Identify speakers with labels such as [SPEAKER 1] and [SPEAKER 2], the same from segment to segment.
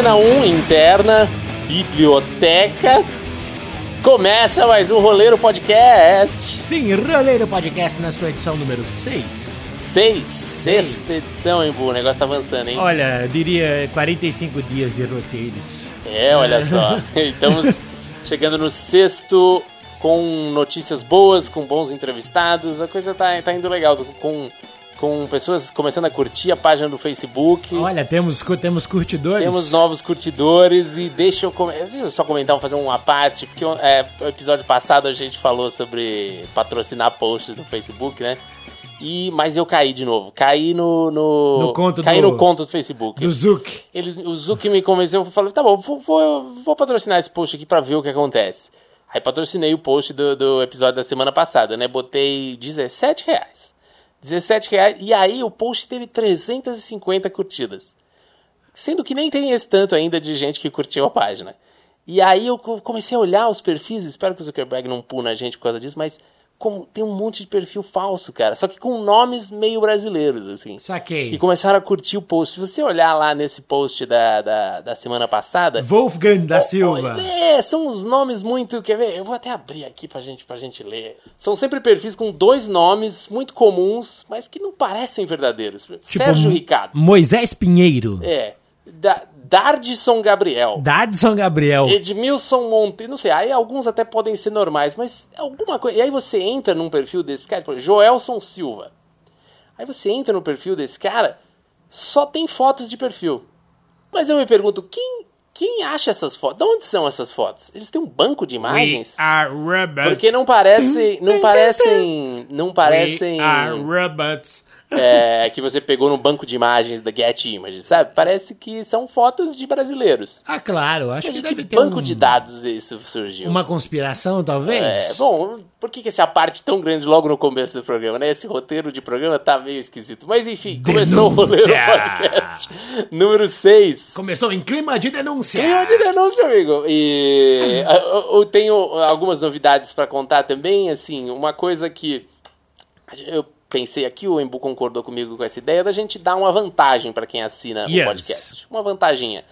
[SPEAKER 1] Antena 1 interna, biblioteca. Começa mais um Roleiro Podcast.
[SPEAKER 2] Sim, Roleiro Podcast na sua edição número 6.
[SPEAKER 1] Seis, sexta edição, hein, Bu? O negócio tá avançando, hein?
[SPEAKER 2] Olha, eu diria 45 dias de roteiros.
[SPEAKER 1] É, olha só. Estamos chegando no sexto com notícias boas, com bons entrevistados. A coisa tá, tá indo legal. Com, com pessoas começando a curtir a página do Facebook.
[SPEAKER 2] Olha, temos, temos curtidores.
[SPEAKER 1] Temos novos curtidores e deixa eu, com- deixa eu só comentar, fazer uma parte, porque é, o episódio passado a gente falou sobre patrocinar posts no Facebook, né? E, mas eu caí de novo. Caí no. no,
[SPEAKER 2] No conto
[SPEAKER 1] caí
[SPEAKER 2] do-
[SPEAKER 1] no conto do Facebook.
[SPEAKER 2] Do Zuc.
[SPEAKER 1] Eles, o Zuki me convenceu, eu falei, tá bom, vou, vou, vou patrocinar esse post aqui pra ver o que acontece. Aí patrocinei o post do, do episódio da semana passada, né? Botei 17 reais. 17 reais. E aí o post teve 350 curtidas. Sendo que nem tem esse tanto ainda de gente que curtiu a página. E aí eu co- comecei a olhar os perfis, espero que o Zuckerberg não puna a gente por causa disso, mas como tem um monte de perfil falso, cara. Só que com nomes meio brasileiros, assim
[SPEAKER 2] Saquei.
[SPEAKER 1] que começaram a curtir o post. Se você olhar lá nesse post da, da, da semana passada.
[SPEAKER 2] Wolfgang da Silva.
[SPEAKER 1] É, são uns nomes muito. Quer ver? Eu vou até abrir aqui pra gente, pra gente ler. São sempre perfis com dois nomes muito comuns, mas que não parecem verdadeiros. Sérgio
[SPEAKER 2] Mo-
[SPEAKER 1] Ricardo.
[SPEAKER 2] Moisés Pinheiro.
[SPEAKER 1] É. Da, Dardson Gabriel.
[SPEAKER 2] Dadson Gabriel.
[SPEAKER 1] Edmilson Monteiro, não sei, aí alguns até podem ser normais, mas alguma coisa. E aí você entra num perfil desse cara, exemplo, Joelson Silva. Aí você entra no perfil desse cara, só tem fotos de perfil. Mas eu me pergunto, quem, quem acha essas fotos? De onde são essas fotos? Eles têm um banco de imagens?
[SPEAKER 2] are robots.
[SPEAKER 1] Porque não parecem. Não parecem. Não parecem.
[SPEAKER 2] robots.
[SPEAKER 1] É, que você pegou no banco de imagens da Get Images, sabe? Parece que são fotos de brasileiros.
[SPEAKER 2] Ah, claro. Acho
[SPEAKER 1] Mas
[SPEAKER 2] que
[SPEAKER 1] de
[SPEAKER 2] deve
[SPEAKER 1] que
[SPEAKER 2] ter
[SPEAKER 1] banco
[SPEAKER 2] um-
[SPEAKER 1] de dados isso surgiu?
[SPEAKER 2] uma conspiração, talvez.
[SPEAKER 1] É, bom, por que, que essa parte tão grande logo no começo do programa, né? Esse roteiro de programa tá meio esquisito. Mas enfim, começou o Roleiro
[SPEAKER 2] Denúncia.
[SPEAKER 1] Podcast número 6.
[SPEAKER 2] Começou em clima de denúncia.
[SPEAKER 1] Clima de denúncia, amigo. E eu tenho algumas novidades pra contar também, assim, uma coisa que eu pensei aqui, o Embu concordou comigo com essa ideia da gente dar uma vantagem pra quem assina
[SPEAKER 2] Yes.
[SPEAKER 1] o podcast. Uma vantaginha.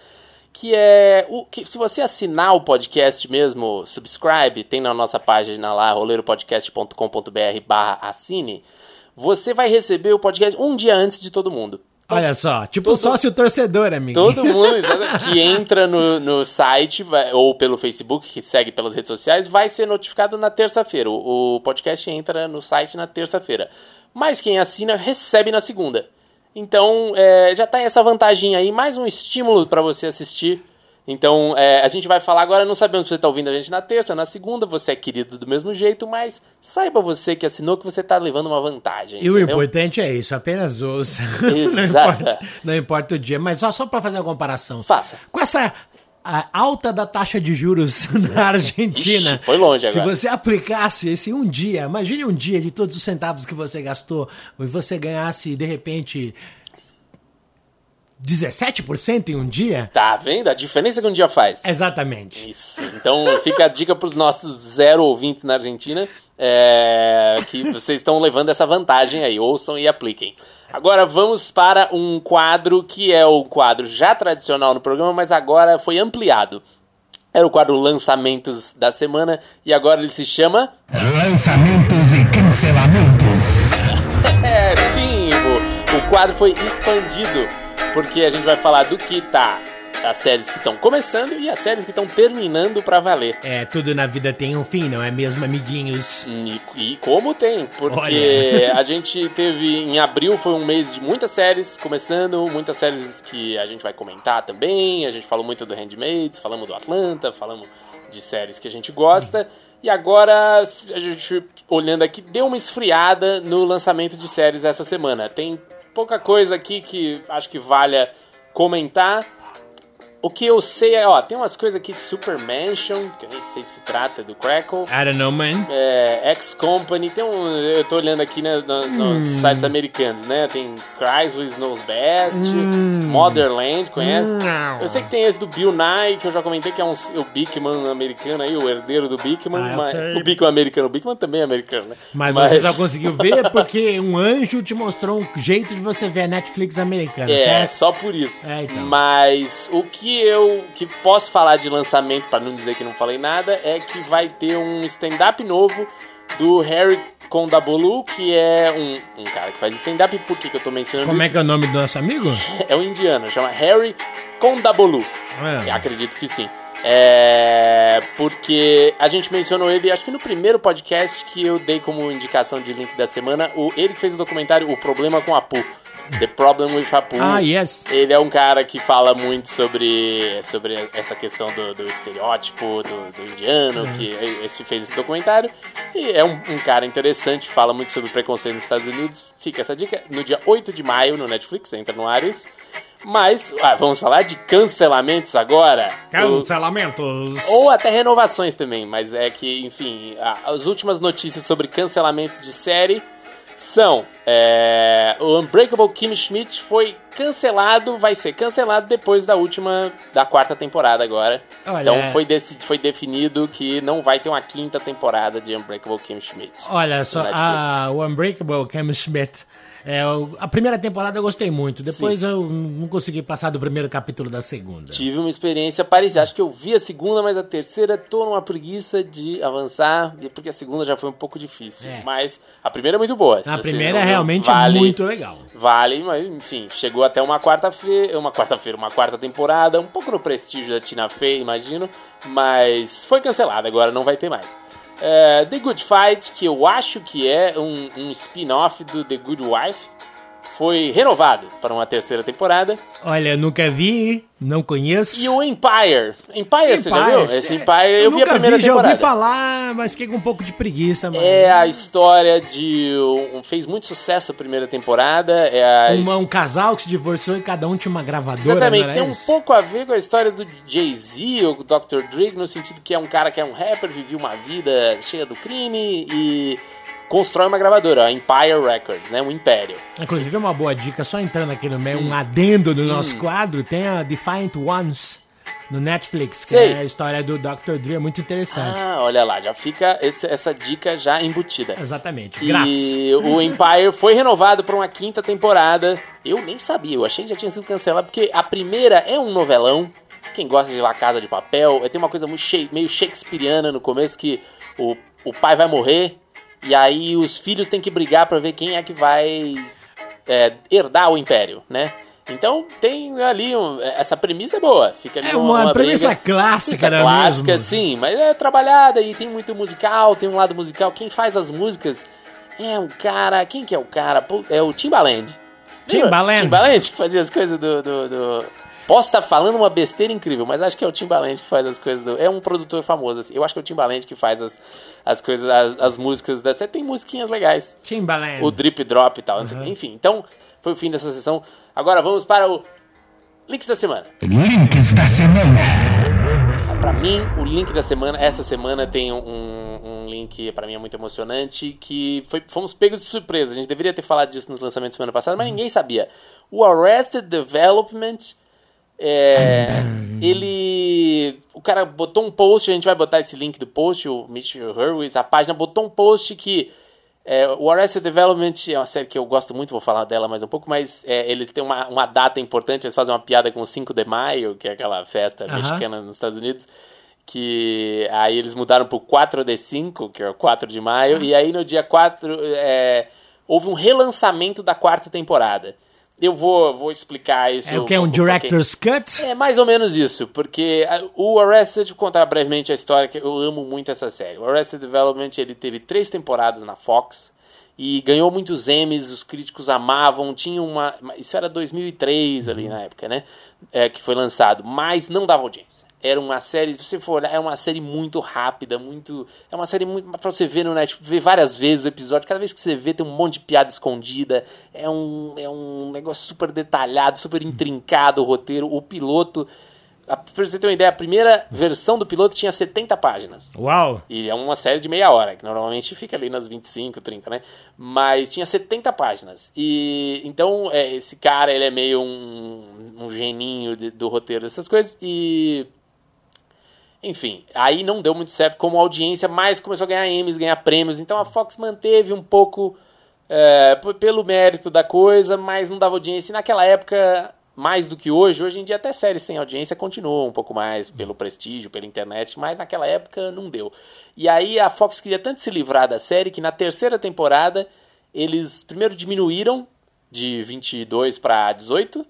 [SPEAKER 1] Que é. O, que, se você assinar o podcast mesmo, subscribe, tem na nossa página lá, roleiropodcast.com.br barra assine, você vai receber o podcast um dia antes de todo mundo.
[SPEAKER 2] Olha só, tipo sócio torcedor, amigo.
[SPEAKER 1] Todo mundo que entra no, no site vai- ou pelo Facebook, que segue pelas redes sociais, vai ser notificado na terça-feira. O, o podcast entra no site na terça-feira. Mas quem assina recebe na segunda. Então é, já tem essa vantagem aí, mais um estímulo para você assistir. Então é, a gente vai falar agora, não sabemos se você está ouvindo a gente na terça, na segunda, você é querido do mesmo jeito, mas saiba você que assinou que você está levando uma vantagem.
[SPEAKER 2] E o
[SPEAKER 1] entendeu?
[SPEAKER 2] importante é isso, apenas ouça. não,
[SPEAKER 1] Exato.
[SPEAKER 2] importa, não importa o dia, mas só, só para fazer uma comparação.
[SPEAKER 1] Faça.
[SPEAKER 2] Com essa a alta da taxa de juros na Argentina.
[SPEAKER 1] Ixi, foi longe
[SPEAKER 2] Se
[SPEAKER 1] agora.
[SPEAKER 2] você aplicasse esse um dia, imagine um dia de todos os centavos que você gastou e você ganhasse de repente 17% em um dia.
[SPEAKER 1] Tá vendo a diferença que um dia faz?
[SPEAKER 2] Exatamente.
[SPEAKER 1] Isso. Então fica a dica para os nossos zero ouvintes na Argentina é, que vocês estão levando essa vantagem aí. Ouçam e apliquem. Agora vamos para um quadro que é o quadro já tradicional no programa, mas agora foi ampliado. Era o quadro Lançamentos da Semana e agora ele se chama.
[SPEAKER 3] Lançamentos e cancelamentos.
[SPEAKER 1] É, sim, o, o quadro foi expandido porque a gente vai falar do que tá. As séries que estão começando e as séries que estão terminando para valer.
[SPEAKER 2] É, tudo na vida tem um fim, não é mesmo, amiguinhos?
[SPEAKER 1] E, e como tem, porque
[SPEAKER 2] Olha.
[SPEAKER 1] a gente teve em abril foi um mês de muitas séries começando, muitas séries que a gente vai comentar também. A gente falou muito do Handmaids, falamos do Atlanta, falamos de séries que a gente gosta. E agora a gente olhando aqui deu uma esfriada no lançamento de séries essa semana. Tem pouca coisa aqui que acho que valha comentar. O que eu sei é, ó, tem umas coisas aqui de Super Mansion, que eu nem sei se trata do Crackle
[SPEAKER 2] I don't know, man.
[SPEAKER 1] é, X-Company, tem um. Eu tô olhando aqui né, no- nos sites americanos, né? Tem Chrysler Knows Best, Motherland, conhece?
[SPEAKER 2] Não.
[SPEAKER 1] Eu sei que tem esse do Bill Nye, que eu já comentei que é um, o Bigman americano aí, o herdeiro do Bigman.
[SPEAKER 2] Ah,
[SPEAKER 1] mas,
[SPEAKER 2] ok.
[SPEAKER 1] O Bigman americano, o Bigman também é americano, né?
[SPEAKER 2] Mas, você só conseguiu ver porque um anjo te mostrou um jeito de você ver a Netflix americana,
[SPEAKER 1] É,
[SPEAKER 2] certo?
[SPEAKER 1] só por isso.
[SPEAKER 2] É, então.
[SPEAKER 1] Mas o que que eu que posso falar de lançamento, para não dizer que não falei nada, é que vai ter um stand-up novo do Harry Kondabolu, que é um, um cara que faz stand-up. Por que, que eu tô mencionando
[SPEAKER 2] Como é
[SPEAKER 1] isso?
[SPEAKER 2] que é o nome do nosso amigo?
[SPEAKER 1] É um indiano, chama Harry Kondabolu.
[SPEAKER 2] É.
[SPEAKER 1] Acredito que sim. É, porque a gente mencionou ele, acho que no primeiro podcast que eu dei como indicação de link da semana, o, ele que fez o documentário O Problema com Apu. The Problem with Apu.
[SPEAKER 2] Ah, yes.
[SPEAKER 1] Ele é um cara que fala muito sobre, sobre essa questão do, do estereótipo do, do indiano, que esse, fez esse documentário. E é um, um cara interessante, fala muito sobre preconceito nos Estados Unidos. Fica essa dica. No dia 8 de maio, no Netflix, entra no ar isso. Mas, ah, vamos falar de cancelamentos agora.
[SPEAKER 2] Cancelamentos.
[SPEAKER 1] ou até renovações também, mas é que, enfim, as últimas notícias sobre cancelamentos de série são: é, o Unbreakable Kimmy Schmidt foi cancelado, vai ser cancelado depois da última, da quarta temporada agora.
[SPEAKER 2] Olha-
[SPEAKER 1] Então foi, deci- foi definido que não vai ter uma quinta temporada de Unbreakable Kimmy Schmidt.
[SPEAKER 2] Olha só, a, o Unbreakable Kim Schmidt. É, a primeira temporada eu gostei muito. Depois eu não consegui passar do primeiro capítulo da segunda.
[SPEAKER 1] Tive uma experiência parecida. Acho que eu vi a segunda, mas a terceira tô numa preguiça de avançar, porque a segunda já foi um pouco difícil.
[SPEAKER 2] É.
[SPEAKER 1] Mas a primeira é muito boa.
[SPEAKER 2] A primeira é realmente
[SPEAKER 1] vale-
[SPEAKER 2] muito legal.
[SPEAKER 1] Vale, mas enfim, chegou até uma quarta-feira, uma quarta-feira, uma quarta temporada, um pouco no prestígio da Tina Fey, imagino, mas foi cancelada, agora não vai ter mais. É, The Good Fight, que eu acho que é um, um spin-off do The Good Wife, foi renovado para uma terceira temporada.
[SPEAKER 2] Olha, nunca vi, não conheço.
[SPEAKER 1] E o Empire. Empire, você já viu? Esse Empire, eu, vi a primeira
[SPEAKER 2] já
[SPEAKER 1] temporada.
[SPEAKER 2] ouvi falar, mas fiquei com um pouco de preguiça. Mas...
[SPEAKER 1] É a história de. Um, fez muito sucesso a primeira temporada. É a
[SPEAKER 2] um, um casal que se divorciou e cada um tinha uma gravadora.
[SPEAKER 1] Exatamente, tem um
[SPEAKER 2] isso?
[SPEAKER 1] pouco a ver com a história do Jay-Z, o Dr. Dre, no sentido que é um cara que é um rapper, viveu uma vida cheia do crime e constrói uma gravadora, a Empire Records, né? Um império.
[SPEAKER 2] Inclusive, uma boa dica, só entrando aqui no meio, um adendo do nosso
[SPEAKER 1] Hum.
[SPEAKER 2] quadro, tem a Defiant Ones no Netflix, que
[SPEAKER 1] Sei.
[SPEAKER 2] é a história do Dr. Dre, é muito interessante.
[SPEAKER 1] Ah, olha lá, já fica esse- essa dica já embutida.
[SPEAKER 2] Exatamente, grátis.
[SPEAKER 1] E o Empire foi renovado para uma quinta temporada. Eu nem sabia, eu achei que já tinha sido cancelado, porque a primeira é um novelão. Quem gosta de La Casa de Papel, tem uma coisa meio shakespeariana no começo que o, o pai vai morrer e aí os filhos têm que brigar para ver quem é que vai é, herdar o império, né? Então tem ali um- essa premissa é boa, fica ali
[SPEAKER 2] É uma premissa
[SPEAKER 1] briga.
[SPEAKER 2] clássica,
[SPEAKER 1] Premissa
[SPEAKER 2] não é
[SPEAKER 1] clássica,
[SPEAKER 2] mesmo?
[SPEAKER 1] sim, mas é trabalhada e tem muito musical, tem um lado musical. Quem faz as músicas é um cara. Quem que é o cara? É o Timbaland.
[SPEAKER 2] Timbaland.
[SPEAKER 1] Timbaland que fazia as coisas do. do, do- Posso estar falando uma besteira incrível, mas acho que é o Timbaland que faz as coisas do. É um produtor famoso, assim. Eu acho que é o Timbaland que faz as, as coisas, as, as músicas da. Tem musiquinhas legais.
[SPEAKER 2] Timbaland.
[SPEAKER 1] O drip drop e tal. quê. Enfim, então foi o fim dessa sessão. Agora vamos para o Links da semana.
[SPEAKER 3] Links da semana.
[SPEAKER 1] Pra mim, o link da semana, essa semana tem um, um link pra mim é muito emocionante que foi, fomos pegos de surpresa. A gente deveria ter falado disso nos lançamentos semana passada, mas ninguém sabia. O Arrested Development, é, ele, o cara botou um post, a gente vai botar esse link do post, o Mitch Hurwitz, a página botou um post que é, o Arrested Development é uma série que eu gosto muito, vou falar dela mais um pouco, mas é, eles têm uma, uma data importante, eles fazem uma piada com o 5 de maio, que é aquela festa mexicana nos Estados Unidos, que aí eles mudaram pro 4 de 5, que é o 4 de maio, e aí no dia 4 é, houve um relançamento da quarta temporada. Eu vou, vou explicar isso.
[SPEAKER 2] É o que? Um
[SPEAKER 1] pra quem-
[SPEAKER 2] Director's Cut?
[SPEAKER 1] é mais ou menos isso, porque a- o Arrested, contar brevemente a história, que eu amo muito essa série. O Arrested Development, ele teve três temporadas na Fox e ganhou muitos Emmys, os críticos amavam, tinha uma... Isso era 2003 ali na época, né? É, que foi lançado, mas não dava audiência. Era uma série, se você for olhar, é uma série muito rápida, muito... É uma série muito... Pra você ver no Netflix, ver várias vezes o episódio, cada vez que você vê tem um monte de piada escondida, é um, é um negócio super detalhado, super intrincado o roteiro, o piloto... a- Pra você ter uma ideia, a primeira versão do piloto tinha 70 páginas.
[SPEAKER 2] Uau!
[SPEAKER 1] E é uma série de meia hora, que normalmente fica ali nas 25, 30, né? Mas tinha 70 páginas. E então, é, esse cara, ele é meio um, um geninho de- do roteiro dessas coisas. E. Enfim, aí não deu muito certo como audiência, mas começou a ganhar Emmys, ganhar prêmios. Então a Fox manteve um pouco é, pelo mérito da coisa, mas não dava audiência. E naquela época, mais do que hoje. Hoje em dia até séries sem audiência continuam um pouco mais pelo prestígio, pela internet, mas naquela época não deu. E aí a Fox queria tanto se livrar da série que na terceira temporada eles primeiro diminuíram de 22 para 18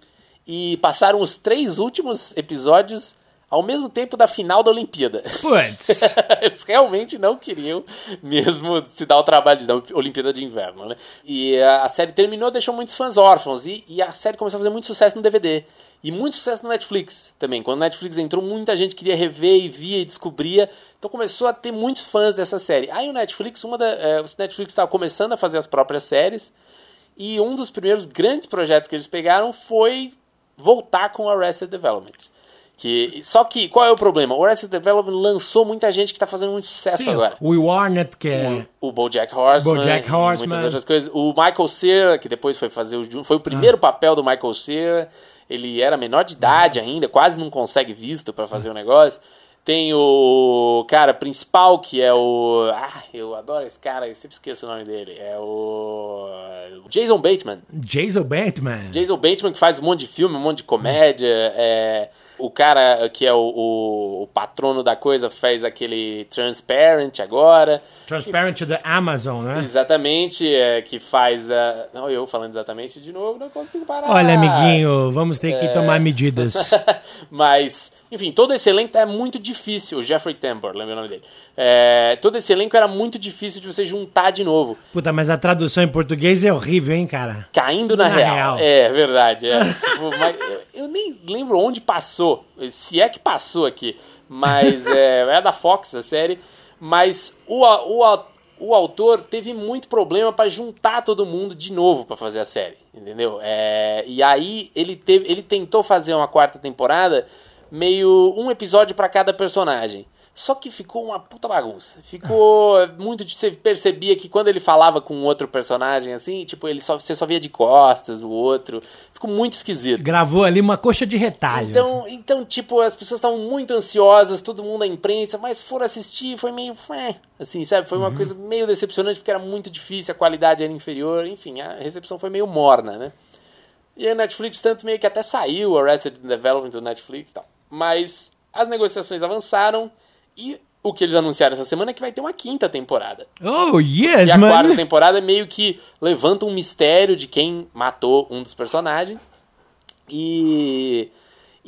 [SPEAKER 1] e passaram os três últimos episódios ao mesmo tempo da final da Olimpíada.
[SPEAKER 2] Putz.
[SPEAKER 1] Eles realmente não queriam mesmo se dar o trabalho de dar Olimpíada de Inverno, né? E a, série terminou, deixou muitos fãs órfãos e, e, a série começou a fazer muito sucesso no DVD. E muito sucesso no Netflix também. Quando o Netflix entrou, muita gente queria rever e via e descobria. Então começou a ter muitos fãs dessa série. Aí o Netflix, uma da, é, o Netflix estava começando a fazer as próprias séries. E um dos primeiros grandes projetos que eles pegaram foi voltar com Arrested Development. Que, só que, qual é o problema? O Arrested Development lançou muita gente que está fazendo muito sucesso
[SPEAKER 2] Sim,
[SPEAKER 1] agora.
[SPEAKER 2] O Warnet, que é...
[SPEAKER 1] O, o BoJack Horseman,
[SPEAKER 2] BoJack Horseman.
[SPEAKER 1] muitas outras coisas. O Michael Cera, que depois foi fazer o... Foi o primeiro
[SPEAKER 2] Ah.
[SPEAKER 1] papel do Michael Cera. Ele era menor de idade ainda, quase não consegue visto para fazer o negócio. Tem o cara principal, que é o... Ah, eu adoro esse cara, eu sempre esqueço o nome dele. É o... Jason Bateman.
[SPEAKER 2] Jason Bateman.
[SPEAKER 1] Jason Bateman que faz um monte de filme, um monte de comédia. É, o cara que é o, o, o patrono da coisa fez aquele Transparent agora.
[SPEAKER 2] Transparent the Amazon, né?
[SPEAKER 1] Exatamente, é, que faz a. Não, eu falando exatamente de novo, não consigo parar.
[SPEAKER 2] Olha, amiguinho, vamos ter que
[SPEAKER 1] É.
[SPEAKER 2] tomar medidas.
[SPEAKER 1] Mas, enfim, todo esse elenco é muito difícil. O Jeffrey Tambor, lembra o nome dele. É, todo esse elenco era muito difícil de você juntar de novo.
[SPEAKER 2] Puta, mas a tradução em português é horrível, hein, cara?
[SPEAKER 1] Caindo na,
[SPEAKER 2] Na
[SPEAKER 1] real.
[SPEAKER 2] real.
[SPEAKER 1] É, verdade. É. Tipo, eu, eu nem lembro onde passou. Se é que passou aqui. Mas é, é da Fox a série. Mas o, o, o autor teve muito problema para juntar todo mundo de novo para fazer a série. Entendeu? É, e aí ele, teve, ele tentou fazer uma quarta temporada meio um episódio para cada personagem. Só que ficou uma puta bagunça. Ficou muito. de- Você percebia que quando ele falava com outro personagem assim, tipo, ele só, você só via de costas o outro. Ficou muito esquisito.
[SPEAKER 2] Gravou ali uma coxa de retalhos.
[SPEAKER 1] Então, então, tipo, as pessoas estavam muito ansiosas, todo mundo da imprensa, mas foram assistir, foi meio. Assim, sabe? Foi uma coisa meio decepcionante, porque era muito difícil, a qualidade era inferior, enfim, a recepção foi meio morna, né? E aí o Netflix, tanto meio que até saiu, Arrested Development do Netflix e tal. Mas as negociações avançaram e o que eles anunciaram essa semana é que vai ter uma quinta temporada.
[SPEAKER 2] Oh, yes,
[SPEAKER 1] E a quarta
[SPEAKER 2] mano.
[SPEAKER 1] temporada meio que levanta um mistério de quem matou um dos personagens. E.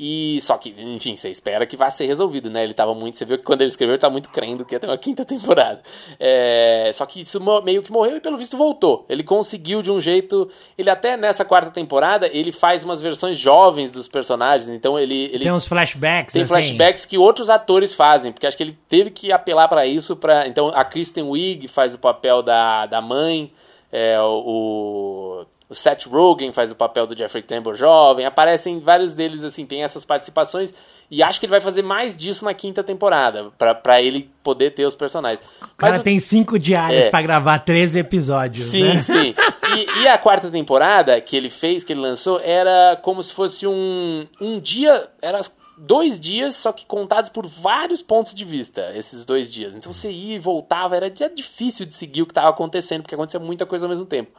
[SPEAKER 1] E só que, enfim, você espera que vá ser resolvido, né? Ele tava muito. Você viu que quando ele escreveu, ele tá muito crendo que ia ter uma quinta temporada. É, só que isso meio que morreu e pelo visto voltou. Ele conseguiu de um jeito. Ele até nessa quarta temporada ele faz umas versões jovens dos personagens. Então ele. ele
[SPEAKER 2] Tem uns flashbacks,
[SPEAKER 1] tem
[SPEAKER 2] assim.
[SPEAKER 1] flashbacks que outros atores fazem, porque acho que ele teve que apelar pra isso. Pra... Então a Kristen Wiig faz o papel da, da mãe, é, o, o Seth Rogen faz o papel do Jeffrey Tambor jovem, aparecem vários deles assim, tem essas participações. E acho que ele vai fazer mais disso na quinta temporada, pra, pra ele poder ter os personagens.
[SPEAKER 2] O cara
[SPEAKER 1] o-
[SPEAKER 2] tem cinco diárias
[SPEAKER 1] É.
[SPEAKER 2] pra gravar 13 episódios,
[SPEAKER 1] Sim,
[SPEAKER 2] né?
[SPEAKER 1] sim. E, e a quarta temporada que ele fez, que ele lançou, era como se fosse um, um dia. Era dois dias, só que contados por vários pontos de vista, esses dois dias. Então você ia e voltava, era era difícil de seguir o que estava acontecendo, porque acontecia muita coisa ao mesmo tempo.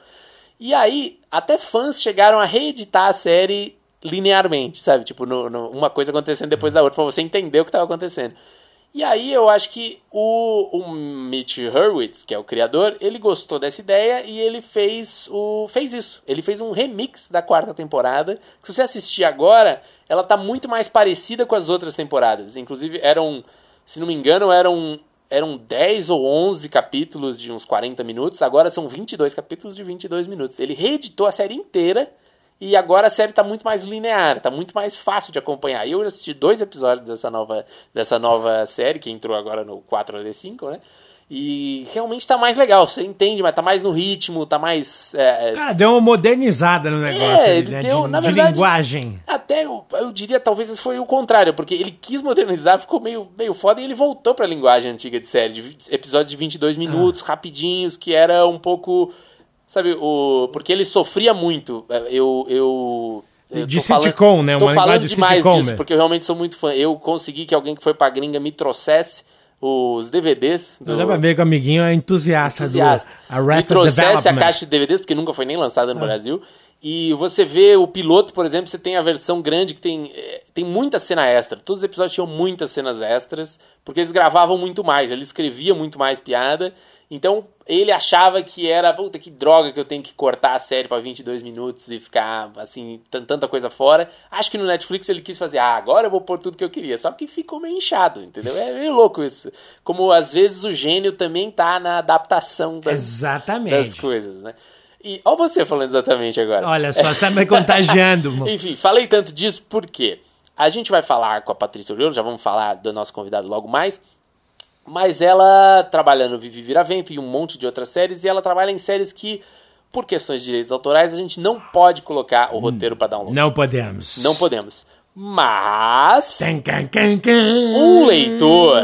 [SPEAKER 1] E aí, até fãs chegaram a reeditar a série linearmente, sabe? Tipo, no- no- uma coisa acontecendo depois da outra, pra você entender o que estava acontecendo. E aí eu acho que o, o Mitch Hurwitz, que é o criador, ele gostou dessa ideia e ele fez o fez isso. Ele fez um remix da quarta temporada. Que se você assistir agora, ela tá muito mais parecida com as outras temporadas. Inclusive eram, se não me engano, eram eram 10 ou 11 capítulos de uns 40 minutos, agora são 22 capítulos de 22 minutos. Ele reeditou a série inteira e agora a série tá muito mais linear, tá muito mais fácil de acompanhar. Eu já assisti dois episódios dessa nova, dessa nova série, que entrou agora no 4D5, né? E realmente tá mais legal, você entende, mas tá mais no ritmo, tá mais. é,
[SPEAKER 2] Cara, deu uma modernizada no negócio
[SPEAKER 1] É, ele
[SPEAKER 2] né?
[SPEAKER 1] deu,
[SPEAKER 2] de,
[SPEAKER 1] na
[SPEAKER 2] de
[SPEAKER 1] verdade-
[SPEAKER 2] linguagem.
[SPEAKER 1] até eu, eu diria, talvez foi o contrário, porque ele quis modernizar, ficou meio, meio foda e ele voltou pra linguagem antiga de série, de episódios de 22 minutos, rapidinhos, que era um pouco. Sabe, o. Porque ele sofria muito. É, Eu. eu eu
[SPEAKER 2] De
[SPEAKER 1] tô falando-
[SPEAKER 2] sitcom, né?
[SPEAKER 1] Tô
[SPEAKER 2] Uma
[SPEAKER 1] falando
[SPEAKER 2] linguagem de
[SPEAKER 1] demais
[SPEAKER 2] sitcom,
[SPEAKER 1] disso,
[SPEAKER 2] né?
[SPEAKER 1] porque eu realmente sou muito fã. Eu consegui que alguém que foi pra gringa me trouxesse os DVDs do
[SPEAKER 2] Dá pra ver que o amiguinho é entusiasta,
[SPEAKER 1] entusiasta.
[SPEAKER 2] do
[SPEAKER 1] e
[SPEAKER 2] Arrested
[SPEAKER 1] trouxesse a caixa de DVDs, porque nunca foi nem lançada no Brasil. E você vê o piloto, por exemplo, você tem a versão grande que tem, eh, tem muita cena extra. Todos os episódios tinham muitas cenas extras, porque eles gravavam muito mais, ele escrevia muito mais piada. Então ele achava que era, puta, que droga que eu tenho que cortar a série pra 22 minutos e ficar, assim, tan- tanta coisa fora. Acho que no Netflix ele quis fazer, ah, agora eu vou pôr tudo que eu queria. Só que ficou meio inchado, entendeu? É meio louco isso. Como às vezes o gênio também tá na adaptação das,
[SPEAKER 2] Exatamente.
[SPEAKER 1] das coisas, né? E olha você falando exatamente agora.
[SPEAKER 2] Olha só, você tá me contagiando, mano.
[SPEAKER 1] Enfim, falei tanto disso porque a gente vai falar com a Patrícia Oriolo, já vamos falar do nosso convidado logo mais. Mas ela trabalha no Vivi Viravento e um monte de outras séries, e ela trabalha em séries que, por questões de direitos autorais, a gente não pode colocar o roteiro para download.
[SPEAKER 2] Não podemos.
[SPEAKER 1] Não podemos. Mas um leitor,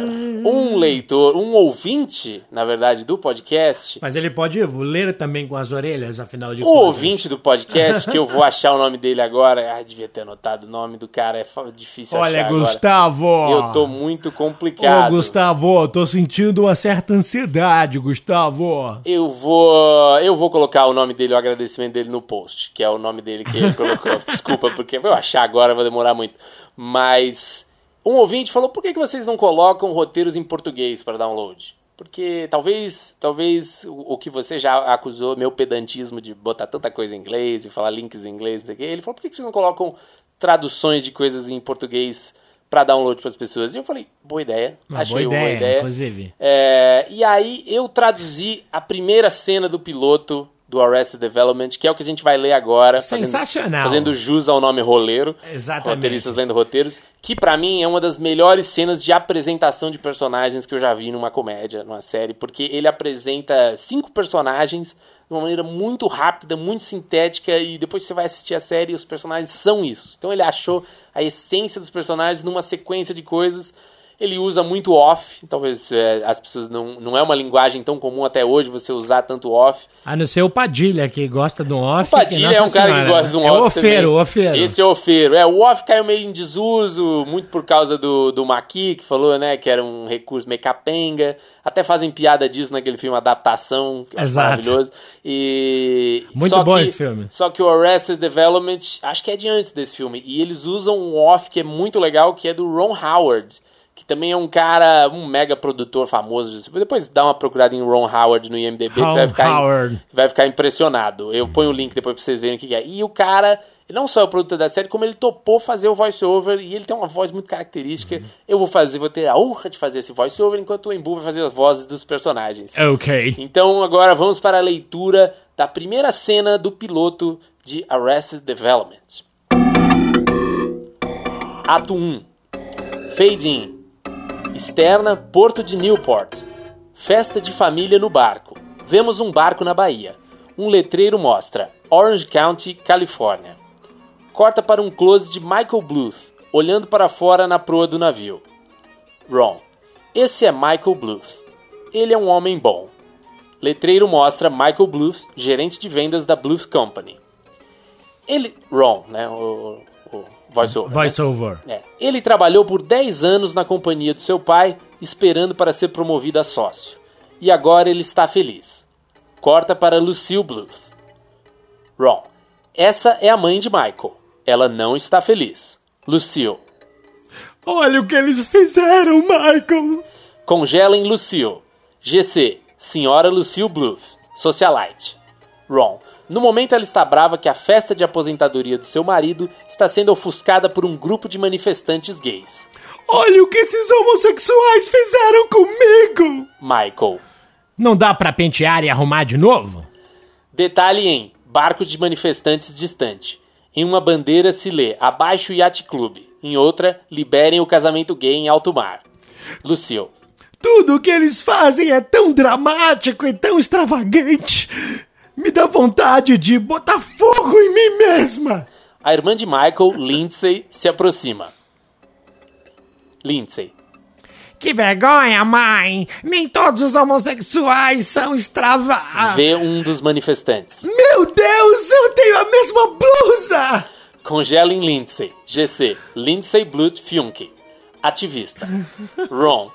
[SPEAKER 1] um leitor, um ouvinte, na verdade, do podcast,
[SPEAKER 2] Mas ele pode ler também com as orelhas, afinal de
[SPEAKER 1] O
[SPEAKER 2] contas.
[SPEAKER 1] ouvinte do podcast, que eu vou achar o nome dele agora. Ah, devia ter anotado o nome do cara, é difícil
[SPEAKER 2] Olha,
[SPEAKER 1] achar agora.
[SPEAKER 2] Gustavo.
[SPEAKER 1] Eu tô muito
[SPEAKER 2] Ô,
[SPEAKER 1] complicado.
[SPEAKER 2] Gustavo, tô sentindo uma certa ansiedade, Gustavo.
[SPEAKER 1] Eu vou, eu vou colocar o nome dele, o agradecimento dele no post, que é o nome dele que ele colocou. Desculpa, porque eu achar agora vai demorar muito. Mas um ouvinte falou: por que, que vocês não colocam roteiros em português para download? Porque talvez, talvez o, que você já acusou, meu pedantismo de botar tanta coisa em inglês e falar links em inglês, não sei o quê. Ele falou: por que, que vocês não colocam traduções de coisas em português para download para as pessoas? E eu falei: boa ideia.
[SPEAKER 2] Uma
[SPEAKER 1] Achei
[SPEAKER 2] boa
[SPEAKER 1] uma boa
[SPEAKER 2] ideia,
[SPEAKER 1] ideia.
[SPEAKER 2] inclusive.
[SPEAKER 1] É, e aí eu traduzi a primeira cena do piloto do Arrested Development, que é o que a gente vai ler agora. fazendo-
[SPEAKER 2] Sensacional.
[SPEAKER 1] Fazendo, jus ao nome roleiro.
[SPEAKER 2] Exatamente.
[SPEAKER 1] Roteiristas lendo roteiros. Que pra mim é uma das melhores cenas de apresentação de personagens que eu já vi numa comédia, numa série. Porque ele apresenta cinco personagens de uma maneira muito rápida, muito sintética. E depois você vai assistir a série e os personagens são isso. Então ele achou a essência dos personagens numa sequência de coisas. Ele usa muito off, talvez é, as pessoas não. Não é uma linguagem tão comum até hoje você usar tanto off.
[SPEAKER 2] A não ser o Padilha, que gosta do off.
[SPEAKER 1] O Padilha é um cara que gosta de um
[SPEAKER 2] é
[SPEAKER 1] off.
[SPEAKER 2] o ofeiro,
[SPEAKER 1] também.
[SPEAKER 2] o ofeiro.
[SPEAKER 1] Esse é o ofeiro. É, o off caiu meio em desuso, muito por causa do, do Maqui, que falou, né, que era um recurso meio capenga. Até fazem piada disso naquele filme Adaptação, que acho
[SPEAKER 2] Exato.
[SPEAKER 1] maravilhoso. E.
[SPEAKER 2] Muito bom
[SPEAKER 1] que-
[SPEAKER 2] esse filme.
[SPEAKER 1] Só que o Arrested Development, acho que é de antes desse filme. E eles usam um off que é muito legal, que é do Ron Howard. Que também é um cara, um mega produtor famoso. Depois dá uma procurada em Ron Howard no IMDB, que você vai
[SPEAKER 2] Ron
[SPEAKER 1] ficar,
[SPEAKER 2] Howard.
[SPEAKER 1] vai ficar impressionado. Eu ponho o link depois pra vocês verem o que é. E o cara, não só é o produtor da série, como ele topou fazer o voice-over. E ele tem uma voz muito característica. Eu vou fazer, vou ter a honra de fazer esse voice-over, enquanto o Embu vai fazer as vozes dos personagens.
[SPEAKER 2] Ok.
[SPEAKER 1] Então agora vamos para a leitura da primeira cena do piloto de Arrested Development. Ato 1. Fade in. Externa, Porto de Newport. Festa de família no barco. Vemos um barco na Bahia. Um letreiro mostra Orange County, Califórnia. Corta para um close de Michael Bluth, olhando para fora na proa do navio. Ron. Esse é Michael Bluth. Ele é um homem bom. Letreiro mostra Michael Bluth, gerente de vendas da Bluth Company. Ele. Ron, né? O, o voice-over. né? É. Ele trabalhou por 10 anos na companhia do seu pai, esperando para ser promovido a sócio. E agora ele está feliz. Corta para Lucille Bluth. Ron. Essa é a mãe de Michael. Ela não está feliz. Lucille.
[SPEAKER 2] Olha o que eles fizeram, Michael.
[SPEAKER 1] Congelem Lucille. GC. Senhora Lucille Bluth. Socialite. Ron. No momento ela está brava que a festa de aposentadoria do seu marido está sendo ofuscada por um grupo de manifestantes gays.
[SPEAKER 2] Olha o que esses homossexuais fizeram comigo.
[SPEAKER 1] Michael.
[SPEAKER 2] Não dá pra pentear e arrumar de novo?
[SPEAKER 1] Detalhe em Barco de Manifestantes Distante. Em uma bandeira se lê Abaixo Yacht Club. Em outra, Liberem o casamento gay em alto mar. Lucille.
[SPEAKER 2] Tudo o que eles fazem é tão dramático e tão extravagante. Me dá vontade de botar fogo em mim mesma.
[SPEAKER 1] A irmã de Michael, Lindsay, se aproxima. Lindsay.
[SPEAKER 2] Que vergonha, mãe! Nem todos os homossexuais são extrava...
[SPEAKER 1] Vê um dos manifestantes.
[SPEAKER 2] Meu Deus, eu tenho a mesma blusa!
[SPEAKER 1] Congelem Lindsay. GC. Lindsay Blut Funke. Ativista. Ron.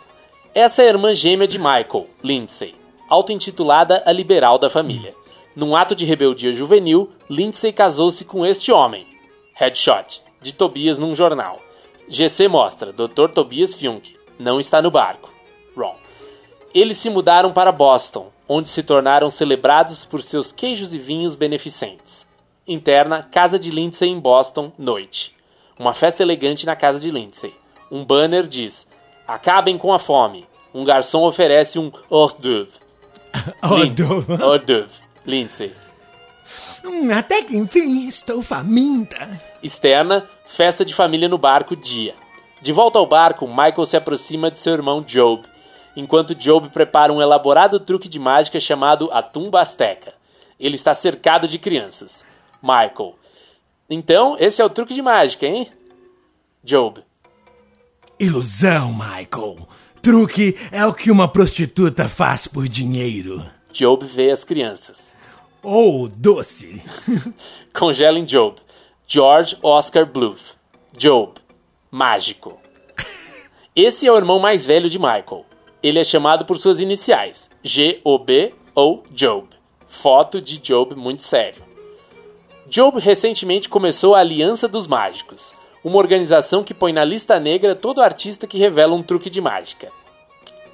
[SPEAKER 1] Essa é a irmã gêmea de Michael, Lindsay, auto-intitulada a liberal da família. Num ato de rebeldia juvenil, Lindsay casou-se com este homem, Headshot, de Tobias num jornal. GC mostra, Dr. Tobias Funk, não está no barco. Wrong. Eles se mudaram para Boston, onde se tornaram celebrados por seus queijos e vinhos beneficentes. Interna, Casa de Lindsay em Boston, noite. Uma festa elegante na casa de Lindsay. Um banner diz: Acabem com a fome. Um garçom oferece um hors d'oeuvre. Hors d'oeuvre. Lindsay.
[SPEAKER 2] Hum, até que enfim, estou faminta.
[SPEAKER 1] Externa, festa de família no barco, dia. De volta ao barco, Michael se aproxima de seu irmão Job, enquanto Job prepara um elaborado truque de mágica chamado a Tumba Azteca. Ele está cercado de crianças. Michael. Então, esse é o truque de mágica, hein? Job.
[SPEAKER 2] Ilusão, Michael. Truque é o que uma prostituta faz por dinheiro.
[SPEAKER 1] Job vê as crianças.
[SPEAKER 2] Ou doce.
[SPEAKER 1] Congela em Job. George Oscar Bluth. Job. Mágico. Esse é o irmão mais velho de Michael. Ele é chamado por suas iniciais, G-O-B ou Job. Foto de Job muito sério. Job recentemente começou a Aliança dos Mágicos, uma organização que põe na lista negra todo artista que revela um truque de mágica.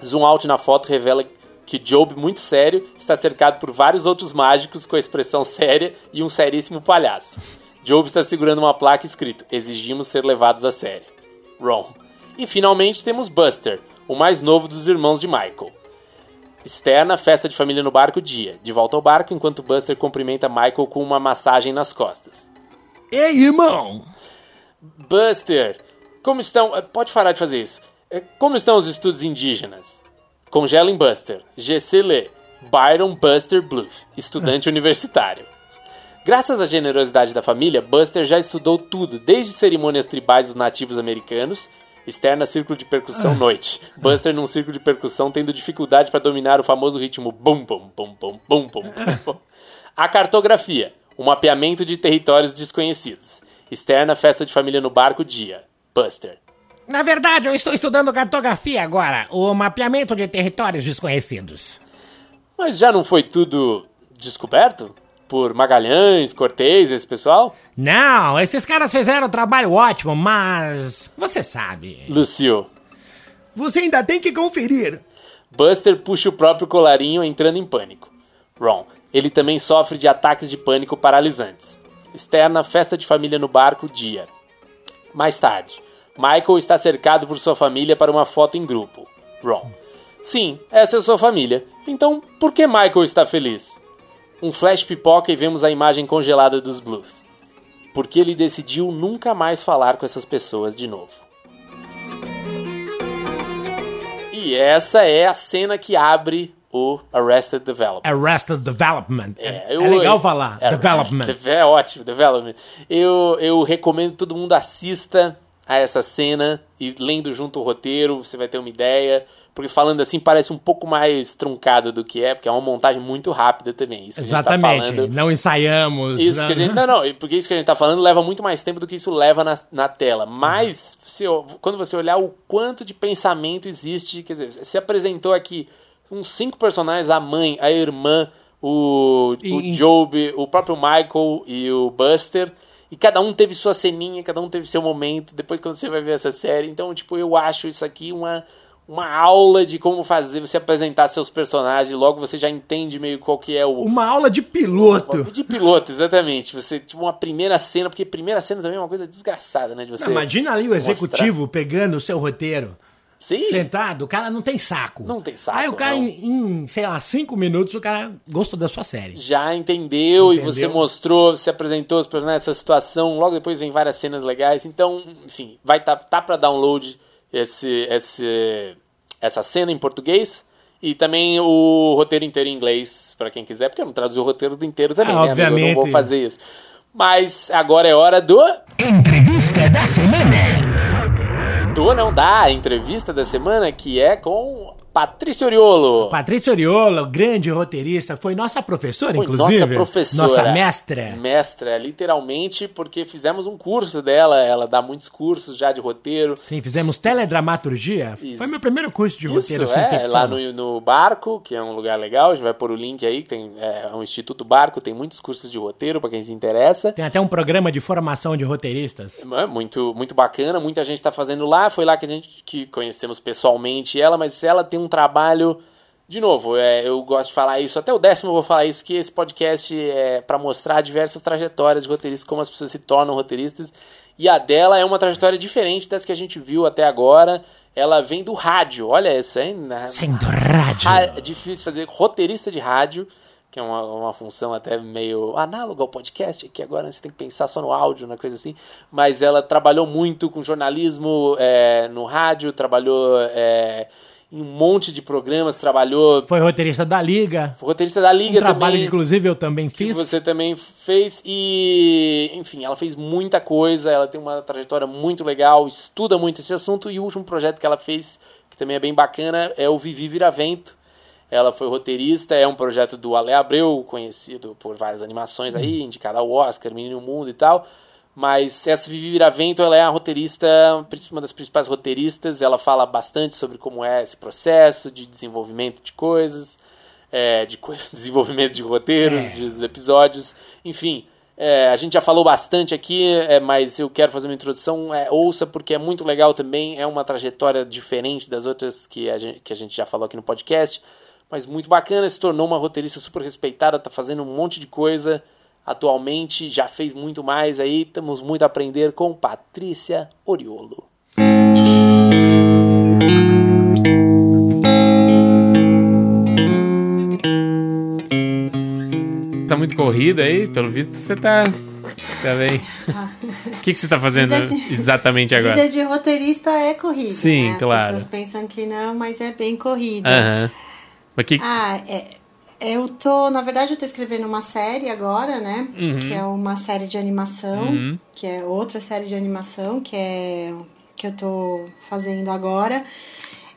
[SPEAKER 1] Zoom out na foto revela que Job, muito sério, está cercado por vários outros mágicos com a expressão séria e um seríssimo palhaço. Job está segurando uma placa escrito: Exigimos ser levados a sério. Ron. E finalmente temos Buster, o mais novo dos irmãos de Michael. Externa, festa de família no barco, dia. De volta ao barco, enquanto Buster cumprimenta Michael com uma massagem nas costas.
[SPEAKER 2] Ei, irmão.
[SPEAKER 1] Buster, como estão. eh, Pode parar de fazer isso. Eh, Como estão os estudos indígenas? Congela em Buster. GC lê. Byron Buster Bluth, estudante universitário. Graças à generosidade da família, Buster já estudou tudo, desde cerimônias tribais dos nativos americanos, externa círculo de percussão noite. Buster num círculo de percussão tendo dificuldade para dominar o famoso ritmo bum bum bum bum bum bum. bum, bum. A cartografia, um mapeamento de territórios desconhecidos. Externa festa de família no barco dia. Buster.
[SPEAKER 4] Na verdade, eu estou estudando cartografia agora, o mapeamento de territórios desconhecidos.
[SPEAKER 1] Mas já não foi tudo descoberto? Por Magalhães, Cortez, esse pessoal?
[SPEAKER 4] Não, esses caras fizeram um trabalho ótimo, mas. Você sabe.
[SPEAKER 1] Lucio.
[SPEAKER 2] Você ainda tem que conferir.
[SPEAKER 1] Buster puxa o próprio colarinho entrando em pânico. Ron. Ele também sofre de ataques de pânico paralisantes. Externa, festa de família no barco, dia. Mais tarde. Michael está cercado por sua família para uma foto em grupo. Ron. Sim, essa é sua família. Então, por que Michael está feliz? Um flash pipoca e vemos a imagem congelada dos Bluth. Porque ele decidiu nunca mais falar com essas pessoas de novo. E essa é a cena que abre o Arrested Development.
[SPEAKER 4] Arrested Development.
[SPEAKER 1] É,
[SPEAKER 4] É,
[SPEAKER 1] eu-
[SPEAKER 4] legal falar.
[SPEAKER 1] é,
[SPEAKER 4] development.
[SPEAKER 1] É ótimo, development. Eu, eu recomendo que todo mundo assista a essa cena e lendo junto o roteiro, você vai ter uma ideia. Porque falando assim parece um pouco mais truncado do que é, porque é uma montagem muito rápida também. Isso que a gente tá
[SPEAKER 4] Exatamente.
[SPEAKER 1] falando.
[SPEAKER 4] Não ensaiamos.
[SPEAKER 1] Isso
[SPEAKER 4] não-
[SPEAKER 1] que a gente, não, não, porque isso que a gente tá falando leva muito mais tempo do que isso leva na, na tela. Mas, se quando você olhar o quanto de pensamento existe, quer dizer, você apresentou aqui uns cinco personagens, a mãe, a irmã, o, o
[SPEAKER 4] E- e-
[SPEAKER 1] Job, o próprio Michael e o Buster. E cada um teve sua ceninha, cada um teve seu momento, depois quando você vai ver essa série. Então, tipo, eu acho isso aqui uma, uma aula de como fazer você apresentar seus personagens. Logo você já entende meio qual que é o,
[SPEAKER 2] Uma aula de piloto.
[SPEAKER 1] de piloto, exatamente. Você, tipo, uma primeira cena, porque primeira cena também é uma coisa desgraçada, né? De você
[SPEAKER 2] Não, imagina ali o executivo pegando o seu roteiro.
[SPEAKER 1] Sim.
[SPEAKER 2] Sentado, o cara não tem saco.
[SPEAKER 1] Não tem saco,
[SPEAKER 2] Aí o cara, em, em, sei lá, cinco minutos, o cara gostou da sua série.
[SPEAKER 1] Já entendeu, e
[SPEAKER 2] Entendeu?
[SPEAKER 1] você mostrou, você apresentou os personagens nessa situação. Logo depois vem várias cenas legais. Então, enfim, vai tá, tá para download esse, esse, essa cena em português. E também o roteiro inteiro em inglês, para quem quiser, porque eu não traduzi o roteiro inteiro também,
[SPEAKER 2] Ah,
[SPEAKER 1] né, amigo? Eu não vou
[SPEAKER 2] obviamente.
[SPEAKER 1] fazer isso. Mas agora é hora do.
[SPEAKER 3] Entrevista da semana.
[SPEAKER 1] Não da entrevista da semana, que é com Patrícia Oriolo.
[SPEAKER 2] Patrícia Oriolo, grande roteirista, foi nossa professora,
[SPEAKER 1] Foi
[SPEAKER 2] inclusive.
[SPEAKER 1] nossa professora.
[SPEAKER 2] Nossa mestra.
[SPEAKER 1] Mestra, literalmente, porque fizemos um curso dela. Ela dá muitos cursos já de roteiro.
[SPEAKER 2] Sim, fizemos teledramaturgia.
[SPEAKER 1] Isso.
[SPEAKER 2] Foi meu primeiro curso de
[SPEAKER 1] Isso,
[SPEAKER 2] roteiro sem
[SPEAKER 1] é,
[SPEAKER 2] ficção.
[SPEAKER 1] lá no, no Barco, que é um lugar legal. A gente vai pôr o link aí, tem é, um Instituto Barco, tem muitos cursos de roteiro para quem se interessa.
[SPEAKER 2] Tem até um programa de formação de roteiristas.
[SPEAKER 1] É muito, muito bacana, muita gente está fazendo lá. Foi lá que a gente que conhecemos pessoalmente ela, mas ela tem um trabalho. De novo, é, eu gosto de falar isso, até o décimo eu vou falar isso, que esse podcast é para mostrar diversas trajetórias de roteiristas, como as pessoas se tornam roteiristas. E a dela é uma trajetória diferente das que a gente viu até agora. Ela vem do rádio, olha isso, hein? Na-
[SPEAKER 2] Sendo rádio.
[SPEAKER 1] Ra- É difícil fazer roteirista de rádio, que é uma, uma função até meio análoga ao podcast, que agora você tem que pensar só no áudio, na coisa assim. Mas ela trabalhou muito com jornalismo é, no rádio, trabalhou é, em um monte de programas, trabalhou.
[SPEAKER 2] Foi roteirista da Liga.
[SPEAKER 1] Foi roteirista da
[SPEAKER 2] Um
[SPEAKER 1] Liga
[SPEAKER 2] trabalho
[SPEAKER 1] também.
[SPEAKER 2] que, inclusive, eu também
[SPEAKER 1] que
[SPEAKER 2] fiz.
[SPEAKER 1] você também fez e enfim ela fez muita coisa ela tem uma trajetória muito legal estuda muito esse assunto e o último projeto que ela fez que também é bem bacana é o Vivi Viravento ela foi roteirista é um projeto do Ale Abreu conhecido por várias animações aí indicada ao Oscar Menino Mundo e tal mas essa Vivi Viravento ela é a roteirista uma das principais roteiristas ela fala bastante sobre como é esse processo de desenvolvimento de coisas é, de coisa, desenvolvimento de roteiros,
[SPEAKER 2] É.
[SPEAKER 1] de episódios, enfim. é, a gente já falou bastante aqui, é, mas eu quero fazer uma introdução. é, ouça, porque é muito legal também. É uma trajetória diferente das outras que a, gente, que a gente já falou aqui no podcast. Mas muito bacana, se tornou uma roteirista super respeitada, tá fazendo um monte de coisa atualmente, já fez muito mais aí. Temos muito a aprender com Patrícia Oriolo. Tá muito corrida aí, pelo visto você tá. Tá bem. O que, que você tá fazendo
[SPEAKER 5] de-
[SPEAKER 1] exatamente agora?
[SPEAKER 5] Vida de roteirista é corrida.
[SPEAKER 1] Sim,
[SPEAKER 5] né? As
[SPEAKER 1] claro.
[SPEAKER 5] pessoas pensam que não, mas é bem corrida.
[SPEAKER 1] Aham. Mas que.
[SPEAKER 5] Ah, é, eu tô, na verdade, eu tô escrevendo uma série agora, né?
[SPEAKER 1] Uhum.
[SPEAKER 5] Que é uma série de animação, que é outra série de animação, que é que eu tô fazendo agora.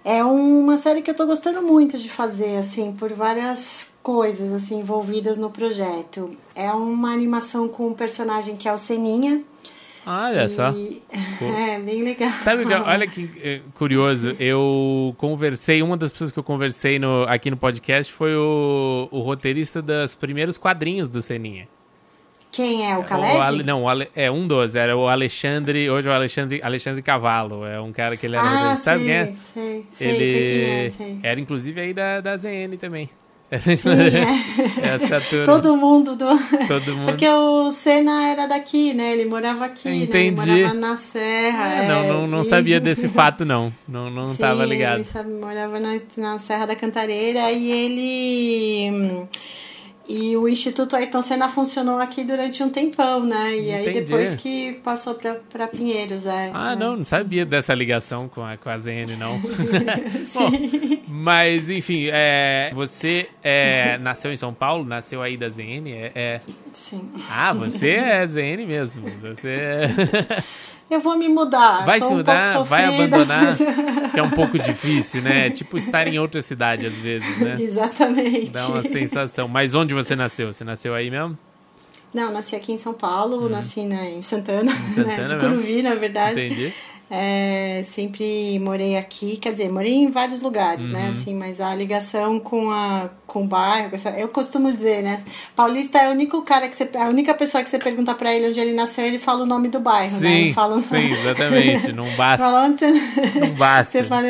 [SPEAKER 5] É uma série que eu tô gostando muito de fazer, assim, por várias coisas, assim, envolvidas no projeto. É uma animação com um personagem que é o Seninha.
[SPEAKER 1] Olha só.
[SPEAKER 5] E... É, bem legal.
[SPEAKER 1] Sabe, o que- olha que eh, curioso, eu conversei, uma das pessoas que eu conversei no- aqui no podcast foi o, o roteirista dos primeiros quadrinhos do Seninha.
[SPEAKER 5] Quem é? O
[SPEAKER 1] O
[SPEAKER 5] Khaled?
[SPEAKER 1] Ale- não, o Ale- é um dos, era o Alexandre, hoje é o Alexandre, Alexandre Cavalo, é um cara que ele era
[SPEAKER 5] Ah,
[SPEAKER 1] roteirista. Sabe
[SPEAKER 5] sei,
[SPEAKER 1] quem é?
[SPEAKER 5] sei, sei,
[SPEAKER 1] ele
[SPEAKER 5] sei quem é, sei.
[SPEAKER 1] era inclusive aí da, da ZN também.
[SPEAKER 5] Sim, é.
[SPEAKER 1] Essa turma.
[SPEAKER 5] Todo mundo do.
[SPEAKER 1] Todo mundo.
[SPEAKER 5] Porque o Senna era daqui, né? Ele morava aqui,
[SPEAKER 1] Entendi.
[SPEAKER 5] né? Ele morava na Serra.
[SPEAKER 1] Ah,
[SPEAKER 5] é.
[SPEAKER 1] não, não, não sabia desse fato, não. Não, não
[SPEAKER 5] Sim,
[SPEAKER 1] tava ligado.
[SPEAKER 5] Ele sabe, morava na, na Serra da Cantareira e ele. E o Instituto Ayrton Senna funcionou aqui durante um tempão, né? E aí
[SPEAKER 1] Entendi.
[SPEAKER 5] depois que passou pra Pinheiros, é.
[SPEAKER 1] Ah,
[SPEAKER 5] é.
[SPEAKER 1] não, não sabia dessa ligação com a, com a ZN, não. Bom, mas, enfim, é, você é, nasceu em São Paulo, nasceu aí da ZN? É, é-
[SPEAKER 5] Sim.
[SPEAKER 1] Ah, você é ZN mesmo. Você é-
[SPEAKER 5] Eu vou me mudar.
[SPEAKER 1] vai
[SPEAKER 5] tô
[SPEAKER 1] se
[SPEAKER 5] um
[SPEAKER 1] mudar,
[SPEAKER 5] pouco
[SPEAKER 1] vai abandonar, que é um pouco difícil, né? Tipo estar em outra cidade às vezes, né?
[SPEAKER 5] Exatamente.
[SPEAKER 1] Dá uma sensação. Mas onde você nasceu? Você nasceu aí mesmo?
[SPEAKER 5] Não, nasci aqui em São Paulo, nasci né, em Santana,
[SPEAKER 1] Santana
[SPEAKER 5] né? Curuvi, na verdade.
[SPEAKER 1] Entendi.
[SPEAKER 5] É, sempre morei aqui, quer dizer, morei em vários lugares,
[SPEAKER 1] Uhum.
[SPEAKER 5] né? Assim, mas a ligação com, a, com o bairro, eu costumo dizer, né? Paulista é o único cara que você. A única pessoa que você pergunta pra ele onde ele nasceu, ele fala o nome do bairro, né?
[SPEAKER 1] Sim,
[SPEAKER 5] Ele fala,
[SPEAKER 1] sim, exatamente. Não basta.
[SPEAKER 5] Fala onde você.
[SPEAKER 1] Não basta.
[SPEAKER 5] Você fala.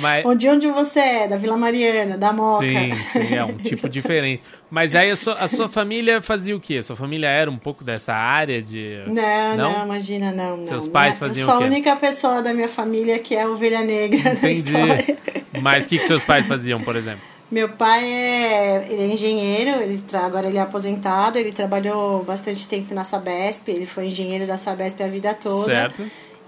[SPEAKER 1] Mas-
[SPEAKER 5] Onde, onde você é? Da Vila Mariana, da Moca.
[SPEAKER 1] Sim, sim, é um tipo diferente. Mas aí a sua, a sua família fazia o quê? A sua família era um pouco dessa área de.
[SPEAKER 5] Não,
[SPEAKER 1] Não?
[SPEAKER 5] não, imagina, não, não.
[SPEAKER 1] Seus pais
[SPEAKER 5] Minha-
[SPEAKER 1] faziam o quê?
[SPEAKER 5] A única pessoa da minha família que é ovelha negra na
[SPEAKER 1] Entendi.
[SPEAKER 5] história.
[SPEAKER 1] Mas o que, que seus pais faziam, por exemplo?
[SPEAKER 5] Meu pai é, ele é engenheiro, ele agora ele é aposentado, ele trabalhou bastante tempo na Sabesp, ele foi engenheiro da Sabesp a vida toda.
[SPEAKER 1] Certo.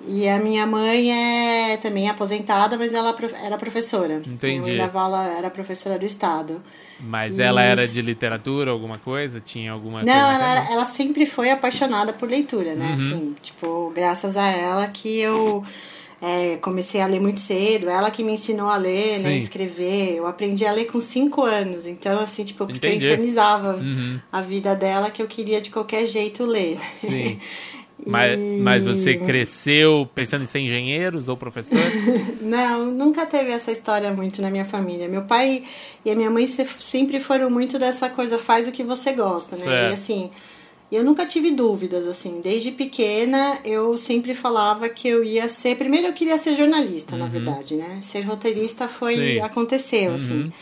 [SPEAKER 5] E a minha mãe é também aposentada, mas ela prof- era professora.
[SPEAKER 1] Entendi.
[SPEAKER 5] Minha mãe dava aula, era professora do estado.
[SPEAKER 1] Mas ela era de literatura, alguma coisa? Tinha alguma
[SPEAKER 5] Não, ela, era- ela sempre foi apaixonada por leitura,
[SPEAKER 1] Uhum.
[SPEAKER 5] né? Assim, tipo, graças a ela que eu É, comecei a ler muito cedo, ela que me ensinou a ler, né,
[SPEAKER 1] Sim.
[SPEAKER 5] escrever. Eu aprendi a ler com cinco anos, então assim, tipo, porque
[SPEAKER 1] Entendi.
[SPEAKER 5] eu infernizava
[SPEAKER 1] Uhum.
[SPEAKER 5] a vida dela que eu queria de qualquer jeito ler. né?
[SPEAKER 1] Sim. Mas, mas você cresceu pensando em ser engenheiros ou professor?
[SPEAKER 5] Não, nunca teve essa história muito na minha família. Meu pai e a minha mãe se- sempre foram muito dessa coisa, faz o que você gosta, né?
[SPEAKER 1] Certo.
[SPEAKER 5] E assim, eu nunca tive dúvidas, assim. Desde pequena, eu sempre falava que eu ia ser... Primeiro, eu queria ser jornalista, na verdade, né? Ser roteirista foi...
[SPEAKER 1] Uhum. Sim. Uhum.
[SPEAKER 5] Aconteceu, assim.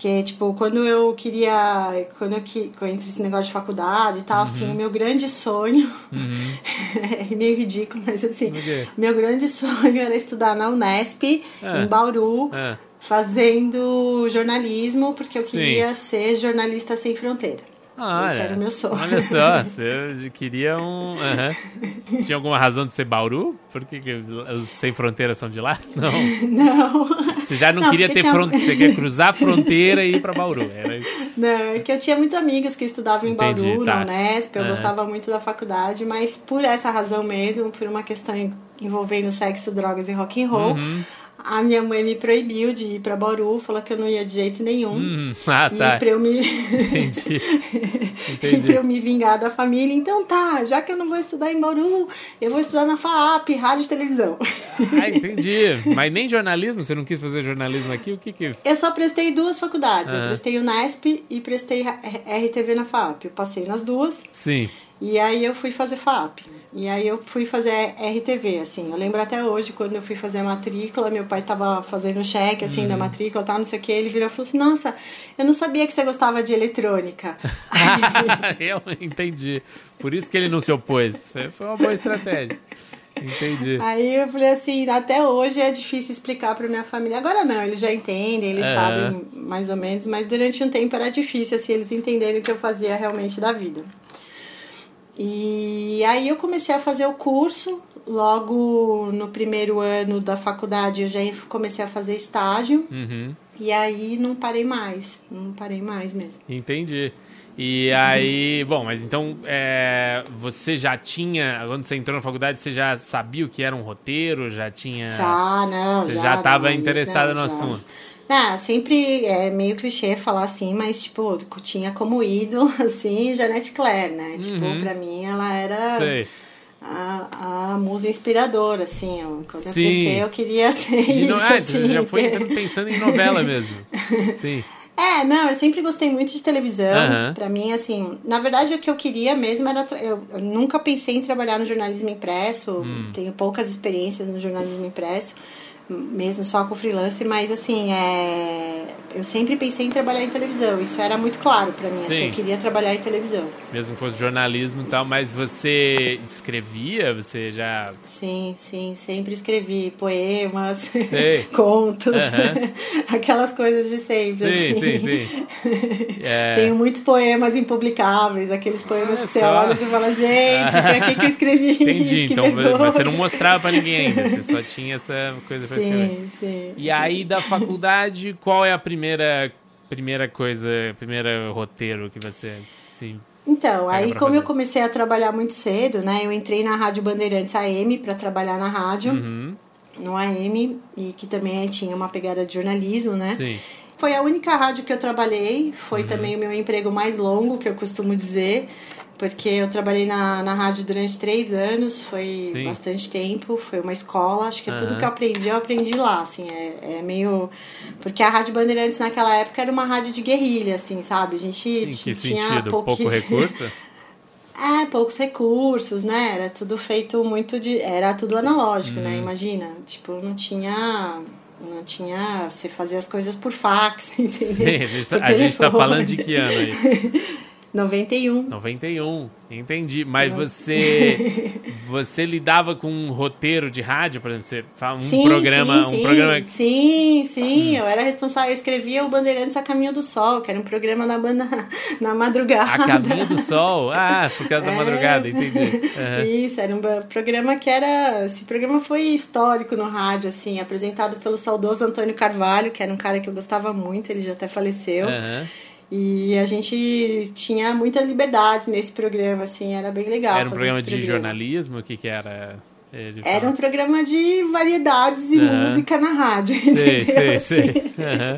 [SPEAKER 5] Porque, tipo, quando eu queria. Quando eu que entrei nesse negócio de faculdade e tal, assim,
[SPEAKER 1] Uhum.
[SPEAKER 5] o meu grande sonho. é meio ridículo, mas assim.
[SPEAKER 1] Por quê?
[SPEAKER 5] Meu grande sonho era estudar na Unesp,
[SPEAKER 1] Ah.
[SPEAKER 5] em Bauru,
[SPEAKER 1] Ah.
[SPEAKER 5] fazendo jornalismo, porque eu
[SPEAKER 1] Sim.
[SPEAKER 5] queria ser jornalista sem fronteira.
[SPEAKER 1] Ah,
[SPEAKER 5] Esse
[SPEAKER 1] olha.
[SPEAKER 5] era o meu sonho.
[SPEAKER 1] Olha só, você queria um. Tinha alguma razão de ser Bauru? Por que, que os sem fronteiras são de lá? Não.
[SPEAKER 5] Não.
[SPEAKER 1] Você já não,
[SPEAKER 5] Não,
[SPEAKER 1] queria ter
[SPEAKER 5] tinha-
[SPEAKER 1] fronteira. Você quer cruzar a fronteira e ir pra Bauru. Era isso.
[SPEAKER 5] Não, é que eu tinha muitos amigos que estudavam em
[SPEAKER 1] Entendi,
[SPEAKER 5] Bauru,
[SPEAKER 1] tá.
[SPEAKER 5] na Unesp, eu gostava muito da faculdade, mas por essa razão mesmo, por uma questão en- envolvendo sexo, drogas e rock and roll,
[SPEAKER 1] Uhum.
[SPEAKER 5] A minha mãe me proibiu de ir pra Bauru, falou que eu não ia de jeito nenhum.
[SPEAKER 1] Hum, ah,
[SPEAKER 5] E
[SPEAKER 1] tá.
[SPEAKER 5] pra eu me.
[SPEAKER 1] Entendi.
[SPEAKER 5] e pra
[SPEAKER 1] Entendi.
[SPEAKER 5] eu me vingar da família, então tá, já que eu não vou estudar em Bauru, eu vou estudar na FAAP, rádio e televisão.
[SPEAKER 1] Ah, entendi. Mas nem jornalismo? Você não quis fazer jornalismo aqui? O que que.
[SPEAKER 5] Eu só prestei duas faculdades. Eu prestei Unesp e prestei RTV na FAAP. Eu passei nas duas.
[SPEAKER 1] Sim.
[SPEAKER 5] E aí eu fui fazer FAP. E aí eu fui fazer RTV, assim. Eu lembro até hoje, quando eu fui fazer a matrícula, meu pai tava fazendo cheque, assim,
[SPEAKER 1] Uhum.
[SPEAKER 5] da matrícula tal, não sei o que. Ele virou e falou assim, nossa, eu não sabia que você gostava de eletrônica.
[SPEAKER 1] eu entendi. Por isso que ele não se opôs. Foi uma boa estratégia. Entendi.
[SPEAKER 5] aí eu falei assim, até hoje é difícil explicar pra minha família. Agora não, eles já entendem, eles
[SPEAKER 1] Aham.
[SPEAKER 5] sabem mais ou menos, mas durante um tempo era difícil, assim, eles entenderem o que eu fazia realmente da vida. E aí eu comecei a fazer o curso. Logo no primeiro ano da faculdade eu já comecei a fazer estágio.
[SPEAKER 1] Uhum.
[SPEAKER 5] E aí não parei mais. Não parei mais mesmo.
[SPEAKER 1] Entendi. E aí, bom, mas então é, você já tinha, quando você entrou na faculdade, você já sabia o que era um roteiro? Já tinha.
[SPEAKER 5] Já, não,
[SPEAKER 1] Você
[SPEAKER 5] já.
[SPEAKER 1] estava interessada no
[SPEAKER 5] já.
[SPEAKER 1] assunto.
[SPEAKER 5] Não, sempre é meio clichê falar assim, mas, tipo, tinha como ídolo, assim, Janete Claire, né? Tipo, pra mim ela era
[SPEAKER 1] Uhum. Sei.
[SPEAKER 5] a, a musa inspiradora, assim. Quando eu
[SPEAKER 1] Sim.
[SPEAKER 5] crescer, eu queria ser
[SPEAKER 1] De no-
[SPEAKER 5] isso,
[SPEAKER 1] ah,
[SPEAKER 5] assim.
[SPEAKER 1] já foi entrando pensando em novela mesmo. Sim.
[SPEAKER 5] É, não, eu sempre gostei muito de televisão.
[SPEAKER 1] Aham.
[SPEAKER 5] Pra mim, assim, na verdade, o que eu queria mesmo era. Eu, eu nunca pensei em trabalhar no jornalismo impresso,
[SPEAKER 1] Hum.
[SPEAKER 5] tenho poucas experiências no jornalismo impresso, mesmo só com freelance, mas, assim, é, eu sempre pensei em trabalhar em televisão. Isso era muito claro pra mim, assim,
[SPEAKER 1] Sim.
[SPEAKER 5] eu queria trabalhar em televisão.
[SPEAKER 1] Mesmo que fosse jornalismo e tal, mas você escrevia? Você já.
[SPEAKER 5] Sim, sim, sempre escrevi poemas, contos,
[SPEAKER 1] Aham.
[SPEAKER 5] aquelas coisas de sempre.
[SPEAKER 1] Sim,
[SPEAKER 5] assim.
[SPEAKER 1] sim, sim. É.
[SPEAKER 5] Tenho muitos poemas impublicáveis, aqueles poemas
[SPEAKER 1] Olha
[SPEAKER 5] que você
[SPEAKER 1] só.
[SPEAKER 5] olha e fala, gente, pra que, que eu escrevi
[SPEAKER 1] Entendi,
[SPEAKER 5] isso?
[SPEAKER 1] Então
[SPEAKER 5] vergonha."
[SPEAKER 1] mas você não mostrava pra ninguém ainda, você só tinha essa coisa pra
[SPEAKER 5] Sim, sim.
[SPEAKER 1] E aí da faculdade, qual é a primeira primeira coisa, primeiro roteiro que você se
[SPEAKER 5] Então, aí como eu
[SPEAKER 1] fazer.
[SPEAKER 5] comecei a trabalhar muito cedo, né? Eu entrei na Rádio Bandeirantes AM para trabalhar na rádio,
[SPEAKER 1] Uhum.
[SPEAKER 5] no AM, e que também tinha uma pegada de jornalismo, né?
[SPEAKER 1] Sim.
[SPEAKER 5] Foi a única rádio que eu trabalhei,
[SPEAKER 1] Uhum.
[SPEAKER 5] foi também o meu emprego mais longo, que eu costumo dizer, porque eu trabalhei na, na rádio durante três anos, foi
[SPEAKER 1] Sim.
[SPEAKER 5] bastante tempo, foi uma escola, acho que tudo
[SPEAKER 1] Aham.
[SPEAKER 5] que eu aprendi, eu aprendi lá, assim, é, é meio... Porque a Rádio Bandeirantes naquela época era uma rádio de guerrilha, assim, sabe? A gente
[SPEAKER 1] Em que
[SPEAKER 5] tinha
[SPEAKER 1] sentido? Pouco
[SPEAKER 5] pouquíssimo-
[SPEAKER 1] recurso?
[SPEAKER 5] é, poucos recursos, né? Era tudo feito muito de. Era tudo analógico,
[SPEAKER 1] Uhum.
[SPEAKER 5] né? Imagina. Tipo, não tinha. Não tinha. Você fazia as coisas por fax, entendeu?
[SPEAKER 1] Sim, a gente, tá, a gente tá falando de que ano aí?
[SPEAKER 5] 91.
[SPEAKER 1] 91, entendi. Mas você você lidava com um roteiro de rádio, por exemplo, você fala um
[SPEAKER 5] sim,
[SPEAKER 1] programa,
[SPEAKER 5] sim,
[SPEAKER 1] um
[SPEAKER 5] sim,
[SPEAKER 1] programa
[SPEAKER 5] Sim, sim, eu era responsável, eu escrevia o Bandeirantes a Caminho do Sol, que era um programa na banda na madrugada.
[SPEAKER 1] A Caminho do Sol. Ah, por causa da
[SPEAKER 5] É.
[SPEAKER 1] madrugada, entendi. Aham.
[SPEAKER 5] Isso, era um programa que era. Esse programa foi histórico no rádio, assim, apresentado pelo saudoso Antônio Carvalho, que era um cara que eu gostava muito, ele já até faleceu.
[SPEAKER 1] Aham.
[SPEAKER 5] E a gente tinha muita liberdade nesse programa, assim, era bem legal.
[SPEAKER 1] Era um programa de jornalismo? O que que era?
[SPEAKER 5] Era um programa de variedades e
[SPEAKER 1] Aham.
[SPEAKER 5] música na rádio,
[SPEAKER 1] Sei,
[SPEAKER 5] entendeu?
[SPEAKER 1] sei,
[SPEAKER 5] Assim,
[SPEAKER 1] sei. Aham.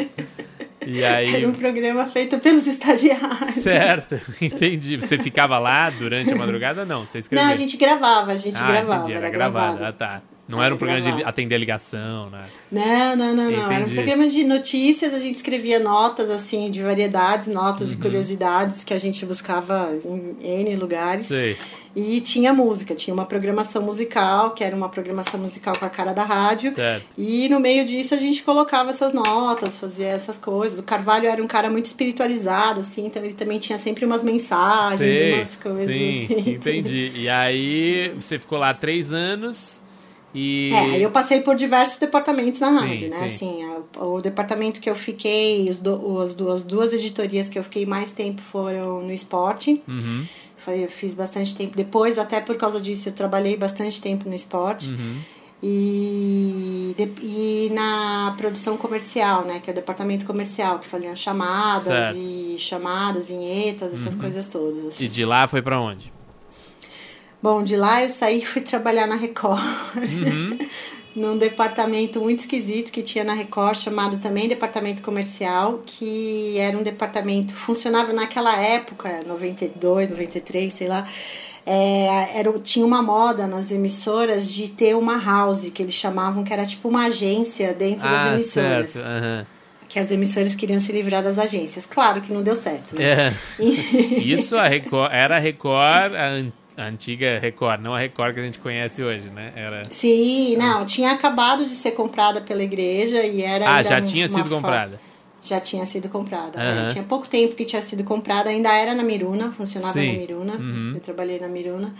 [SPEAKER 1] E aí.
[SPEAKER 5] Era um programa feito pelos estagiários.
[SPEAKER 1] Certo, entendi. Você ficava lá durante a madrugada? Não, você escrevia.
[SPEAKER 5] Não, a gente gravava, a gente
[SPEAKER 1] ah,
[SPEAKER 5] gravava,
[SPEAKER 1] entendi, era,
[SPEAKER 5] era
[SPEAKER 1] gravado.
[SPEAKER 5] gravado.
[SPEAKER 1] Ah, tá. Não
[SPEAKER 5] Era
[SPEAKER 1] um programa de atender ligação, né?
[SPEAKER 5] Não, não, não, não. Era um programa de notícias, a gente escrevia notas, assim, de variedades, notas
[SPEAKER 1] Uhum.
[SPEAKER 5] e curiosidades que a gente buscava em N lugares.
[SPEAKER 1] Sei.
[SPEAKER 5] E tinha música, tinha uma programação musical, que era uma programação musical com a cara da rádio.
[SPEAKER 1] Certo.
[SPEAKER 5] E no meio disso a gente colocava essas notas, fazia essas coisas. O Carvalho era um cara muito espiritualizado, assim, então ele também tinha sempre umas mensagens,
[SPEAKER 1] Sei,
[SPEAKER 5] umas coisas
[SPEAKER 1] sim,
[SPEAKER 5] assim.
[SPEAKER 1] entendi. E aí você ficou lá três anos e.
[SPEAKER 5] É, eu passei por diversos departamentos na
[SPEAKER 1] Sim,
[SPEAKER 5] rádio, né?
[SPEAKER 1] sim.
[SPEAKER 5] Assim, o, o departamento que eu fiquei, os do- as duas, duas editorias que eu fiquei mais tempo foram no esporte.
[SPEAKER 1] Uhum,
[SPEAKER 5] Eu fiz bastante tempo. Depois, até por causa disso, eu trabalhei bastante tempo no esporte.
[SPEAKER 1] uhum.
[SPEAKER 5] E, de- e na produção comercial, né? Que é o departamento comercial, que faziam chamadas
[SPEAKER 1] Certo.
[SPEAKER 5] e chamadas, vinhetas, essas coisas todas.
[SPEAKER 1] E de lá foi pra onde?
[SPEAKER 5] Bom, de lá eu saí e fui trabalhar na Record. Num departamento muito esquisito que tinha na Record, chamado também Departamento Comercial, que era um departamento, funcionava naquela época, 92, 93, sei lá. É, era, tinha uma moda nas emissoras de ter uma house, que eles chamavam, que era tipo uma agência dentro das
[SPEAKER 1] Ah,
[SPEAKER 5] emissoras.
[SPEAKER 1] certo. aham.
[SPEAKER 5] Que as emissoras queriam se livrar das agências. Claro que não deu certo, né?
[SPEAKER 1] É. Isso a Record, era a Record, a, an- a antiga Record, não a Record que a gente conhece hoje, né? Era.
[SPEAKER 5] Sim, não, tinha acabado de ser comprada pela igreja e era.
[SPEAKER 1] Ah, já tinha sido comprada.
[SPEAKER 5] Já tinha sido comprada.
[SPEAKER 1] Aham.
[SPEAKER 5] é. Tinha pouco tempo que tinha sido comprada, ainda era na Miruna, funcionava
[SPEAKER 1] Sim.
[SPEAKER 5] na Miruna.
[SPEAKER 1] Uhum.
[SPEAKER 5] Eu trabalhei na Miruna.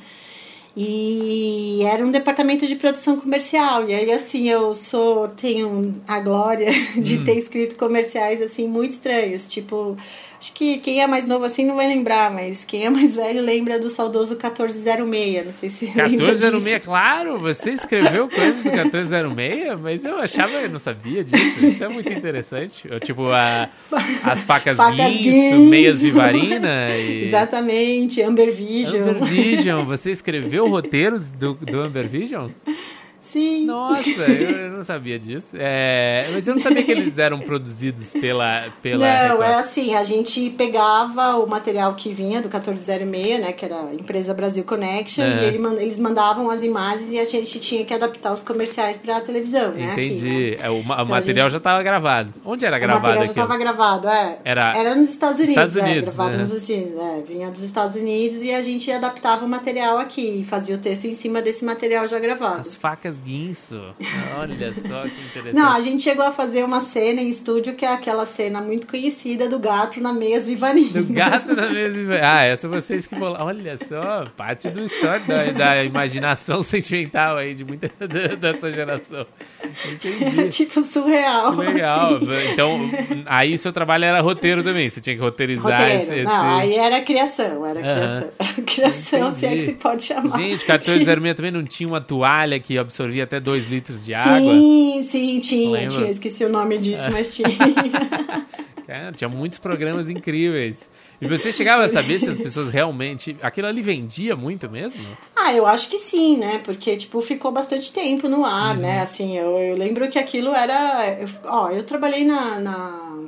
[SPEAKER 5] E era um departamento de produção comercial. E aí, assim, eu sou, tenho a glória de
[SPEAKER 1] Hum.
[SPEAKER 5] ter escrito comerciais, assim, muito estranhos. Tipo, acho que quem é mais novo, assim, não vai lembrar, mas quem é mais velho lembra do saudoso 1406. Não sei se lembra
[SPEAKER 1] 1406,
[SPEAKER 5] disso.
[SPEAKER 1] claro, você escreveu coisas do 1406, mas eu achava, eu não sabia disso. Isso é muito interessante. Eu, tipo, a, as facas,
[SPEAKER 5] Facas
[SPEAKER 1] guinso,
[SPEAKER 5] guinso.
[SPEAKER 1] meias vivarina e.
[SPEAKER 5] Exatamente, Amber Vision.
[SPEAKER 1] Amber Vision, você escreveu roteiros do, do Amber Vision?
[SPEAKER 5] Sim.
[SPEAKER 1] Nossa, eu, não sabia disso. É, mas eu não sabia que eles eram produzidos pela. pela
[SPEAKER 5] Não,
[SPEAKER 1] Record.
[SPEAKER 5] é assim, a gente pegava o material que vinha do 1406, né, que era a empresa Brasil Connection,
[SPEAKER 1] É.
[SPEAKER 5] e ele eles mandavam as imagens e a gente tinha que adaptar os comerciais pra televisão, né, aqui,
[SPEAKER 1] Entendi.
[SPEAKER 5] né?
[SPEAKER 1] É, o, o
[SPEAKER 5] Então,
[SPEAKER 1] material
[SPEAKER 5] gente-
[SPEAKER 1] já estava gravado. Onde era
[SPEAKER 5] O
[SPEAKER 1] gravado
[SPEAKER 5] material já
[SPEAKER 1] aquilo?
[SPEAKER 5] estava gravado, é.
[SPEAKER 1] Era-
[SPEAKER 5] nos Estados Unidos,
[SPEAKER 1] Estados
[SPEAKER 5] é,
[SPEAKER 1] Unidos,
[SPEAKER 5] gravado
[SPEAKER 1] né?
[SPEAKER 5] nos Estados Unidos, é. Vinha dos Estados Unidos e a gente adaptava o material aqui e fazia o texto em cima desse material já gravado.
[SPEAKER 1] As facas Olha só que interessante.
[SPEAKER 5] Não, a gente chegou a fazer uma cena em estúdio que é aquela cena muito conhecida do gato na meias vivarina.
[SPEAKER 1] Do gato na mesma. Ah, essa vocês que vão. Olha só, parte do histórico da, da imaginação sentimental aí de muita dessa geração. Entendi.
[SPEAKER 5] tipo surreal.
[SPEAKER 1] Legal.
[SPEAKER 5] assim.
[SPEAKER 1] Então, aí seu trabalho era roteiro também. Você tinha que roteirizar
[SPEAKER 5] Roteiro.
[SPEAKER 1] esse.
[SPEAKER 5] Não,
[SPEAKER 1] esse-
[SPEAKER 5] aí era criação, era criação. Era criação, se é que
[SPEAKER 1] Entendi.
[SPEAKER 5] se pode chamar.
[SPEAKER 1] Gente, 1406 também não tinha uma toalha que absorvia até 2 litros de água.
[SPEAKER 5] Sim, sim, tinha,
[SPEAKER 1] Lembra?
[SPEAKER 5] tinha. Esqueci o nome disso, mas tinha.
[SPEAKER 1] Cara, tinha muitos programas incríveis. E você chegava a saber se as pessoas realmente. Aquilo ali vendia muito mesmo?
[SPEAKER 5] Ah, eu acho que sim, né? Porque, tipo, ficou bastante tempo no ar,
[SPEAKER 1] Uhum.
[SPEAKER 5] né? Assim, eu, eu lembro que aquilo era... eu- ó, eu trabalhei na... na-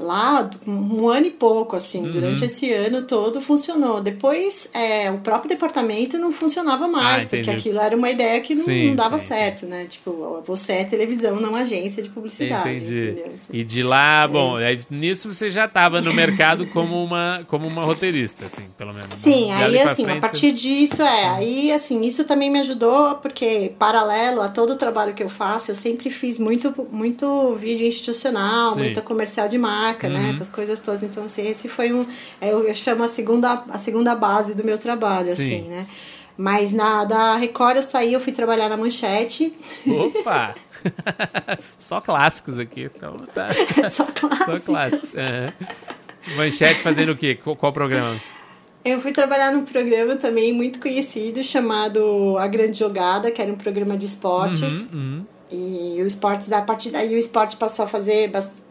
[SPEAKER 5] lá um ano e pouco, assim.
[SPEAKER 1] Uhum.
[SPEAKER 5] Durante esse ano todo funcionou. Depois, é, o próprio departamento não funcionava mais,
[SPEAKER 1] Ah,
[SPEAKER 5] porque aquilo era uma ideia que não,
[SPEAKER 1] Sim,
[SPEAKER 5] não dava
[SPEAKER 1] sim,
[SPEAKER 5] certo, né? Tipo, você é televisão, não agência de publicidade,
[SPEAKER 1] Entendi.
[SPEAKER 5] entendeu?
[SPEAKER 1] E de lá, bom, aí nisso você já estava no mercado como uma, como uma roteirista, assim, pelo menos. né?
[SPEAKER 5] Sim, aí assim,
[SPEAKER 1] frente,
[SPEAKER 5] a partir disso, é, aí assim, isso também me ajudou, porque paralelo a todo o trabalho que eu faço, eu sempre fiz muito, muito vídeo institucional,
[SPEAKER 1] Sim.
[SPEAKER 5] muita comercial de marca,
[SPEAKER 1] Uhum.
[SPEAKER 5] né, essas coisas todas, então assim, esse foi um, é, eu, eu chamo a segunda, a segunda base do meu trabalho,
[SPEAKER 1] Sim.
[SPEAKER 5] assim, né. Mas na da Record eu saí, eu fui trabalhar na Manchete,
[SPEAKER 1] Opa! Só clássicos aqui. Então, tá.
[SPEAKER 5] só clássicos.
[SPEAKER 1] Só clássicos. aham. Manchete fazendo o quê? Qual, qual programa?
[SPEAKER 5] Eu fui trabalhar num programa também muito conhecido chamado A Grande Jogada, que era um programa de esportes.
[SPEAKER 1] Uhum,
[SPEAKER 5] E o esporte, a partir daí o esporte passou a fazer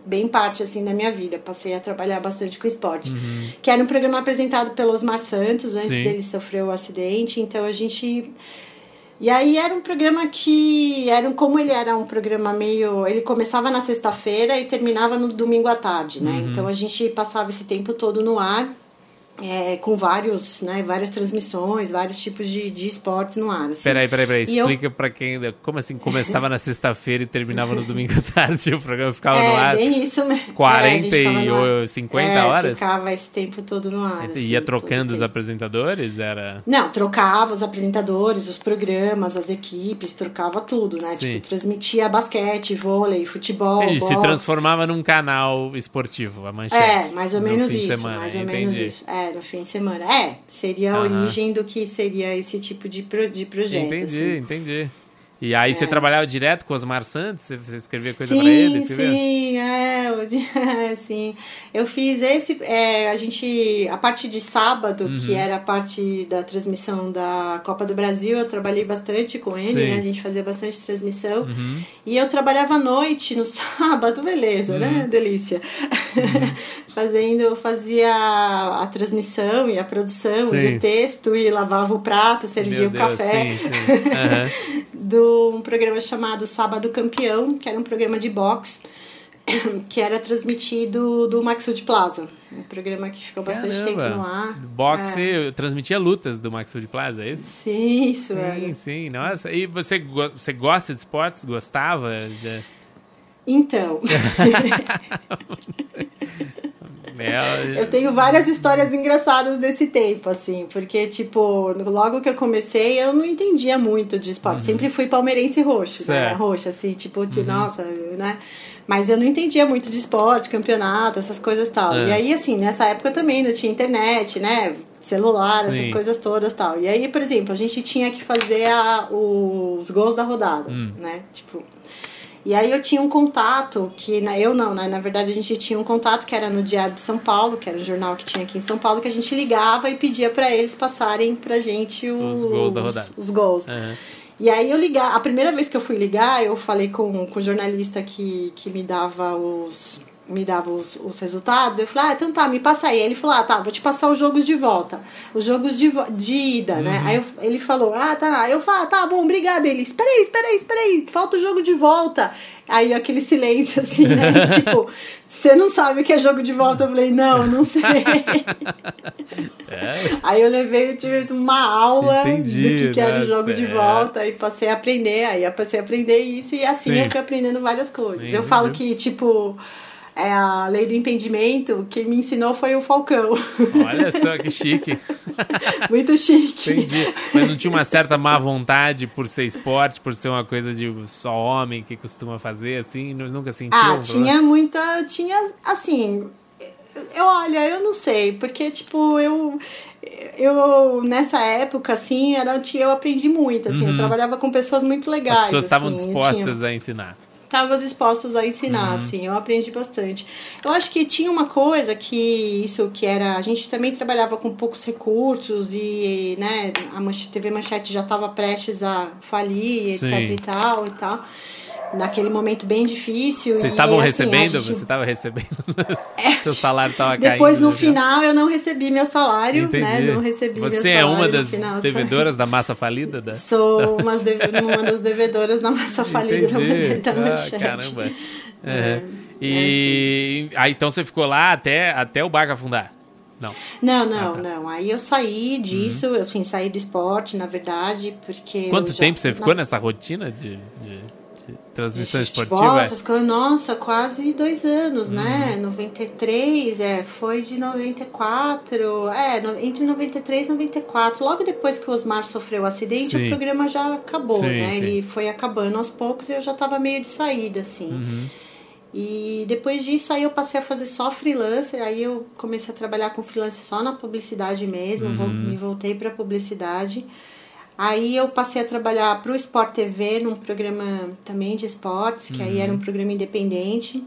[SPEAKER 5] bem parte assim da minha vida. Passei a trabalhar bastante com esporte. Que era um programa apresentado pelo Osmar Santos, antes
[SPEAKER 1] Sim.
[SPEAKER 5] dele sofrer o acidente. Então a gente E aí era um programa que era um- como ele era um programa meio, ele começava na sexta-feira e terminava no domingo à tarde, né?
[SPEAKER 6] Uhum.
[SPEAKER 5] Então a gente passava esse tempo todo no ar. É, com vários, né, várias transmissões, vários tipos de, de esportes no ar. Assim.
[SPEAKER 1] Peraí, peraí, peraí.
[SPEAKER 5] E eu-
[SPEAKER 1] Explica pra quem. Como assim começava na sexta-feira e terminava no domingo à tarde? O programa ficava
[SPEAKER 5] É,
[SPEAKER 1] no ar.
[SPEAKER 5] bem isso mesmo.
[SPEAKER 1] 40
[SPEAKER 5] É,
[SPEAKER 1] e 50
[SPEAKER 5] É,
[SPEAKER 1] horas?
[SPEAKER 5] Ficava esse tempo todo no ar.
[SPEAKER 1] E ia
[SPEAKER 5] assim,
[SPEAKER 1] trocando os
[SPEAKER 5] tempo.
[SPEAKER 1] apresentadores? Era.
[SPEAKER 5] Não, trocava os apresentadores, os programas, as equipes, trocava tudo, né?
[SPEAKER 1] Sim.
[SPEAKER 5] Tipo, transmitia basquete, vôlei, futebol,
[SPEAKER 1] se transformava num canal esportivo, a manchete.
[SPEAKER 5] É, mais ou
[SPEAKER 1] no
[SPEAKER 5] menos isso, mais ou menos isso. É, no fim de semana. É, seria a
[SPEAKER 1] Aham.
[SPEAKER 5] origem do que seria esse tipo de, pro, de projeto.
[SPEAKER 1] Entendi,
[SPEAKER 5] assim.
[SPEAKER 1] entendi. E aí você trabalhava direto com Osmar Santos? Você- escrevia coisa pra ele? você?
[SPEAKER 5] Sim, é, o de- é, sim. Eu fiz esse, é, a gente, a parte de sábado,
[SPEAKER 1] Uhum.
[SPEAKER 5] que era a parte da transmissão da Copa do Brasil, eu trabalhei bastante com ele.
[SPEAKER 1] Uhum.
[SPEAKER 5] né? A gente fazia bastante transmissão. E eu trabalhava à noite, no sábado, beleza, né?
[SPEAKER 1] Uhum.
[SPEAKER 5] Delícia. Fazendo, eu fazia a transmissão e a produção
[SPEAKER 1] Sim.
[SPEAKER 5] e o texto e lavava o prato, servia
[SPEAKER 1] Meu
[SPEAKER 5] o
[SPEAKER 1] Deus,
[SPEAKER 5] café
[SPEAKER 1] sim, sim. Aham.
[SPEAKER 5] Um programa chamado Sábado Campeão, que era um programa de boxe que era transmitido do Maxud Plaza, um programa que ficou bastante tempo no ar.
[SPEAKER 1] Boxe,
[SPEAKER 5] É.
[SPEAKER 1] eu transmitia lutas do Maxud Plaza, é isso?
[SPEAKER 5] Sim, isso
[SPEAKER 1] Sim,
[SPEAKER 5] era.
[SPEAKER 1] sim, nossa. E você, você gosta de esportes? Gostava? De...
[SPEAKER 5] Então,
[SPEAKER 1] É,
[SPEAKER 5] eu tenho várias histórias engraçadas desse tempo, assim, porque, tipo, logo que eu comecei, eu não entendia muito de esporte. Sempre fui palmeirense roxo, né?
[SPEAKER 1] Uhum. Certo. Uhum.
[SPEAKER 5] Roxa, assim, tipo, de, nossa, né? Mas eu não entendia muito de esporte, campeonato, essas coisas e tal.
[SPEAKER 1] É.
[SPEAKER 5] E aí, assim, nessa época também não tinha internet, né? Celular,
[SPEAKER 1] Sim.
[SPEAKER 5] essas coisas todas tal. E aí, por exemplo, a gente tinha que fazer a- os gols da rodada,
[SPEAKER 1] Hum.
[SPEAKER 5] né? Tipo, e aí eu tinha um contato que na, eu não, né? Na verdade a gente tinha um contato que era no Diário de São Paulo, que era o jornal que tinha aqui em São Paulo, que a gente ligava e pedia pra eles passarem pra gente os,
[SPEAKER 1] Os gols da rodada.
[SPEAKER 5] Os gols.
[SPEAKER 1] Aham.
[SPEAKER 5] E aí eu ligar, a primeira vez que eu fui ligar, eu falei com, com o jornalista que, que me dava os me dava os, os resultados, eu falei, ah, então tá, me passa aí. Ele falou, ah, tá, vou te passar os jogos de volta. Os jogos de, de ida, né? Aí eu- ele falou, ah, tá. Eu falei, ah, tá bom, obrigada. Ele, espera aí, espera aí, espera aí, falta o jogo de volta. Aí aquele silêncio assim, né? tipo, você não sabe o que é jogo de volta? Eu falei, não, não sei. Aí eu levei tive uma aula
[SPEAKER 1] Entendi,
[SPEAKER 5] do que, que era o
[SPEAKER 1] nossa,
[SPEAKER 5] jogo de
[SPEAKER 1] é.
[SPEAKER 5] volta e passei a aprender. Aí eu passei a aprender isso e assim
[SPEAKER 1] Sim.
[SPEAKER 5] eu fui aprendendo várias coisas. Eu falo que, tipo, é a lei do impedimento, quem me ensinou foi o Falcão.
[SPEAKER 1] Olha só que chique.
[SPEAKER 5] Muito chique.
[SPEAKER 1] Entendi. Mas não tinha uma certa má vontade por ser esporte, por ser uma coisa de só homem que costuma fazer, assim? nu- Nunca sentiu?
[SPEAKER 5] Ah,
[SPEAKER 1] um problema?
[SPEAKER 5] tinha muita. Tinha, assim. Eu, olha, eu não sei, porque, tipo, eu. Eu, nessa época, assim, era, eu aprendi muito, assim, eu trabalhava com pessoas muito legais.
[SPEAKER 1] Uhum. As pessoas estavam
[SPEAKER 5] assim, eu
[SPEAKER 1] dispostas
[SPEAKER 5] tinha-
[SPEAKER 1] a ensinar.
[SPEAKER 5] Estavam dispostas a ensinar,
[SPEAKER 1] Uhum.
[SPEAKER 5] assim, eu aprendi bastante. Eu acho que tinha uma coisa que isso que era, a gente também trabalhava com poucos recursos e, né, a TV Manchete já estava prestes a falir, etc
[SPEAKER 1] Sim.
[SPEAKER 5] e tal e tal. Naquele momento bem difícil.
[SPEAKER 1] Vocês estavam
[SPEAKER 5] assim,
[SPEAKER 1] recebendo?
[SPEAKER 5] gente-
[SPEAKER 1] Você estava recebendo? Seu salário estava caindo.
[SPEAKER 5] Depois, no
[SPEAKER 1] já.
[SPEAKER 5] final, eu não recebi meu salário,
[SPEAKER 1] Entendi.
[SPEAKER 5] né? Não recebi
[SPEAKER 1] Você é uma das
[SPEAKER 5] final.
[SPEAKER 1] devedoras da massa falida? Da...
[SPEAKER 5] Sou uma, deve- uma das devedoras da massa falida da,
[SPEAKER 1] Entendi.
[SPEAKER 5] da
[SPEAKER 1] Ah,
[SPEAKER 5] Manchete.
[SPEAKER 1] caramba.
[SPEAKER 5] É,
[SPEAKER 1] É. E aí então você ficou lá até, até o barco afundar? Não.
[SPEAKER 5] Não,
[SPEAKER 1] Ah,
[SPEAKER 5] não,
[SPEAKER 1] tá.
[SPEAKER 5] não. Aí eu saí disso, assim, saí do esporte, na verdade, porque.
[SPEAKER 1] Uhum. Quanto
[SPEAKER 5] já-
[SPEAKER 1] tempo você ficou
[SPEAKER 5] na-
[SPEAKER 1] nessa rotina de, de transmissão
[SPEAKER 5] de futebol,
[SPEAKER 1] esportiva?
[SPEAKER 5] essas coisas, nossa, quase dois anos, né?
[SPEAKER 1] Uhum.
[SPEAKER 5] 93, é, foi de 94, é, no- entre 93 e 94. Logo depois que o Osmar sofreu o acidente,
[SPEAKER 1] Sim.
[SPEAKER 5] o programa já acabou,
[SPEAKER 1] Sim,
[SPEAKER 5] né?
[SPEAKER 1] sim.
[SPEAKER 5] Ele foi acabando aos poucos e eu já tava meio de saída, assim.
[SPEAKER 1] Uhum.
[SPEAKER 5] E depois disso aí eu passei a fazer só freelancer, aí eu comecei a trabalhar com freelancer só na publicidade mesmo,
[SPEAKER 1] Uhum.
[SPEAKER 5] me voltei para publicidade. Aí eu passei a trabalhar para o Sport TV num programa também de esportes, que aí era um
[SPEAKER 1] Uhum.
[SPEAKER 5] programa independente.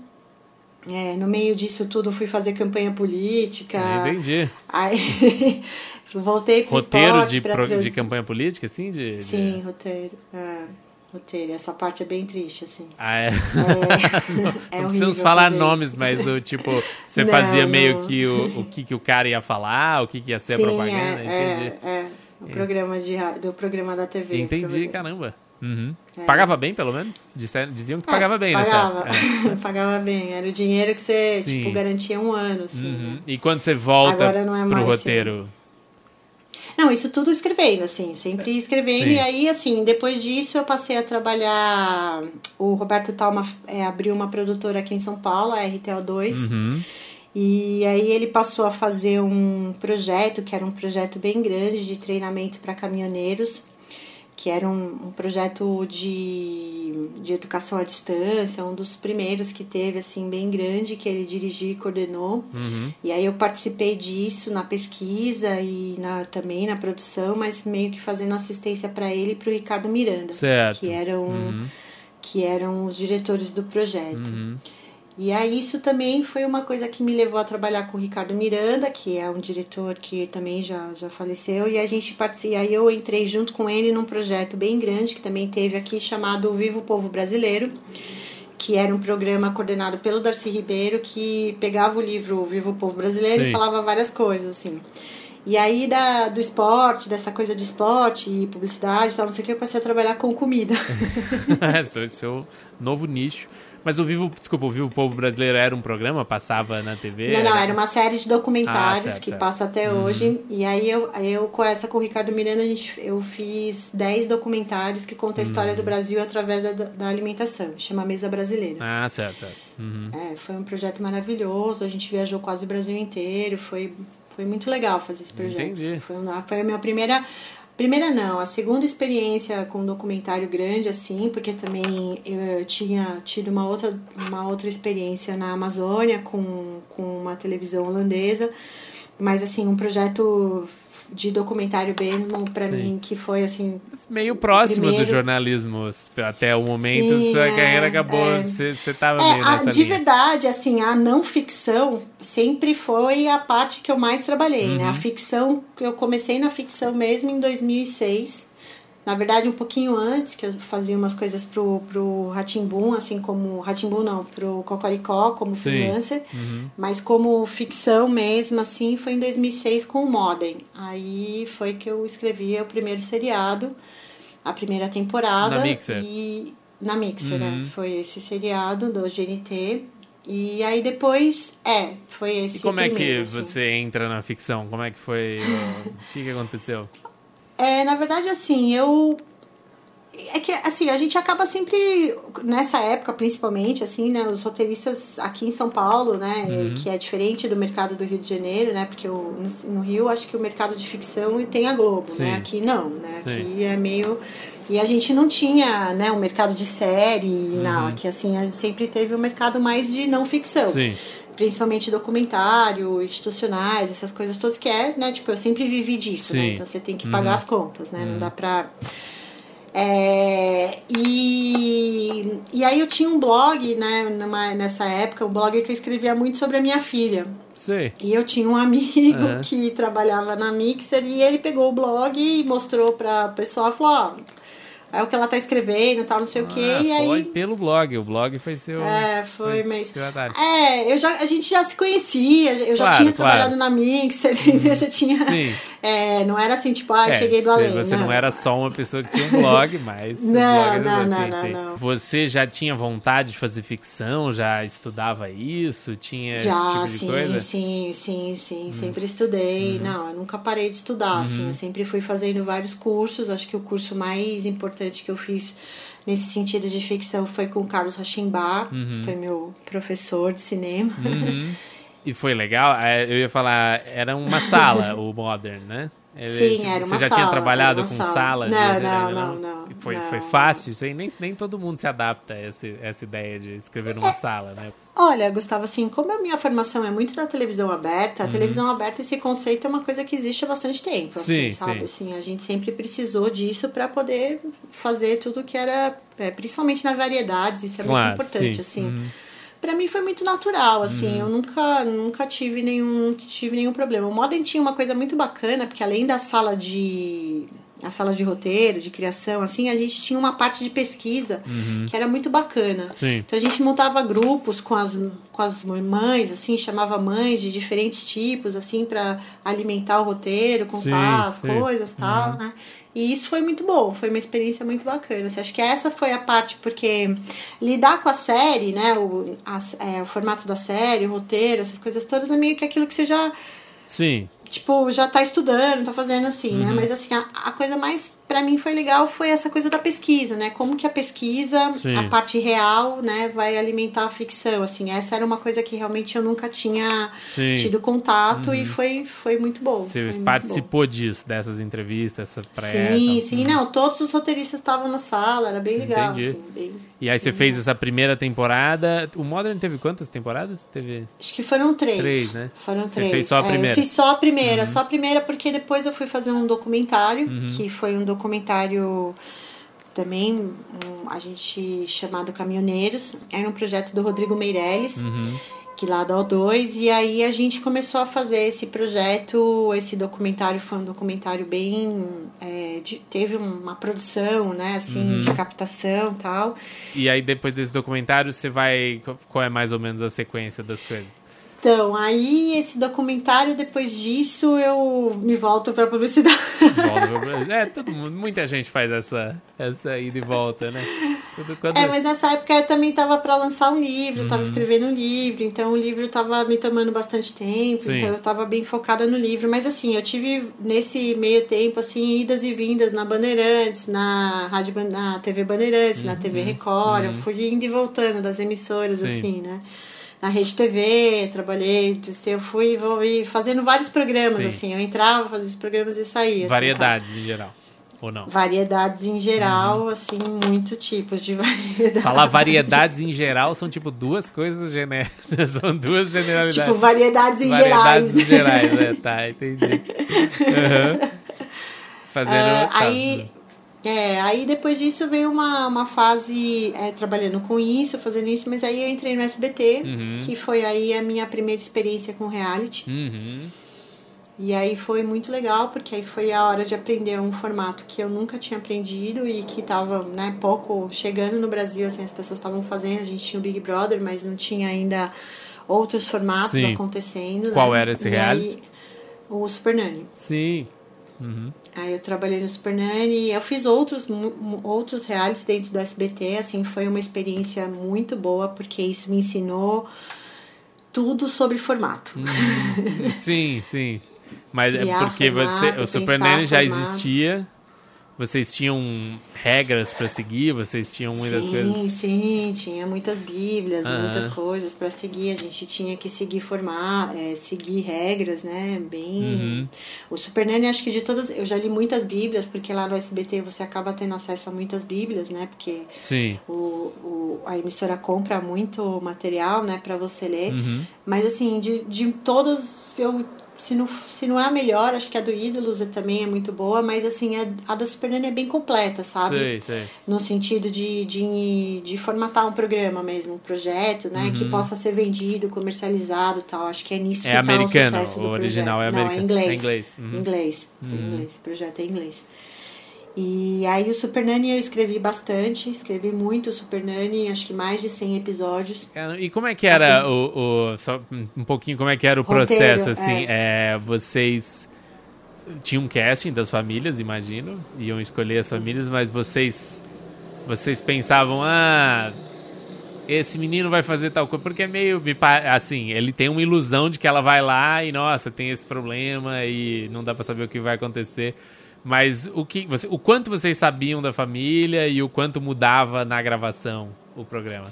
[SPEAKER 5] É, no meio disso tudo eu fui fazer campanha política.
[SPEAKER 1] Entendi.
[SPEAKER 5] Aí voltei para
[SPEAKER 1] Roteiro
[SPEAKER 5] esporte,
[SPEAKER 1] de, pro- de campanha política, assim? De, de-
[SPEAKER 5] Sim, roteiro. É, roteiro. Essa parte é bem triste, assim.
[SPEAKER 1] Ah, é.
[SPEAKER 5] É,
[SPEAKER 1] não
[SPEAKER 5] é
[SPEAKER 1] precisamos
[SPEAKER 5] horrível
[SPEAKER 1] falar nomes, mas o tipo, você
[SPEAKER 5] Não,
[SPEAKER 1] fazia meio
[SPEAKER 5] não.
[SPEAKER 1] que o, o que, que o cara ia falar, o que, que ia ser a
[SPEAKER 5] Sim,
[SPEAKER 1] propaganda,
[SPEAKER 5] é,
[SPEAKER 1] entendi.
[SPEAKER 5] é, é. O programa de, do programa da TV.
[SPEAKER 1] Entendi, caramba. Uhum. Pagava bem, pelo menos? Disseram- Diziam que
[SPEAKER 5] É,
[SPEAKER 1] pagava bem, né?
[SPEAKER 5] pagava.
[SPEAKER 1] certo?
[SPEAKER 5] pagava bem. Era o dinheiro que você, tipo, garantia um ano, assim,
[SPEAKER 1] É. Uhum.
[SPEAKER 5] né?
[SPEAKER 1] E quando você volta
[SPEAKER 5] Agora não é
[SPEAKER 1] pro
[SPEAKER 5] mais,
[SPEAKER 1] roteiro?
[SPEAKER 5] Não, isso tudo escrevendo, assim, sempre escrevendo.
[SPEAKER 1] Sim.
[SPEAKER 5] E aí, assim, depois disso eu passei a trabalhar. O Roberto Talma é, abriu uma produtora aqui em São Paulo, a RTO2.
[SPEAKER 1] Uhum.
[SPEAKER 5] E aí ele passou a fazer um projeto, que era um projeto bem grande de treinamento para caminhoneiros, que era um, um projeto de, de educação à distância, um dos primeiros que teve, assim, bem grande, que ele dirigiu e coordenou. E aí eu participei disso na pesquisa e na, também na produção, mas meio que fazendo assistência para ele e para o Ricardo Miranda,
[SPEAKER 1] Certo.
[SPEAKER 5] que eram, que eram os diretores do projeto. E aí isso também foi uma coisa que me levou a trabalhar com o Ricardo Miranda, que é um diretor que também já, já faleceu, e a gente participou, aí eu entrei junto com ele num projeto bem grande que também teve aqui chamado Vivo Povo Brasileiro, que era um programa coordenado pelo Darcy Ribeiro, que pegava o livro Vivo o Povo Brasileiro
[SPEAKER 1] Sim.
[SPEAKER 5] e falava várias coisas, assim. E aí da, do esporte, dessa coisa de esporte e publicidade e tal, não sei o que, eu passei a trabalhar com comida.
[SPEAKER 1] Esse é o seu novo nicho. Mas o Vivo, desculpa, o Vivo Povo Brasileiro era um programa, passava na TV?
[SPEAKER 5] Não, não, era uma série de documentários
[SPEAKER 1] Ah, certo,
[SPEAKER 5] que
[SPEAKER 1] certo.
[SPEAKER 5] passa até hoje. E aí eu, eu com essa com o Ricardo Miranda, a gente, eu fiz 10 documentários que contam a história do Brasil através da, da alimentação. Chama Mesa Brasileira.
[SPEAKER 1] Ah, certo, certo. Uhum.
[SPEAKER 5] É, foi um projeto maravilhoso. A gente viajou quase o Brasil inteiro. Foi, foi muito legal fazer esse projeto.
[SPEAKER 1] Entendi.
[SPEAKER 5] Foi, uma, foi a minha primeira. Primeira não, a segunda experiência com um documentário grande, assim, porque também eu tinha tido uma outra, uma outra experiência na Amazônia com, com uma televisão holandesa, mas assim, um projeto de documentário mesmo, pra
[SPEAKER 1] Sim.
[SPEAKER 5] mim, que foi assim,
[SPEAKER 1] Meio próximo do
[SPEAKER 5] Primeiro-
[SPEAKER 1] jornalismo até o momento,
[SPEAKER 5] Sim,
[SPEAKER 1] sua
[SPEAKER 5] é,
[SPEAKER 1] carreira acabou,
[SPEAKER 5] é.
[SPEAKER 1] você você tava
[SPEAKER 5] É,
[SPEAKER 1] meio
[SPEAKER 5] a-
[SPEAKER 1] nessa
[SPEAKER 5] de
[SPEAKER 1] linha.
[SPEAKER 5] verdade, assim, a não ficção sempre foi a parte que eu mais trabalhei, né?
[SPEAKER 1] Uhum.
[SPEAKER 5] A ficção, que eu comecei na ficção mesmo em 2006. Na verdade, um pouquinho antes, que eu fazia umas coisas pro, pro Ratimbum, assim como... Ratimbum não, pro Cocoricó, como
[SPEAKER 1] Sim.
[SPEAKER 5] freelancer.
[SPEAKER 1] Uhum.
[SPEAKER 5] Mas como ficção mesmo, assim, foi em 2006 com o Modern. Aí foi que eu escrevi o primeiro seriado, a primeira temporada.
[SPEAKER 1] Na Mixer.
[SPEAKER 5] E na Mixer,
[SPEAKER 1] Uhum.
[SPEAKER 5] né? Foi esse seriado do GNT. E aí depois, é, foi esse
[SPEAKER 1] E como é que
[SPEAKER 5] primeiro, assim.
[SPEAKER 1] você entra na ficção? Como é que foi? o o que, que aconteceu?
[SPEAKER 5] É, na verdade, assim, eu. É que, assim, a gente acaba sempre, nessa época principalmente, assim, né, os roteiristas aqui em São Paulo, né,
[SPEAKER 1] Uhum.
[SPEAKER 5] que é diferente do mercado do Rio de Janeiro, né, porque o, no, Rio acho que o mercado de ficção tem a Globo,
[SPEAKER 1] Sim.
[SPEAKER 5] né, aqui não, né,
[SPEAKER 1] Sim.
[SPEAKER 5] aqui é meio... E a gente não tinha, né, um mercado de série,
[SPEAKER 1] Uhum.
[SPEAKER 5] não, aqui, assim, a gente sempre teve um mercado mais de não ficção
[SPEAKER 1] Sim.
[SPEAKER 5] Principalmente documentário, institucionais, essas coisas todas que é, né? Tipo, eu sempre vivi disso,
[SPEAKER 1] Sim.
[SPEAKER 5] né? Então você tem que pagar as contas, né? Não dá pra. É, e, e aí eu tinha um blog, né, numa, nessa época, um blog que eu escrevia muito sobre a minha filha.
[SPEAKER 1] Sei.
[SPEAKER 5] E eu tinha um amigo
[SPEAKER 1] Aham.
[SPEAKER 5] que trabalhava na Mixer e ele pegou o blog e mostrou pra pessoa, falou, ó, é o que ela tá escrevendo, tal, não sei o quê.
[SPEAKER 1] Ah,
[SPEAKER 5] e
[SPEAKER 1] foi
[SPEAKER 5] aí
[SPEAKER 1] pelo blog. O blog foi seu.
[SPEAKER 5] é, foi, mas.
[SPEAKER 1] seu atalho.
[SPEAKER 5] É, eu já, a gente já se conhecia, eu já
[SPEAKER 1] Claro,
[SPEAKER 5] tinha
[SPEAKER 1] claro.
[SPEAKER 5] trabalhado na Mixer, eu já tinha.
[SPEAKER 1] Sim.
[SPEAKER 5] É, não era assim, tipo, ah,
[SPEAKER 1] É,
[SPEAKER 5] cheguei do além.
[SPEAKER 1] Você não. era só uma pessoa que tinha um blog, mas.
[SPEAKER 5] Não,
[SPEAKER 1] blog
[SPEAKER 5] não, não,
[SPEAKER 1] assim,
[SPEAKER 5] não, não.
[SPEAKER 1] Você já tinha vontade de fazer ficção? Já estudava isso? Tinha
[SPEAKER 5] Já,
[SPEAKER 1] esse tipo de
[SPEAKER 5] sim,
[SPEAKER 1] coisa? Hum.
[SPEAKER 5] sim, sim, sim. Sempre estudei.
[SPEAKER 1] Uhum.
[SPEAKER 5] Não, eu nunca parei de estudar, assim. Eu sempre fui fazendo vários cursos. Acho que o curso mais importante que eu fiz nesse sentido de ficção foi com o Carlos Rachimbar. Foi meu professor de cinema.
[SPEAKER 1] Uhum. E foi legal? É, Eu ia falar, era uma sala, o Modern, né? Ele-
[SPEAKER 5] Sim, era
[SPEAKER 1] Você
[SPEAKER 5] uma
[SPEAKER 1] já tinha
[SPEAKER 5] sala,
[SPEAKER 1] trabalhado
[SPEAKER 5] era
[SPEAKER 1] com
[SPEAKER 5] sala.
[SPEAKER 1] sala? de
[SPEAKER 5] Não, não, não, não,
[SPEAKER 1] Foi,
[SPEAKER 5] não.
[SPEAKER 1] foi fácil isso aí? Nem, nem todo mundo se adapta a esse, essa ideia de escrever
[SPEAKER 5] É.
[SPEAKER 1] numa sala, né?
[SPEAKER 5] Olha, Gustavo, assim, como a minha formação é muito da televisão aberta, a
[SPEAKER 1] Uhum.
[SPEAKER 5] televisão aberta, esse conceito é uma coisa que existe há bastante tempo, assim,
[SPEAKER 1] Sim,
[SPEAKER 5] sabe?
[SPEAKER 1] sim.
[SPEAKER 5] Assim, a gente sempre precisou disso para poder fazer tudo que era, é, principalmente na variedades, isso é
[SPEAKER 1] Claro,
[SPEAKER 5] muito importante,
[SPEAKER 1] sim.
[SPEAKER 5] assim.
[SPEAKER 1] Uhum.
[SPEAKER 5] Pra mim foi muito natural, assim, eu nunca, nunca tive nenhum, tive nenhum problema. O Modern tinha uma coisa muito bacana, porque além da sala de as salas de roteiro, de criação, assim, a gente tinha uma parte de pesquisa que era muito bacana.
[SPEAKER 1] Sim.
[SPEAKER 5] Então a gente montava grupos com as, com as mães, assim, chamava mães de diferentes tipos, assim, para alimentar o roteiro, contar
[SPEAKER 1] Sim,
[SPEAKER 5] as
[SPEAKER 1] sim. Uhum.
[SPEAKER 5] coisas e tal, né? E isso foi muito bom, foi uma experiência muito bacana. Assim, acho que essa foi a parte, porque lidar com a série, né? O, as- é, o formato da série, o roteiro, essas coisas todas, é meio que aquilo que você já
[SPEAKER 1] Sim.
[SPEAKER 5] tipo, já tá estudando, tá fazendo assim,
[SPEAKER 1] Uhum.
[SPEAKER 5] né? Mas assim, a, a coisa mais pra mim foi legal foi essa coisa da pesquisa, né? Como que a pesquisa,
[SPEAKER 1] Sim.
[SPEAKER 5] a parte real, né, vai alimentar a ficção, assim. Essa era uma coisa que realmente eu nunca tinha
[SPEAKER 1] Sim. Uhum.
[SPEAKER 5] tido contato e foi, foi muito bom.
[SPEAKER 1] Você
[SPEAKER 5] muito
[SPEAKER 1] participou disso, dessas entrevistas, essa
[SPEAKER 5] bom.
[SPEAKER 1] pré
[SPEAKER 5] Sim,
[SPEAKER 1] tal.
[SPEAKER 5] sim, não, todos os roteiristas estavam na sala, era bem legal,
[SPEAKER 1] Entendi.
[SPEAKER 5] assim, bem-
[SPEAKER 1] E aí você fez essa primeira temporada. O Modern teve quantas temporadas? Teve.
[SPEAKER 5] Acho que foram três.
[SPEAKER 1] Três, né?
[SPEAKER 5] Foram
[SPEAKER 1] Você
[SPEAKER 5] três.
[SPEAKER 1] fez só a
[SPEAKER 5] É,
[SPEAKER 1] primeira?
[SPEAKER 5] eu fiz só a primeira, só a primeira porque depois eu fui fazer um documentário, que foi um documentário também, um, a gente chamado Caminhoneiros. Era um projeto do Rodrigo Meirelles. Que lá da O2, e aí a gente começou a fazer esse projeto. Esse documentário foi um documentário bem. é, de- teve uma produção, né, assim, de captação e tal.
[SPEAKER 1] E aí depois desse documentário você vai. Qual é mais ou menos a sequência das coisas?
[SPEAKER 5] Então, aí esse documentário, depois disso, eu me volto pra publicidade.
[SPEAKER 1] Brasil. É, todo mundo, muita gente faz essa, essa ida e volta, né? Tudo quando...
[SPEAKER 5] É, mas nessa época eu também tava pra lançar um livro,
[SPEAKER 1] Uhum.
[SPEAKER 5] tava escrevendo um livro, então o livro tava me tomando bastante tempo,
[SPEAKER 1] Sim.
[SPEAKER 5] então eu tava bem focada no livro. Mas assim, eu tive nesse meio tempo, assim, idas e vindas na Bandeirantes, na, rádio, na TV Bandeirantes, na TV Record, eu fui indo e voltando das emissoras,
[SPEAKER 1] Uhum. Sim.
[SPEAKER 5] assim, né? Na Rede TV, trabalhei, eu fui, vou ir fazendo vários programas,
[SPEAKER 1] Sim.
[SPEAKER 5] assim, eu entrava, fazia os programas e saía. assim,
[SPEAKER 1] Variedades em geral. Ou não?
[SPEAKER 5] Variedades em geral,
[SPEAKER 1] Uhum.
[SPEAKER 5] assim, muitos tipos de variedades.
[SPEAKER 1] Falar variedades em geral são tipo duas coisas genéricas. São duas generalidades.
[SPEAKER 5] Tipo, variedades em
[SPEAKER 1] variedades
[SPEAKER 5] gerais.
[SPEAKER 1] em gerais, né? Tá, entendi. Aham. Fazendo.
[SPEAKER 5] Ah,
[SPEAKER 1] tá.
[SPEAKER 5] aí, é, aí depois disso veio uma, uma fase é, trabalhando com isso, fazendo isso, mas aí eu entrei no SBT, que foi aí a minha primeira experiência com reality.
[SPEAKER 1] Uhum.
[SPEAKER 5] E aí foi muito legal, porque aí foi a hora de aprender um formato que eu nunca tinha aprendido e que tava, né, pouco chegando no Brasil, assim, as pessoas estavam fazendo, a gente tinha o Big Brother, mas não tinha ainda outros formatos
[SPEAKER 1] Sim.
[SPEAKER 5] acontecendo.
[SPEAKER 1] Qual
[SPEAKER 5] né?
[SPEAKER 1] era esse
[SPEAKER 5] E
[SPEAKER 1] reality?
[SPEAKER 5] aí, o Super Nanny.
[SPEAKER 1] Sim.
[SPEAKER 5] Aí eu trabalhei no Super Nanny, eu fiz outros, outros realities dentro do SBT, assim, foi uma experiência muito boa, porque isso me ensinou tudo sobre formato.
[SPEAKER 1] Sim, sim. Mas é porque você,
[SPEAKER 5] formato,
[SPEAKER 1] o Super Nanny já
[SPEAKER 5] formato.
[SPEAKER 1] existia. Vocês tinham regras pra seguir, vocês tinham muitas coisas.
[SPEAKER 5] Sim, sim, tinha muitas bíblias,
[SPEAKER 1] Aham.
[SPEAKER 5] muitas coisas para seguir. A gente tinha que seguir formar, é, seguir regras, né? Bem.
[SPEAKER 1] Uhum.
[SPEAKER 5] O Super acho que de todas. Eu já li muitas bíblias, porque lá no SBT você acaba tendo acesso a muitas bíblias, né? Porque
[SPEAKER 1] Sim.
[SPEAKER 5] o, o, a emissora compra muito material, né, para você ler.
[SPEAKER 1] Uhum.
[SPEAKER 5] Mas assim, de, de todas, eu se não, se não é a melhor, acho que a do Ídolos é- também é muito boa, mas assim, a, a da Super Nanny é bem completa, sabe?
[SPEAKER 1] Sei, sei.
[SPEAKER 5] No sentido de, de, de formatar um programa mesmo, um projeto, né? Que possa ser vendido, comercializado e tal. Acho que é nisso
[SPEAKER 1] Uhum. É
[SPEAKER 5] que tá
[SPEAKER 1] americano,
[SPEAKER 5] o sucesso do
[SPEAKER 1] o original
[SPEAKER 5] projeto.
[SPEAKER 1] é
[SPEAKER 5] Não,
[SPEAKER 1] americano.
[SPEAKER 5] é inglês.
[SPEAKER 1] É inglês, uhum.
[SPEAKER 5] Inglês, inglês. O projeto é inglês. E aí o Super Nanny eu escrevi bastante, escrevi muito o Super Nanny, acho que mais de 100 episódios.
[SPEAKER 1] É, E como é que era
[SPEAKER 5] As
[SPEAKER 1] o, o- Só um pouquinho como é que era o
[SPEAKER 5] Roteiro,
[SPEAKER 1] processo, assim? É, vocês tinham um casting das famílias, imagino, iam escolher as famílias, mas vocês vocês pensavam, ah, esse menino vai fazer tal coisa, porque é meio assim, ele tem uma ilusão de que ela vai lá e nossa, tem esse problema e não dá pra saber o que vai acontecer. Mas o que você, o quanto vocês sabiam da família e o quanto mudava na gravação o programa?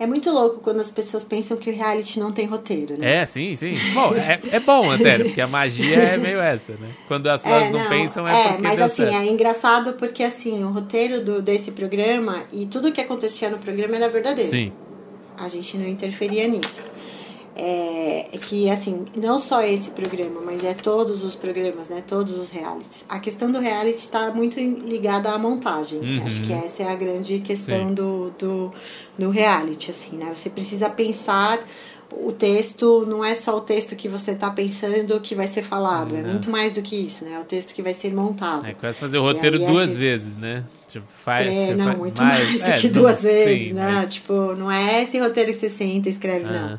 [SPEAKER 5] É muito louco quando as pessoas pensam que o reality não tem roteiro, né?
[SPEAKER 1] É, sim, sim. Bom, é, é bom até, porque a magia é meio essa, né? Quando as pessoas não, pensam é, porque
[SPEAKER 5] mas assim,
[SPEAKER 1] certo.
[SPEAKER 5] é engraçado porque assim, o roteiro do, desse programa e tudo que acontecia no programa era verdadeiro.
[SPEAKER 1] Sim,
[SPEAKER 5] A gente não interferia nisso. É, é que, assim, não só esse programa, mas é todos os programas, né? Todos os realities. A questão do reality está muito ligada à montagem.
[SPEAKER 1] Uhum.
[SPEAKER 5] Acho que essa é a grande questão
[SPEAKER 1] Sim.
[SPEAKER 5] do, do, do reality, assim, né? Você precisa pensar o texto não é só o texto que você está pensando que vai ser falado, é
[SPEAKER 1] Não.
[SPEAKER 5] muito mais do que isso, né? É o texto que vai ser montado.
[SPEAKER 1] É quase fazer o roteiro duas
[SPEAKER 5] assim,
[SPEAKER 1] vezes, né? Tipo, faz.
[SPEAKER 5] É, não,
[SPEAKER 1] faz
[SPEAKER 5] muito mais, do
[SPEAKER 1] é,
[SPEAKER 5] que
[SPEAKER 1] não-
[SPEAKER 5] duas vezes,
[SPEAKER 1] sim,
[SPEAKER 5] né?
[SPEAKER 1] mas-
[SPEAKER 5] Tipo, não é esse roteiro que você senta e escreve, não.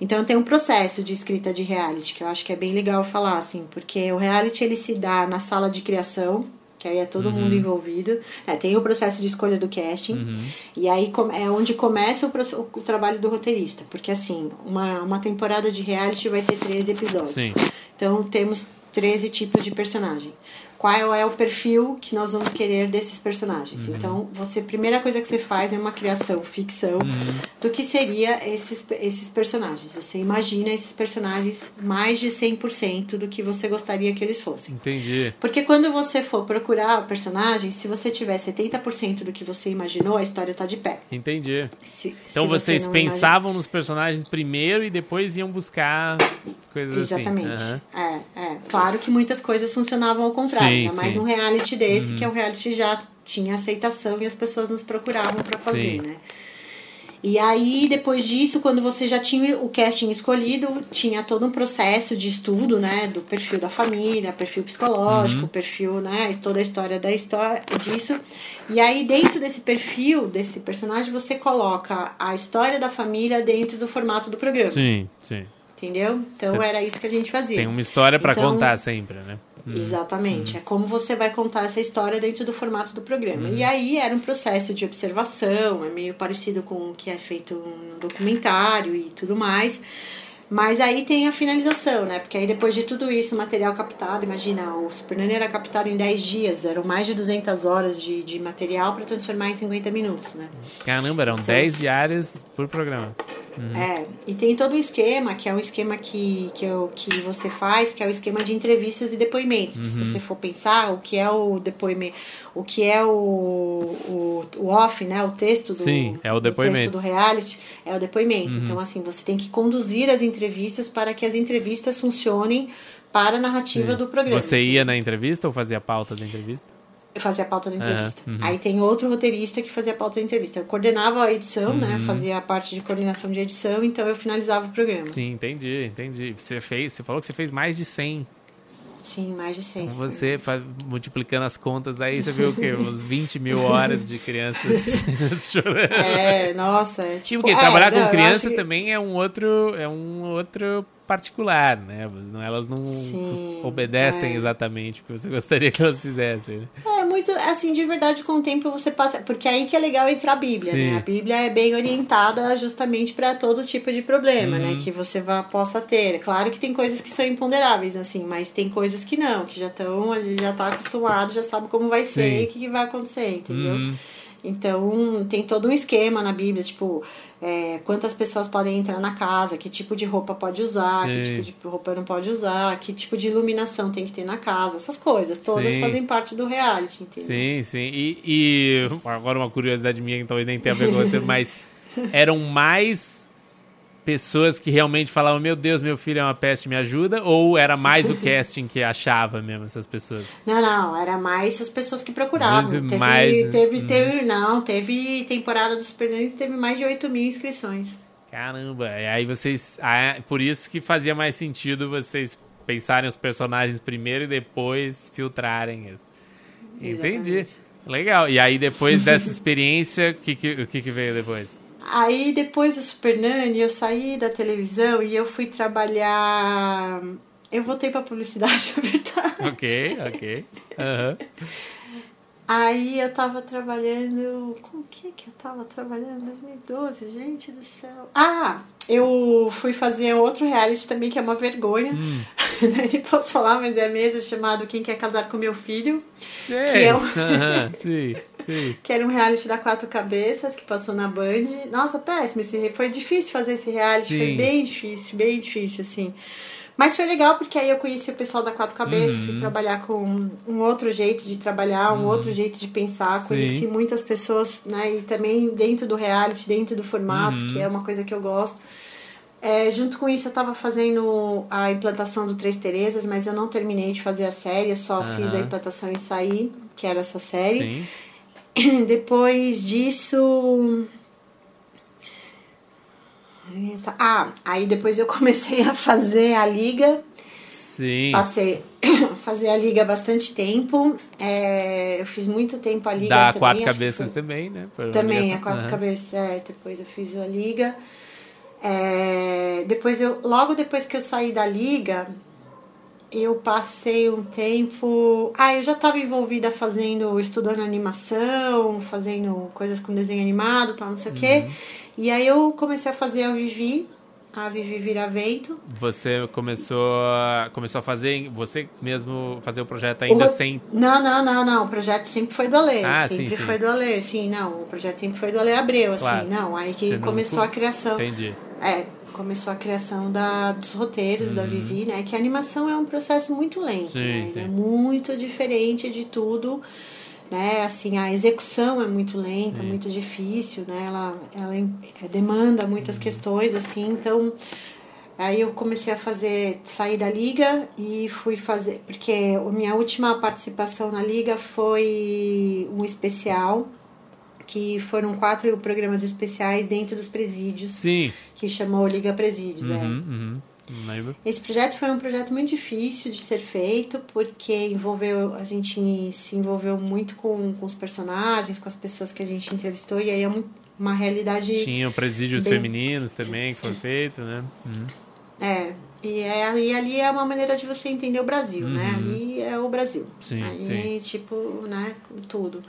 [SPEAKER 5] Então tem um processo de escrita de reality que eu acho que é bem legal falar, assim, porque o reality ele se dá na sala de criação, que aí é todo
[SPEAKER 1] Uhum.
[SPEAKER 5] mundo envolvido. É, tem o processo de escolha do casting,
[SPEAKER 1] Uhum.
[SPEAKER 5] e aí é onde começa o, o trabalho do roteirista. Porque assim, uma, uma temporada de reality vai ter 13 episódios.
[SPEAKER 1] Sim.
[SPEAKER 5] Então temos 13 tipos de personagem. Qual é o perfil que nós vamos querer desses personagens?
[SPEAKER 1] Uhum.
[SPEAKER 5] Então, você, a primeira coisa que você faz é uma criação, ficção,
[SPEAKER 1] Uhum.
[SPEAKER 5] do que seria esses, esses personagens. Você imagina esses personagens mais de 100% do que você gostaria que eles fossem.
[SPEAKER 1] Entendi.
[SPEAKER 5] Porque quando você for procurar o personagem, se você tiver 70% do que você imaginou, a história tá de pé.
[SPEAKER 1] Entendi.
[SPEAKER 5] Se-
[SPEAKER 1] Então
[SPEAKER 5] se você
[SPEAKER 1] vocês
[SPEAKER 5] não
[SPEAKER 1] pensavam nos personagens primeiro e depois iam buscar coisas
[SPEAKER 5] Exatamente.
[SPEAKER 1] assim. Aham.
[SPEAKER 5] É, é. Claro que muitas coisas funcionavam ao contrário,
[SPEAKER 1] Sim,
[SPEAKER 5] ainda mais.
[SPEAKER 1] Uhum.
[SPEAKER 5] um reality desse, que é um reality já tinha aceitação e as pessoas nos procuravam pra fazer,
[SPEAKER 1] Sim.
[SPEAKER 5] né? E aí, depois disso, quando você já tinha o casting escolhido, tinha todo um processo de estudo, né? Do perfil da família, perfil
[SPEAKER 1] Uhum.
[SPEAKER 5] psicológico, perfil, né? Toda a história da história disso. E aí, dentro desse perfil, desse personagem, você coloca a história da família dentro do formato do programa.
[SPEAKER 1] Sim, sim.
[SPEAKER 5] Entendeu? Então
[SPEAKER 1] Você
[SPEAKER 5] era isso que a gente fazia.
[SPEAKER 1] Tem uma história pra
[SPEAKER 5] Então,
[SPEAKER 1] contar sempre, né?
[SPEAKER 5] Exatamente. É como você vai contar essa história dentro do formato do programa.
[SPEAKER 1] Uhum.
[SPEAKER 5] E aí era um processo de observação, é meio parecido com o que é feito no documentário e tudo mais. Mas aí tem a finalização, né? Porque aí depois de tudo isso, o material captado, imagina, o Super Nanny era captado em 10 dias, eram mais de 200 horas de, de material para transformar em 50 minutos, né?
[SPEAKER 1] Caramba, eram 10 diárias por programa.
[SPEAKER 5] É, e tem todo um esquema, que é um esquema que, que, eu, que você faz, que é o esquema de entrevistas e depoimentos. Se
[SPEAKER 1] Uhum.
[SPEAKER 5] você for pensar o que é o depoimento, o que é o, o, o off, né? O texto do,
[SPEAKER 1] Sim, é o depoimento. Uhum.
[SPEAKER 5] texto do reality, é o depoimento. Então, assim, você tem que conduzir as entrevistas para que as entrevistas funcionem para a narrativa do programa.
[SPEAKER 1] Você ia na entrevista ou fazia pauta da entrevista?
[SPEAKER 5] Eu fazia a pauta da entrevista.
[SPEAKER 1] uhum.
[SPEAKER 5] Aí tem outro roteirista que fazia a pauta da entrevista. Eu coordenava a edição, né?
[SPEAKER 1] Uhum.
[SPEAKER 5] Fazia a parte de coordenação de edição, então eu finalizava o programa.
[SPEAKER 1] Sim, entendi, entendi. Você fez, você falou que você fez mais de 100.
[SPEAKER 5] Sim, mais de 100.
[SPEAKER 1] Então você multiplicando as contas aí, você viu o quê? Uns 20 mil horas de crianças chorando.
[SPEAKER 5] É, nossa, é tipo...
[SPEAKER 1] porque
[SPEAKER 5] é,
[SPEAKER 1] trabalhar
[SPEAKER 5] não,
[SPEAKER 1] com criança
[SPEAKER 5] que-
[SPEAKER 1] também é um outro, é um outro particular, né? Elas não
[SPEAKER 5] Sim,
[SPEAKER 1] obedecem
[SPEAKER 5] é.
[SPEAKER 1] exatamente o que você gostaria que elas fizessem. né?
[SPEAKER 5] É muito, assim, de verdade, com o tempo você passa... Porque aí que é legal entrar a Bíblia,
[SPEAKER 1] Sim.
[SPEAKER 5] né? A Bíblia é bem orientada justamente para todo tipo de problema,
[SPEAKER 1] Uhum.
[SPEAKER 5] né? Que você vá, possa ter. Claro que tem coisas que são imponderáveis, assim, mas tem coisas que não, que já estão... A gente já tá acostumado, já sabe como vai ser
[SPEAKER 1] Sim.
[SPEAKER 5] e o que que vai acontecer, entendeu?
[SPEAKER 1] Uhum.
[SPEAKER 5] Então, tem todo um esquema na Bíblia, tipo, é, quantas pessoas podem entrar na casa, que tipo de roupa pode usar, que
[SPEAKER 1] Sim.
[SPEAKER 5] tipo de roupa não pode usar, que tipo de iluminação tem que ter na casa, essas coisas, todas
[SPEAKER 1] Sim.
[SPEAKER 5] fazem parte do reality, entendeu?
[SPEAKER 1] Sim, sim. E, e agora uma curiosidade minha que talvez nem tenha a ver com mas eram mais pessoas que realmente falavam, meu Deus, meu filho é uma peste, me ajuda? Ou era mais o casting que achava mesmo essas pessoas?
[SPEAKER 5] Não, não, era mais as pessoas que procuravam.
[SPEAKER 1] Muito
[SPEAKER 5] Teve,
[SPEAKER 1] mais, né?
[SPEAKER 5] teve, teve, não, teve temporada do Super que teve mais de 8 mil inscrições.
[SPEAKER 1] Caramba, e aí vocês. ah, é por isso que fazia mais sentido vocês pensarem os personagens primeiro e depois filtrarem isso. Entendi. Legal. E aí, depois dessa experiência, o que, que, que, que veio depois?
[SPEAKER 5] Aí depois do Super Nanny, eu saí da televisão e eu fui trabalhar. Eu voltei pra publicidade, na verdade.
[SPEAKER 1] Ok, ok. Aham.
[SPEAKER 5] Aí eu tava trabalhando. Com o que que eu tava trabalhando em 2012? Gente do céu. Ah! Eu fui fazer outro reality também, que é uma vergonha.
[SPEAKER 1] Hum.
[SPEAKER 5] Nem posso falar, mas é mesmo chamado Quem Quer Casar com Meu Filho.
[SPEAKER 1] Sei.
[SPEAKER 5] Que é um-
[SPEAKER 1] Sim, sim.
[SPEAKER 5] Que era um reality da Quatro Cabeças, que passou na Band. Nossa, péssimo. Esse, foi difícil fazer esse reality.
[SPEAKER 1] Sim.
[SPEAKER 5] Foi bem difícil, bem difícil, assim. Mas foi legal porque aí eu conheci o pessoal da Quatro Cabeças,
[SPEAKER 1] Uhum.
[SPEAKER 5] fui trabalhar com um outro jeito de trabalhar, um outro jeito de pensar.
[SPEAKER 1] Sim.
[SPEAKER 5] Conheci muitas pessoas, né? E também dentro do reality, dentro do formato,
[SPEAKER 1] Uhum.
[SPEAKER 5] que é uma coisa que eu gosto. É, junto com isso, eu tava fazendo a implantação do Três Terezas, mas eu não terminei de fazer a série, eu só fiz a implantação e saí, que era essa série.
[SPEAKER 1] Sim.
[SPEAKER 5] Depois disso. Ah, aí depois eu comecei a fazer a liga.
[SPEAKER 1] Sim.
[SPEAKER 5] Passei fazer a liga há bastante tempo. É, eu fiz muito tempo a liga.
[SPEAKER 1] Dá
[SPEAKER 5] também,
[SPEAKER 1] quatro cabeças
[SPEAKER 5] foi-
[SPEAKER 1] também, né?
[SPEAKER 5] Também, a
[SPEAKER 1] ligação.
[SPEAKER 5] quatro
[SPEAKER 1] Aham.
[SPEAKER 5] cabeças. É, depois eu fiz a liga. É, depois eu, logo depois que eu saí da liga, eu passei um tempo. Ah, eu já estava envolvida fazendo, estudando animação, fazendo coisas com desenho animado, tal, não sei o quê.
[SPEAKER 1] Uhum.
[SPEAKER 5] E aí eu comecei a fazer a Vivi, a Vivi Viravento.
[SPEAKER 1] Você começou a, começou a fazer, você mesmo fazer o projeto ainda
[SPEAKER 5] O-
[SPEAKER 1] sem...
[SPEAKER 5] Não, não, não, não. O projeto sempre foi do Ale.
[SPEAKER 1] Ah,
[SPEAKER 5] sempre
[SPEAKER 1] sim, sim.
[SPEAKER 5] foi do Ale. Sim, não. O projeto sempre foi do Ale Abreu, assim.
[SPEAKER 1] Claro.
[SPEAKER 5] Não, aí que
[SPEAKER 1] Você não-
[SPEAKER 5] começou a criação.
[SPEAKER 1] Entendi.
[SPEAKER 5] É, começou a criação da, dos roteiros da Vivi, né? Que a animação é um processo muito lento,
[SPEAKER 1] Uhum. Sim,
[SPEAKER 5] né?
[SPEAKER 1] sim.
[SPEAKER 5] É muito diferente de tudo, né? Assim, a execução é muito lenta, muito difícil, né? Ela, ela é, demanda muitas
[SPEAKER 1] Uhum.
[SPEAKER 5] questões, assim, então... Aí eu comecei a fazer, sair da liga e fui fazer, porque a minha última participação na liga foi um especial, que foram quatro programas especiais dentro dos presídios
[SPEAKER 1] Sim.
[SPEAKER 5] que chamou Liga Presídios. é.
[SPEAKER 1] Uhum, uhum. Lembro.
[SPEAKER 5] Esse projeto foi um projeto muito difícil de ser feito, porque envolveu a gente se envolveu muito com, com os personagens, com as pessoas que a gente entrevistou, e aí é um- uma realidade.
[SPEAKER 1] Tinha presídios
[SPEAKER 5] bem-
[SPEAKER 1] femininos também que foi feito, né? Uhum.
[SPEAKER 5] É. E, é, e ali é uma maneira de você entender o Brasil, né? Ali é o Brasil.
[SPEAKER 1] Uhum. Sim,
[SPEAKER 5] aí,
[SPEAKER 1] sim.
[SPEAKER 5] tipo, né, tudo.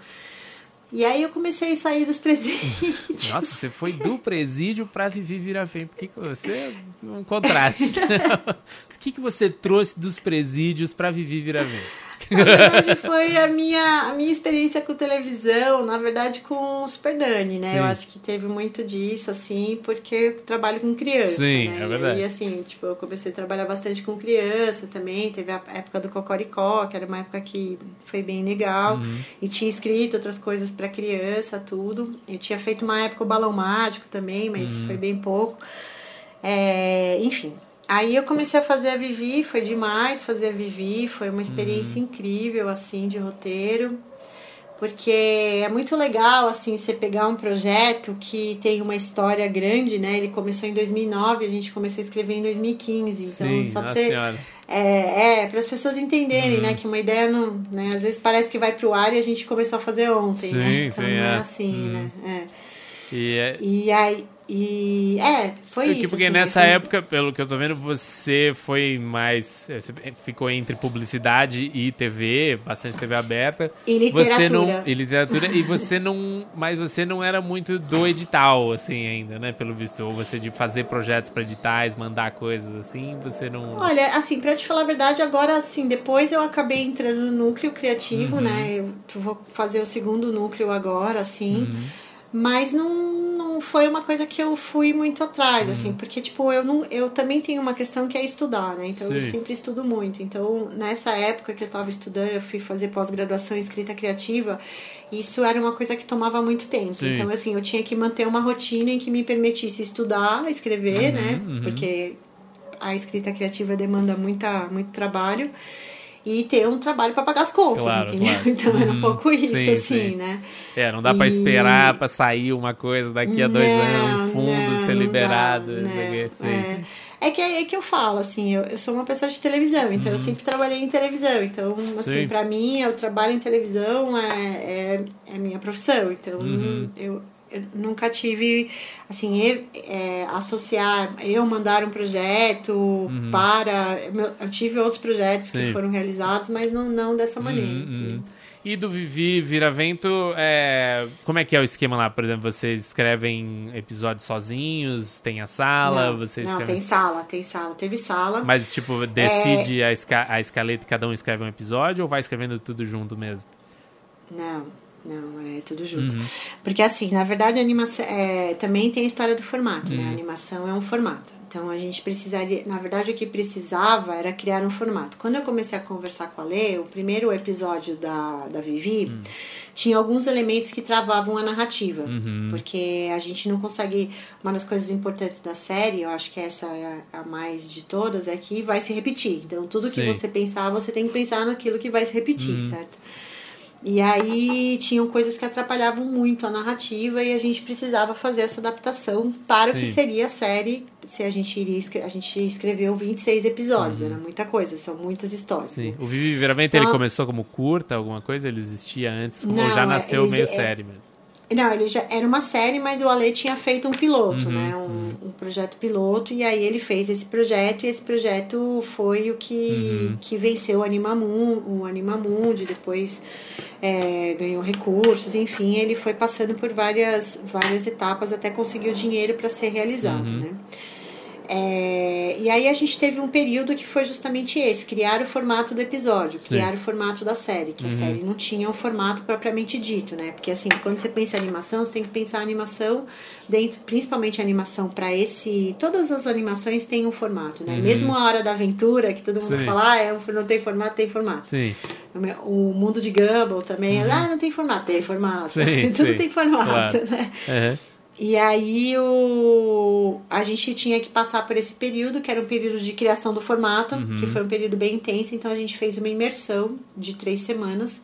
[SPEAKER 5] E aí eu comecei a sair dos presídios.
[SPEAKER 1] Nossa, você foi do presídio pra Vivi Viravém. Por que, que você um contraste? o que, que você trouxe dos presídios pra Vivi Viravém?
[SPEAKER 5] Na verdade, foi a minha, a minha experiência com televisão, na verdade, com o Super Dani, né?
[SPEAKER 1] Sim.
[SPEAKER 5] Eu acho que teve muito disso, assim, porque eu trabalho com criança,
[SPEAKER 1] Sim,
[SPEAKER 5] né?
[SPEAKER 1] é verdade.
[SPEAKER 5] E assim, tipo, eu comecei a trabalhar bastante com criança também. Teve a época do Cocoricó, que era uma época que foi bem legal.
[SPEAKER 1] Uhum.
[SPEAKER 5] E tinha escrito outras coisas pra criança, tudo. Eu tinha feito uma época o Balão Mágico também, mas
[SPEAKER 1] Uhum.
[SPEAKER 5] foi bem pouco. É, enfim. Aí eu comecei a fazer a Vivi, foi demais fazer a Vivi, foi uma experiência
[SPEAKER 1] Uhum.
[SPEAKER 5] incrível, assim, de roteiro. Porque é muito legal, assim, você pegar um projeto que tem uma história grande, né? Ele começou em 2009, a gente começou a escrever em 2015. Então,
[SPEAKER 1] Sim,
[SPEAKER 5] só pra você...
[SPEAKER 1] senhora.
[SPEAKER 5] É, é para as pessoas entenderem,
[SPEAKER 1] Uhum.
[SPEAKER 5] né? Que uma ideia não... Né, às vezes parece que vai pro ar e a gente começou a fazer ontem,
[SPEAKER 1] Sim,
[SPEAKER 5] né? Então
[SPEAKER 1] sim,
[SPEAKER 5] não
[SPEAKER 1] é.
[SPEAKER 5] é assim,
[SPEAKER 1] Uhum.
[SPEAKER 5] né? É.
[SPEAKER 1] E é,
[SPEAKER 5] E aí... E, é, foi
[SPEAKER 1] Porque,
[SPEAKER 5] isso.
[SPEAKER 1] porque
[SPEAKER 5] assim,
[SPEAKER 1] nessa época, pelo que eu tô vendo, você foi mais. eh, Você ficou entre publicidade e TV, bastante TV aberta.
[SPEAKER 5] E
[SPEAKER 1] Você não,
[SPEAKER 5] literatura.
[SPEAKER 1] e literatura. e você não. Mas você não era muito do edital, assim, ainda, né? Pelo visto. Ou você de fazer projetos para editais, mandar coisas assim, você não.
[SPEAKER 5] Olha, assim, pra te falar a verdade, agora, assim, depois eu acabei entrando no núcleo criativo,
[SPEAKER 1] Uhum.
[SPEAKER 5] né? Eu vou fazer o segundo núcleo agora, assim.
[SPEAKER 1] Uhum.
[SPEAKER 5] Mas não, não foi uma coisa que eu fui muito atrás,
[SPEAKER 1] Uhum.
[SPEAKER 5] assim, porque, tipo, eu, não, eu também tenho uma questão que é estudar, né? Então, eu
[SPEAKER 1] Sim.
[SPEAKER 5] sempre estudo muito. Então, nessa época que eu tava estudando, eu fui fazer pós-graduação em escrita criativa, isso era uma coisa que tomava muito tempo.
[SPEAKER 1] Sim.
[SPEAKER 5] Então, assim, eu tinha que manter uma rotina em que me permitisse estudar, escrever, né? Porque a escrita criativa demanda muita, muito trabalho. E ter um trabalho para pagar as contas,
[SPEAKER 1] Claro,
[SPEAKER 5] entendeu?
[SPEAKER 1] claro.
[SPEAKER 5] Então era um
[SPEAKER 1] Uhum.
[SPEAKER 5] pouco isso,
[SPEAKER 1] Sim,
[SPEAKER 5] assim,
[SPEAKER 1] sim.
[SPEAKER 5] né?
[SPEAKER 1] É, não dá
[SPEAKER 5] E-
[SPEAKER 1] esperar pra sair uma coisa daqui a dois
[SPEAKER 5] Não,
[SPEAKER 1] anos, fundo
[SPEAKER 5] não,
[SPEAKER 1] ser liberado.
[SPEAKER 5] dá, né? É. É que, é que eu falo, assim, eu, eu sou uma pessoa de televisão, então eu sempre trabalhei em televisão. Então, assim,
[SPEAKER 1] Uhum. Sim.
[SPEAKER 5] pra mim, o trabalho em televisão é, é, é minha profissão. Então,
[SPEAKER 1] Uhum.
[SPEAKER 5] eu, eu nunca tive, assim, é, associar, eu mandar um projeto para. meu- Eu tive outros projetos
[SPEAKER 1] Uhum. Sim.
[SPEAKER 5] que foram realizados, mas não, não dessa maneira.
[SPEAKER 1] Uhum. E do Vivi Viravento, é... como é que é o esquema lá? Por exemplo, vocês escrevem episódios sozinhos, tem a sala,
[SPEAKER 5] não,
[SPEAKER 1] vocês
[SPEAKER 5] não
[SPEAKER 1] escrevem...
[SPEAKER 5] tem sala, tem sala. Teve sala.
[SPEAKER 1] Mas, tipo, decide a, esca... a escaleta e cada um escreve um episódio ou vai escrevendo tudo junto mesmo?
[SPEAKER 5] Não, não, é tudo junto.
[SPEAKER 1] Uhum.
[SPEAKER 5] Porque assim, na verdade, a animação é, também tem a história do formato,
[SPEAKER 1] Uhum.
[SPEAKER 5] né? A animação é um formato. Então a gente precisaria, na verdade, o que precisava era criar um formato. Quando eu comecei a conversar com a Lê, o primeiro episódio da, da Vivi
[SPEAKER 1] Hum.
[SPEAKER 5] tinha alguns elementos que travavam a narrativa.
[SPEAKER 1] Uhum.
[SPEAKER 5] Porque a gente não consegue. Uma das coisas importantes da série, eu acho que essa é a, a mais de todas, é que vai se repetir. Então tudo que
[SPEAKER 1] Sim. Uhum.
[SPEAKER 5] você pensar, você tem que pensar naquilo que vai se repetir, certo? E aí tinham coisas que atrapalhavam muito a narrativa e a gente precisava fazer essa adaptação para o que seria a série. Se a gente iria a gente escreveu 26 episódios, era muita coisa, são muitas histórias.
[SPEAKER 7] Uhum. Sim.
[SPEAKER 5] né?
[SPEAKER 7] O Vivi Viramento, ele
[SPEAKER 5] Então-
[SPEAKER 7] começou como curta, alguma coisa? Ele existia antes? ou
[SPEAKER 5] Não,
[SPEAKER 7] já
[SPEAKER 5] é,
[SPEAKER 7] nasceu
[SPEAKER 5] eles-
[SPEAKER 7] meio
[SPEAKER 5] é-
[SPEAKER 7] série mesmo?
[SPEAKER 5] Não, ele já era uma série, mas o Ale tinha feito um piloto,
[SPEAKER 7] Uhum,
[SPEAKER 5] né? Um, um projeto piloto, e aí ele fez esse projeto, e esse projeto foi o que,
[SPEAKER 7] Uhum.
[SPEAKER 5] que venceu o Animamundi, o Animamundi, depois é, ganhou recursos, enfim, ele foi passando por várias, várias etapas até conseguir o dinheiro para ser realizado,
[SPEAKER 7] Uhum.
[SPEAKER 5] né? É, e aí a gente teve um período que foi justamente esse, criar o formato do episódio, criar o formato da série,
[SPEAKER 7] Uhum.
[SPEAKER 5] que a série não tinha um formato propriamente dito, né? Porque assim, quando você pensa em animação, você tem que pensar a animação dentro, principalmente a animação para esse, todas as animações têm um formato, né? Mesmo a hora da aventura, que todo mundo
[SPEAKER 7] Uhum. Sim.
[SPEAKER 5] fala, ah, é um- não tem formato, tem formato.
[SPEAKER 7] Sim.
[SPEAKER 5] O mundo de Gumball também, ah, não tem formato, tem formato.
[SPEAKER 7] Uhum. Sim,
[SPEAKER 5] Tudo
[SPEAKER 7] sim.
[SPEAKER 5] tem formato,
[SPEAKER 7] Claro.
[SPEAKER 5] né?
[SPEAKER 7] Aham.
[SPEAKER 5] E aí o... a gente tinha que passar por esse período, que era um período de criação do formato, que foi um período bem intenso, então a gente fez uma imersão de três semanas.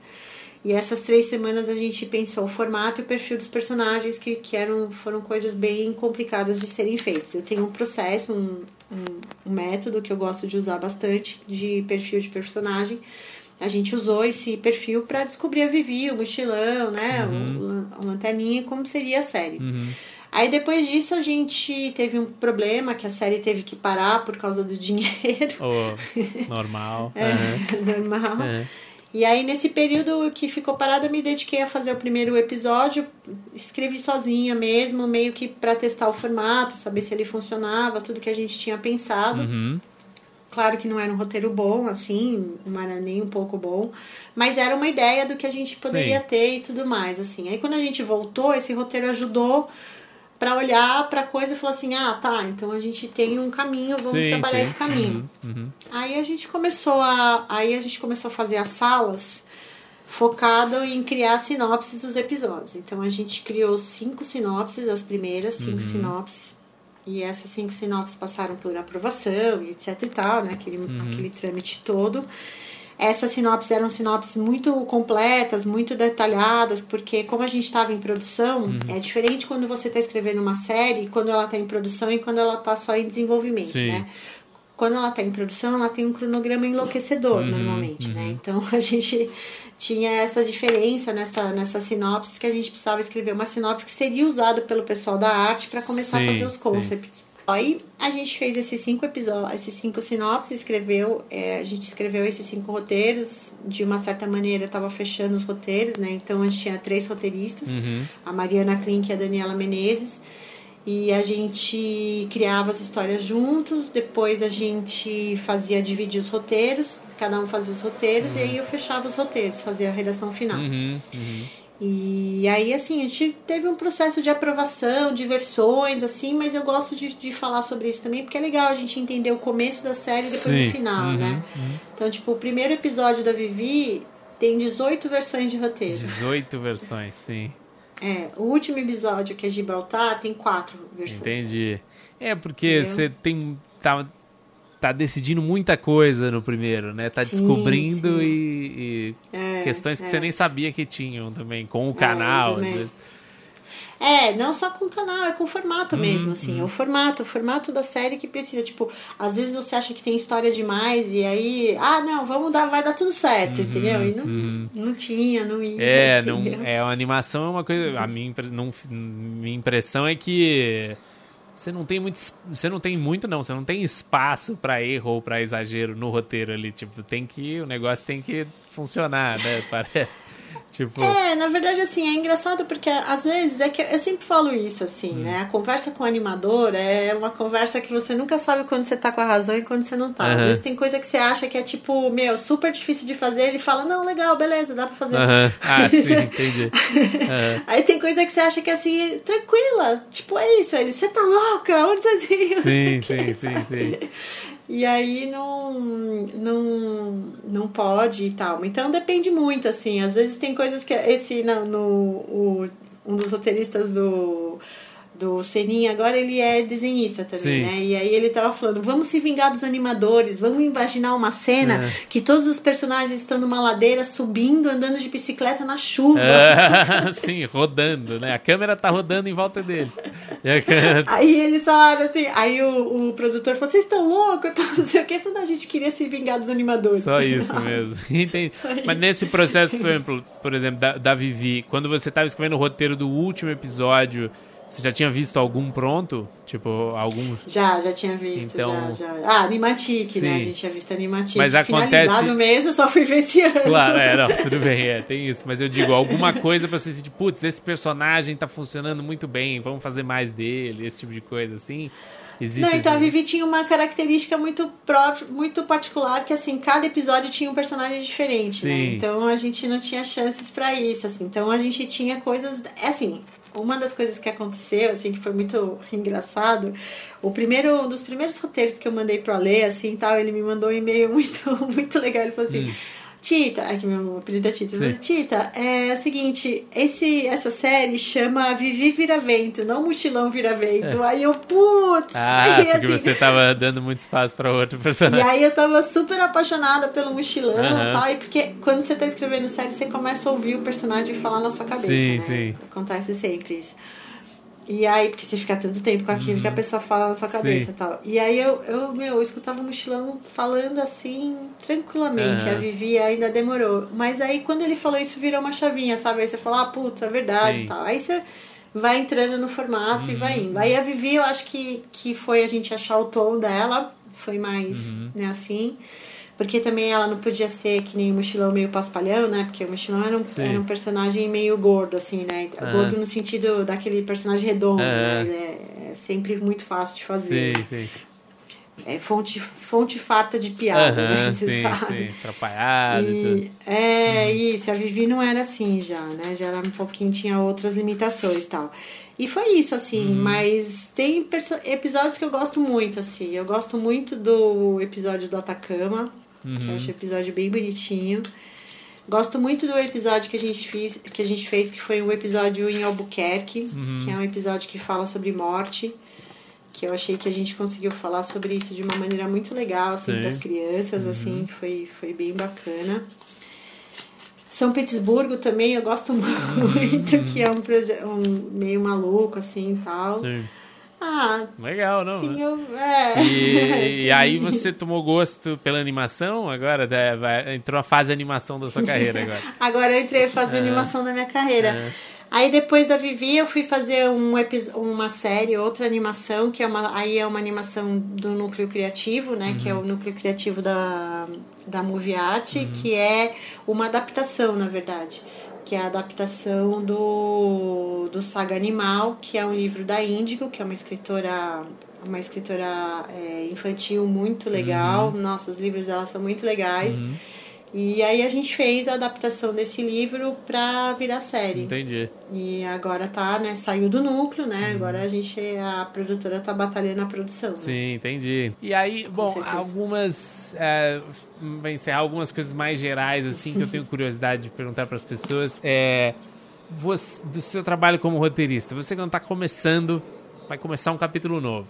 [SPEAKER 5] E essas três semanas a gente pensou o formato e o perfil dos personagens, que, que eram, foram coisas bem complicadas de serem feitas. Eu tenho um processo, um, um, um método que eu gosto de usar bastante de perfil de personagem. A gente usou esse perfil para descobrir a Vivi, o mochilão, né? O, lan- a lanterninha, como seria a série. Aí depois disso a gente teve um problema que a série teve que parar por causa do dinheiro.
[SPEAKER 7] Ô, normal.
[SPEAKER 5] É,
[SPEAKER 7] Aham.
[SPEAKER 5] normal.
[SPEAKER 7] Aham.
[SPEAKER 5] E aí, nesse período que ficou parada, eu me dediquei a fazer o primeiro episódio. Escrevi sozinha mesmo, meio que para testar o formato, saber se ele funcionava, tudo que a gente tinha pensado.
[SPEAKER 7] Uhum.
[SPEAKER 5] Claro que não era um roteiro bom, assim, não era nem um pouco bom, mas era uma ideia do que a gente poderia
[SPEAKER 7] Sim.
[SPEAKER 5] ter e tudo mais, assim. Aí quando a gente voltou, esse roteiro ajudou para olhar para coisa e falar assim: "Ah, tá, então a gente tem um caminho, vamos
[SPEAKER 7] Sim,
[SPEAKER 5] trabalhar
[SPEAKER 7] sim.
[SPEAKER 5] esse caminho".
[SPEAKER 7] Uhum, uhum.
[SPEAKER 5] Aí a gente começou a aí a gente começou a fazer as salas focado em criar sinopses dos episódios. Então a gente criou cinco sinopses, as primeiras cinco sinopses. E essas cinco sinopses passaram por aprovação e etc e tal, né? Aquele, aquele trâmite todo. Essas sinopses eram sinopses muito completas, muito detalhadas, porque como a gente estava em produção, é diferente quando você está escrevendo uma série, quando ela está em produção e quando ela está só em desenvolvimento,
[SPEAKER 7] Sim.
[SPEAKER 5] né? Quando ela está em produção, ela tem um cronograma enlouquecedor, normalmente, né? Então a gente tinha essa diferença nessa, nessa sinopse que a gente precisava escrever uma sinopse que seria usada pelo pessoal da arte para começar
[SPEAKER 7] Sim,
[SPEAKER 5] a fazer os
[SPEAKER 7] sim.
[SPEAKER 5] concepts. Aí a gente fez esses cinco episódios, esses cinco sinopses, escreveu, é, a gente escreveu esses cinco roteiros. De uma certa maneira, eu estava fechando os roteiros, né? Então a gente tinha três roteiristas, a Mariana Klink e a Daniela Menezes. E a gente criava as histórias juntos, depois a gente fazia dividir os roteiros, cada um fazia os roteiros, e aí eu fechava os roteiros, fazia a redação final.
[SPEAKER 7] Uhum, uhum.
[SPEAKER 5] E aí, assim, a gente teve um processo de aprovação, de versões, assim, mas eu gosto de, de falar sobre isso também, porque é legal a gente entender o começo da série e depois
[SPEAKER 7] Sim.
[SPEAKER 5] o final,
[SPEAKER 7] Uhum,
[SPEAKER 5] né? Então, tipo, o primeiro episódio da Vivi tem 18 versões de roteiro.
[SPEAKER 7] 18 versões, sim.
[SPEAKER 5] É, o último episódio, que é Gibraltar, tem quatro versões.
[SPEAKER 7] Entendi. É porque
[SPEAKER 5] Entendeu?
[SPEAKER 7] você tem. Tá, tá decidindo muita coisa no primeiro, né? Tá
[SPEAKER 5] Sim,
[SPEAKER 7] descobrindo
[SPEAKER 5] sim.
[SPEAKER 7] e, e
[SPEAKER 5] É,
[SPEAKER 7] questões que
[SPEAKER 5] é.
[SPEAKER 7] você nem sabia que tinham também, com o
[SPEAKER 5] É,
[SPEAKER 7] canal. às vezes.
[SPEAKER 5] É, não só com o canal, é com o formato
[SPEAKER 7] Uhum,
[SPEAKER 5] mesmo, assim. É o formato, o formato da série que precisa. Tipo, às vezes você acha que tem história demais e aí, ah, não, vamos dar, vai dar tudo certo, entendeu? E não, não tinha, não ia.
[SPEAKER 7] Uhum, É, não, é, a animação é uma coisa. A minha, não, minha impressão é que você não tem muito. Você não tem muito, não. Você não tem espaço pra erro ou pra exagero no roteiro ali. Tipo, tem que. O negócio tem que funcionar, né? Parece. Tipo.
[SPEAKER 5] É, na verdade, assim, é engraçado porque às vezes é que eu sempre falo isso, assim,
[SPEAKER 7] Hum.
[SPEAKER 5] né? A conversa com o animador é uma conversa que você nunca sabe quando você tá com a razão e quando você não tá. Às
[SPEAKER 7] Aham.
[SPEAKER 5] vezes tem coisa que você acha que é tipo, meu, super difícil de fazer, ele fala, não, legal, beleza, dá pra fazer.
[SPEAKER 7] Aham. Ah, sim, entendi. Aham.
[SPEAKER 5] Aí tem coisa que você acha que é assim, tranquila, tipo, é isso. Aí ele, você tá louca? Onde você?
[SPEAKER 7] Sim, sim, sim, sim.
[SPEAKER 5] E aí não, não, não pode e tal. Então depende muito, assim. Às vezes tem coisas que esse, no, o, um dos roteiristas do, do Seninha, agora ele é desenhista também,
[SPEAKER 1] Sim.
[SPEAKER 5] né? E aí ele tava falando, vamos se vingar dos animadores, vamos imaginar uma cena que todos os personagens estão numa ladeira subindo, andando de bicicleta na chuva.
[SPEAKER 1] É, sim, rodando, né? A câmera tá rodando em volta dele. A câmera-
[SPEAKER 5] Aí eles falaram assim, aí o, o produtor falou, vocês estão loucos? Então, não sei o que, falou, "Não, a gente queria se vingar dos animadores.
[SPEAKER 1] Só isso mesmo. Entendi. Mas nesse processo, por exemplo, por exemplo da, da Vivi, quando você estava escrevendo o roteiro do último episódio, você já tinha visto algum pronto? Tipo, algum.
[SPEAKER 5] Já, já tinha visto,
[SPEAKER 1] Então-
[SPEAKER 5] já, já. Ah, Animatic, né? A gente tinha visto Animatic.
[SPEAKER 1] Mas acontece-
[SPEAKER 5] Finalizado mesmo, eu só fui ver esse ano.
[SPEAKER 1] Claro, é, não, tudo bem, é, tem isso. Mas eu digo, alguma coisa pra você sentir, putz, esse personagem tá funcionando muito bem, vamos fazer mais dele, esse tipo de coisa assim. Existe
[SPEAKER 5] Não, então a Vivi tinha uma característica muito própria, muito particular, que assim, cada episódio tinha um personagem diferente, né?
[SPEAKER 1] Sim.
[SPEAKER 5] Então a gente não tinha chances pra isso, assim. Então a gente tinha coisas, é assim, uma das coisas que aconteceu, assim, que foi muito engraçado, o primeiro, um dos primeiros roteiros que eu mandei pro Ale, assim, tal, ele me mandou um e-mail muito, muito legal, ele falou assim... Tita, aqui meu apelido é Tita. Falou, Tita, é o seguinte, esse, essa série chama Vivi Viravento, não Mochilão Viravento. Aí eu, putz!
[SPEAKER 1] É. Ah,
[SPEAKER 5] e,
[SPEAKER 1] porque
[SPEAKER 5] assim,
[SPEAKER 1] você tava dando muito espaço pra outro
[SPEAKER 5] e
[SPEAKER 1] personagem.
[SPEAKER 5] aí eu tava super apaixonada pelo mochilão e
[SPEAKER 1] Aham.
[SPEAKER 5] tal. E porque quando você tá escrevendo série, você começa a ouvir o personagem falar na sua cabeça.
[SPEAKER 1] Sim,
[SPEAKER 5] né?
[SPEAKER 1] sim.
[SPEAKER 5] Acontece sempre isso. E aí, porque você fica tanto tempo com aquilo que a pessoa fala na sua cabeça
[SPEAKER 1] Uhum.
[SPEAKER 5] E tal. E aí eu, eu, meu, eu escutava o mochilão falando assim, tranquilamente.
[SPEAKER 1] Aham.
[SPEAKER 5] A Vivi ainda demorou. Mas aí quando ele falou isso, virou uma chavinha, sabe? Aí você fala, ah, puta, é verdade
[SPEAKER 1] Sim.
[SPEAKER 5] e tal. Aí você vai entrando no formato e vai indo. Aí a Vivi, eu acho que, que foi a gente achar o tom dela. Foi mais,
[SPEAKER 1] Uhum.
[SPEAKER 5] né, assim. Porque também ela não podia ser que nem o mochilão meio paspalhão, né? Porque o mochilão era um, era um personagem meio gordo, assim, né?
[SPEAKER 1] Aham.
[SPEAKER 5] Gordo no sentido daquele personagem redondo,
[SPEAKER 1] Aham.
[SPEAKER 5] né? É sempre muito fácil de fazer.
[SPEAKER 1] Sim, sim.
[SPEAKER 5] É fonte, fonte farta de piada, né? Você
[SPEAKER 1] sim,
[SPEAKER 5] sabe?
[SPEAKER 1] sim. Atrapalhado e tudo.
[SPEAKER 5] E, é, isso. A Vivi não era assim já, né? Já era um pouquinho, tinha outras limitações e tal. E foi isso, assim.
[SPEAKER 1] Uhum.
[SPEAKER 5] Mas tem episódios que eu gosto muito, assim. Eu gosto muito do episódio do Atacama, que
[SPEAKER 1] Uhum.
[SPEAKER 5] eu acho o episódio bem bonitinho. Gosto muito do episódio que a gente fez, que a gente fez, que foi um episódio em Albuquerque,
[SPEAKER 1] Uhum.
[SPEAKER 5] que é um episódio que fala sobre morte. Que eu achei que a gente conseguiu falar sobre isso de uma maneira muito legal, assim,
[SPEAKER 1] Sim.
[SPEAKER 5] para as crianças,
[SPEAKER 1] Uhum.
[SPEAKER 5] assim, foi, foi bem bacana. São Petersburgo também eu gosto muito, que é um, um meio maluco, assim, e tal.
[SPEAKER 1] Sim.
[SPEAKER 5] Ah,
[SPEAKER 1] Legal, não?
[SPEAKER 5] sim,
[SPEAKER 1] né?
[SPEAKER 5] eu... É.
[SPEAKER 1] E, e aí você tomou gosto pela animação agora? Vai- entrou a fase animação da sua carreira agora.
[SPEAKER 5] Agora eu entrei a fazer animação da minha carreira. Aí depois da Vivi eu fui fazer um uma série, outra animação, que é uma, aí é uma animação do núcleo criativo, né? Que é o núcleo criativo da, da Movie Art, que é uma adaptação, na verdade. Que é a adaptação do, do Saga Animal, que é um livro da Índigo, que é uma escritora uma escritora é, infantil muito legal. Nossa, os livros dela são muito legais. E aí a gente fez a adaptação desse livro pra virar série.
[SPEAKER 1] Entendi.
[SPEAKER 5] E agora tá, né? Saiu do núcleo, né? Agora a gente, a produtora tá batalhando a produção. né?
[SPEAKER 1] Sim, entendi. E aí, bom,
[SPEAKER 5] certeza.
[SPEAKER 1] algumas. É, vai encerrar algumas coisas mais gerais, assim, que eu tenho curiosidade de perguntar para as pessoas. É. Você, do seu trabalho como roteirista, você quando tá começando, vai começar um capítulo novo.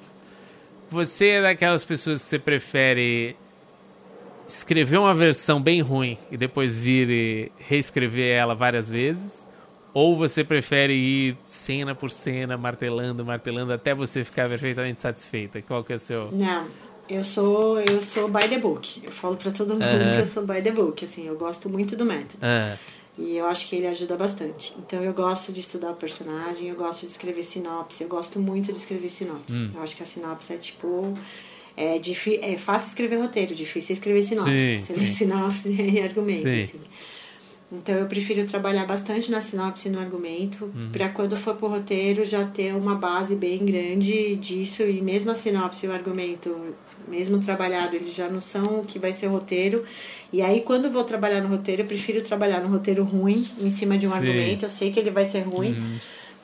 [SPEAKER 1] Você é daquelas pessoas que você prefere escrever uma versão bem ruim e depois vir e reescrever ela várias vezes? Ou você prefere ir cena por cena, martelando, martelando, até você ficar perfeitamente satisfeita? Qual que é o seu...
[SPEAKER 5] Não, eu sou, eu sou by the book. Eu falo pra todo mundo que eu sou by the book. Assim, eu gosto muito do método. E eu acho que ele ajuda bastante. Então eu gosto de estudar o personagem, eu gosto de escrever sinopse, eu gosto muito de escrever sinopse.
[SPEAKER 1] Hum.
[SPEAKER 5] Eu acho que a sinopse é tipo. É, é fácil escrever roteiro, difícil escrever sinopse.
[SPEAKER 1] Sim,
[SPEAKER 5] Você
[SPEAKER 1] sim.
[SPEAKER 5] sinopse e argumento,
[SPEAKER 1] Sim.
[SPEAKER 5] assim. Então eu prefiro trabalhar bastante na sinopse e no argumento,
[SPEAKER 1] Uhum.
[SPEAKER 5] pra quando for pro roteiro já ter uma base bem grande disso, e mesmo a sinopse e o argumento, mesmo trabalhado, eles já não são o que vai ser o roteiro. E aí quando vou trabalhar no roteiro, eu prefiro trabalhar no roteiro ruim, em cima de um
[SPEAKER 1] Sim.
[SPEAKER 5] argumento, eu sei que ele vai ser ruim.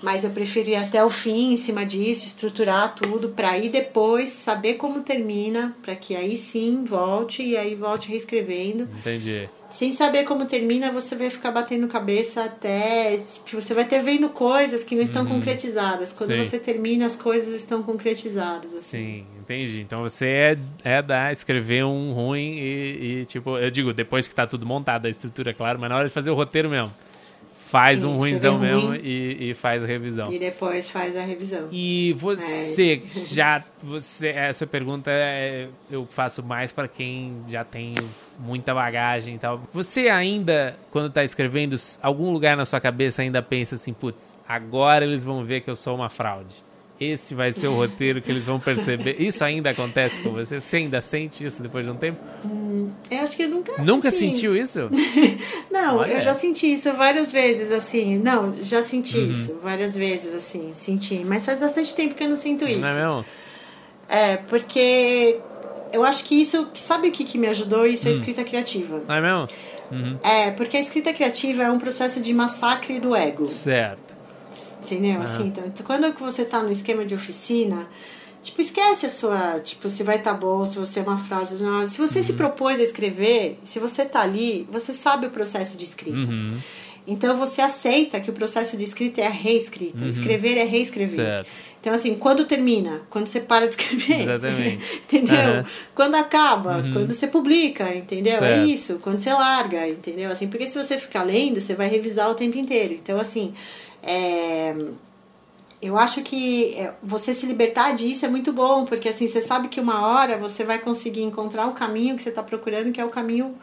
[SPEAKER 5] Mas eu prefiro ir até o fim em cima disso, estruturar tudo, para aí depois saber como termina, para que aí sim volte e aí volte reescrevendo.
[SPEAKER 1] Entendi.
[SPEAKER 5] Sem saber como termina, você vai ficar batendo cabeça até. Você vai ter vendo coisas que não estão concretizadas. Quando
[SPEAKER 1] Sim.
[SPEAKER 5] você termina, as coisas estão concretizadas. Assim.
[SPEAKER 1] Sim, entendi. Então você é, é da escrever um ruim e, e, tipo, eu digo, depois que tá tudo montado, a estrutura, é claro, mas na hora de fazer o roteiro mesmo. Faz
[SPEAKER 5] Sim,
[SPEAKER 1] um ruimzão mesmo
[SPEAKER 5] ruim.
[SPEAKER 1] e, e faz a revisão.
[SPEAKER 5] E depois faz a revisão.
[SPEAKER 1] E você já você essa pergunta é- eu faço mais para quem já tem muita bagagem e tal. Você ainda quando tá escrevendo algum lugar na sua cabeça ainda pensa assim, putz, agora eles vão ver que eu sou uma fraude. Esse vai ser o roteiro que eles vão perceber. Isso ainda acontece com você? Você ainda sente isso depois de um tempo?
[SPEAKER 5] Eu acho que eu nunca.
[SPEAKER 1] Nunca
[SPEAKER 5] assim,
[SPEAKER 1] sentiu isso?
[SPEAKER 5] Não,
[SPEAKER 1] Olha.
[SPEAKER 5] eu já senti isso várias vezes, assim. Não, já senti
[SPEAKER 1] Uhum.
[SPEAKER 5] isso várias vezes, assim. Senti. Mas faz bastante tempo que eu não sinto isso.
[SPEAKER 1] Não é mesmo?
[SPEAKER 5] É, porque eu acho que isso. Sabe o que, que me ajudou? Isso é
[SPEAKER 1] Hum.
[SPEAKER 5] a escrita criativa.
[SPEAKER 1] Não é mesmo?
[SPEAKER 5] É, porque a escrita criativa é um processo de massacre do ego.
[SPEAKER 1] Certo.
[SPEAKER 5] Entendeu? Assim, então, então, quando você tá no esquema de oficina, tipo, esquece a sua. Tipo, se vai estar bom, se você é uma fraude. não. Se você
[SPEAKER 1] Uhum.
[SPEAKER 5] se propôs a escrever, se você tá ali, você sabe o processo de escrita.
[SPEAKER 1] Uhum.
[SPEAKER 5] Então você aceita que o processo de escrita é a reescrita. Escrever é reescrever.
[SPEAKER 1] Uhum. Certo.
[SPEAKER 5] Então, assim, quando termina? Quando você para de escrever.
[SPEAKER 1] Exatamente.
[SPEAKER 5] entendeu?
[SPEAKER 1] Uhum.
[SPEAKER 5] Quando acaba, quando você publica, entendeu? É
[SPEAKER 1] Certo.
[SPEAKER 5] isso, quando você larga, entendeu? Assim, porque se você ficar lendo, você vai revisar o tempo inteiro. Então, assim, é, eu acho que é, você se libertar disso é muito bom, porque assim, você sabe que uma hora você vai conseguir encontrar o caminho que você está procurando, que é o caminho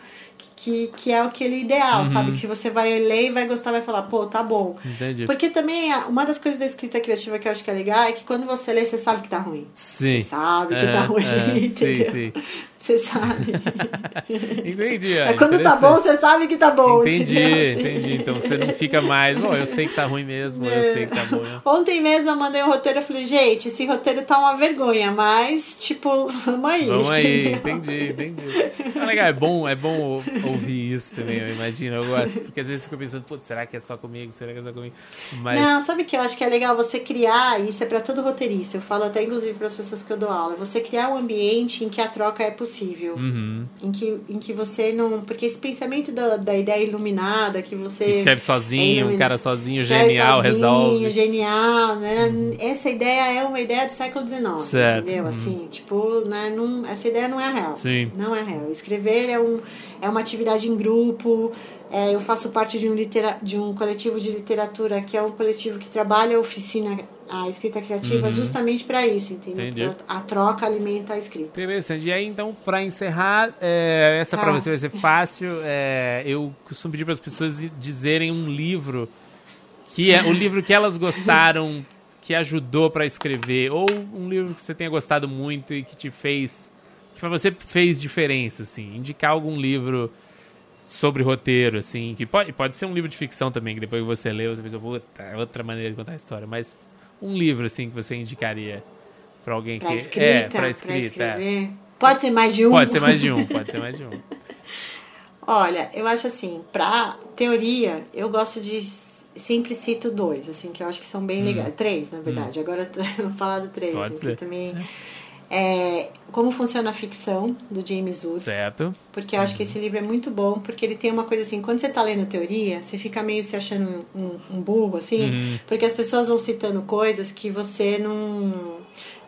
[SPEAKER 5] que, que é aquele ideal, sabe? Que você vai ler e vai gostar, vai falar, pô, tá bom.
[SPEAKER 1] Entendi.
[SPEAKER 5] Porque também uma das coisas da escrita criativa que eu acho que é legal é que quando você lê, você sabe que tá ruim.
[SPEAKER 1] Sim.
[SPEAKER 5] Você sabe que
[SPEAKER 1] É,
[SPEAKER 5] tá ruim,
[SPEAKER 1] é,
[SPEAKER 5] entendeu?
[SPEAKER 1] Sim, sim.
[SPEAKER 5] Você sabe.
[SPEAKER 1] Entendi.
[SPEAKER 5] É quando tá bom, você sabe que tá bom.
[SPEAKER 1] Entendi?
[SPEAKER 5] Assim.
[SPEAKER 1] entendi. Então você não fica mais, bom, eu sei que tá ruim mesmo, eu sei que tá bom. mesmo."
[SPEAKER 5] Ontem mesmo eu mandei um roteiro e falei, gente, esse roteiro tá uma vergonha, mas, tipo, vamos aí.
[SPEAKER 1] Vamos aí, entendi, entendi. É legal, é bom, é bom ou- ouvir isso também, eu imagino, eu gosto. Porque às vezes eu fico pensando, putz, será que é só comigo? Será que é só comigo? Mas.
[SPEAKER 5] Não, sabe o que eu acho que é legal você criar, isso é pra todo roteirista, eu falo até inclusive para as pessoas que eu dou aula, você criar um ambiente em que a troca é possível.
[SPEAKER 1] Uhum.
[SPEAKER 5] Em, que, em que você não. Porque esse pensamento da, da ideia iluminada, que você.
[SPEAKER 1] Escreve sozinho, um
[SPEAKER 5] é
[SPEAKER 1] cara sozinho, genial,
[SPEAKER 5] sozinho,
[SPEAKER 1] resolve.
[SPEAKER 5] Genial, né? Essa ideia é uma ideia do século XIX,
[SPEAKER 1] Certo.
[SPEAKER 5] entendeu?
[SPEAKER 1] Uhum.
[SPEAKER 5] Assim, tipo, né? Não, essa ideia não é real.
[SPEAKER 1] Sim.
[SPEAKER 5] Não é real. Escrever é, um, é uma atividade em grupo. é, eu faço parte de um, litera, de um coletivo de literatura que é um coletivo que trabalha a oficina, a escrita criativa, justamente para isso, entendeu?
[SPEAKER 1] Uhum. Entendi.
[SPEAKER 5] A troca alimenta a escrita.
[SPEAKER 1] Interessante. E aí, então, pra encerrar, é, essa
[SPEAKER 5] Tá.
[SPEAKER 1] pra você vai ser fácil. é, eu costumo pedir para as pessoas dizerem um livro que é o livro que elas gostaram, que ajudou pra escrever, ou um livro que você tenha gostado muito e que te fez, que pra você fez diferença, assim. Indicar algum livro sobre roteiro, assim, que pode, pode ser um livro de ficção também, que depois que você leu, você pensa, puta, é outra maneira de contar a história, mas um livro, assim, que você indicaria pra alguém
[SPEAKER 5] Pra
[SPEAKER 1] que...
[SPEAKER 5] escrita,
[SPEAKER 1] é, pra
[SPEAKER 5] pra
[SPEAKER 1] escrita, é.
[SPEAKER 5] escrever. Pode ser mais de um?
[SPEAKER 1] Pode ser mais de um, pode ser mais de um.
[SPEAKER 5] Olha, eu acho assim, pra teoria, eu gosto de. Sempre cito dois, assim, que eu acho que são bem legais. Três, na verdade. Agora eu vou falar do três.
[SPEAKER 1] Hum. Pode
[SPEAKER 5] assim,
[SPEAKER 1] ser.
[SPEAKER 5] eu também. É, como funciona a ficção, do James Wood.
[SPEAKER 1] Certo?
[SPEAKER 5] Porque eu acho que esse livro é muito bom, porque ele tem uma coisa assim, quando você tá lendo teoria, você fica meio se achando um, um burro, assim,
[SPEAKER 1] Uhum.
[SPEAKER 5] porque as pessoas vão citando coisas que você não.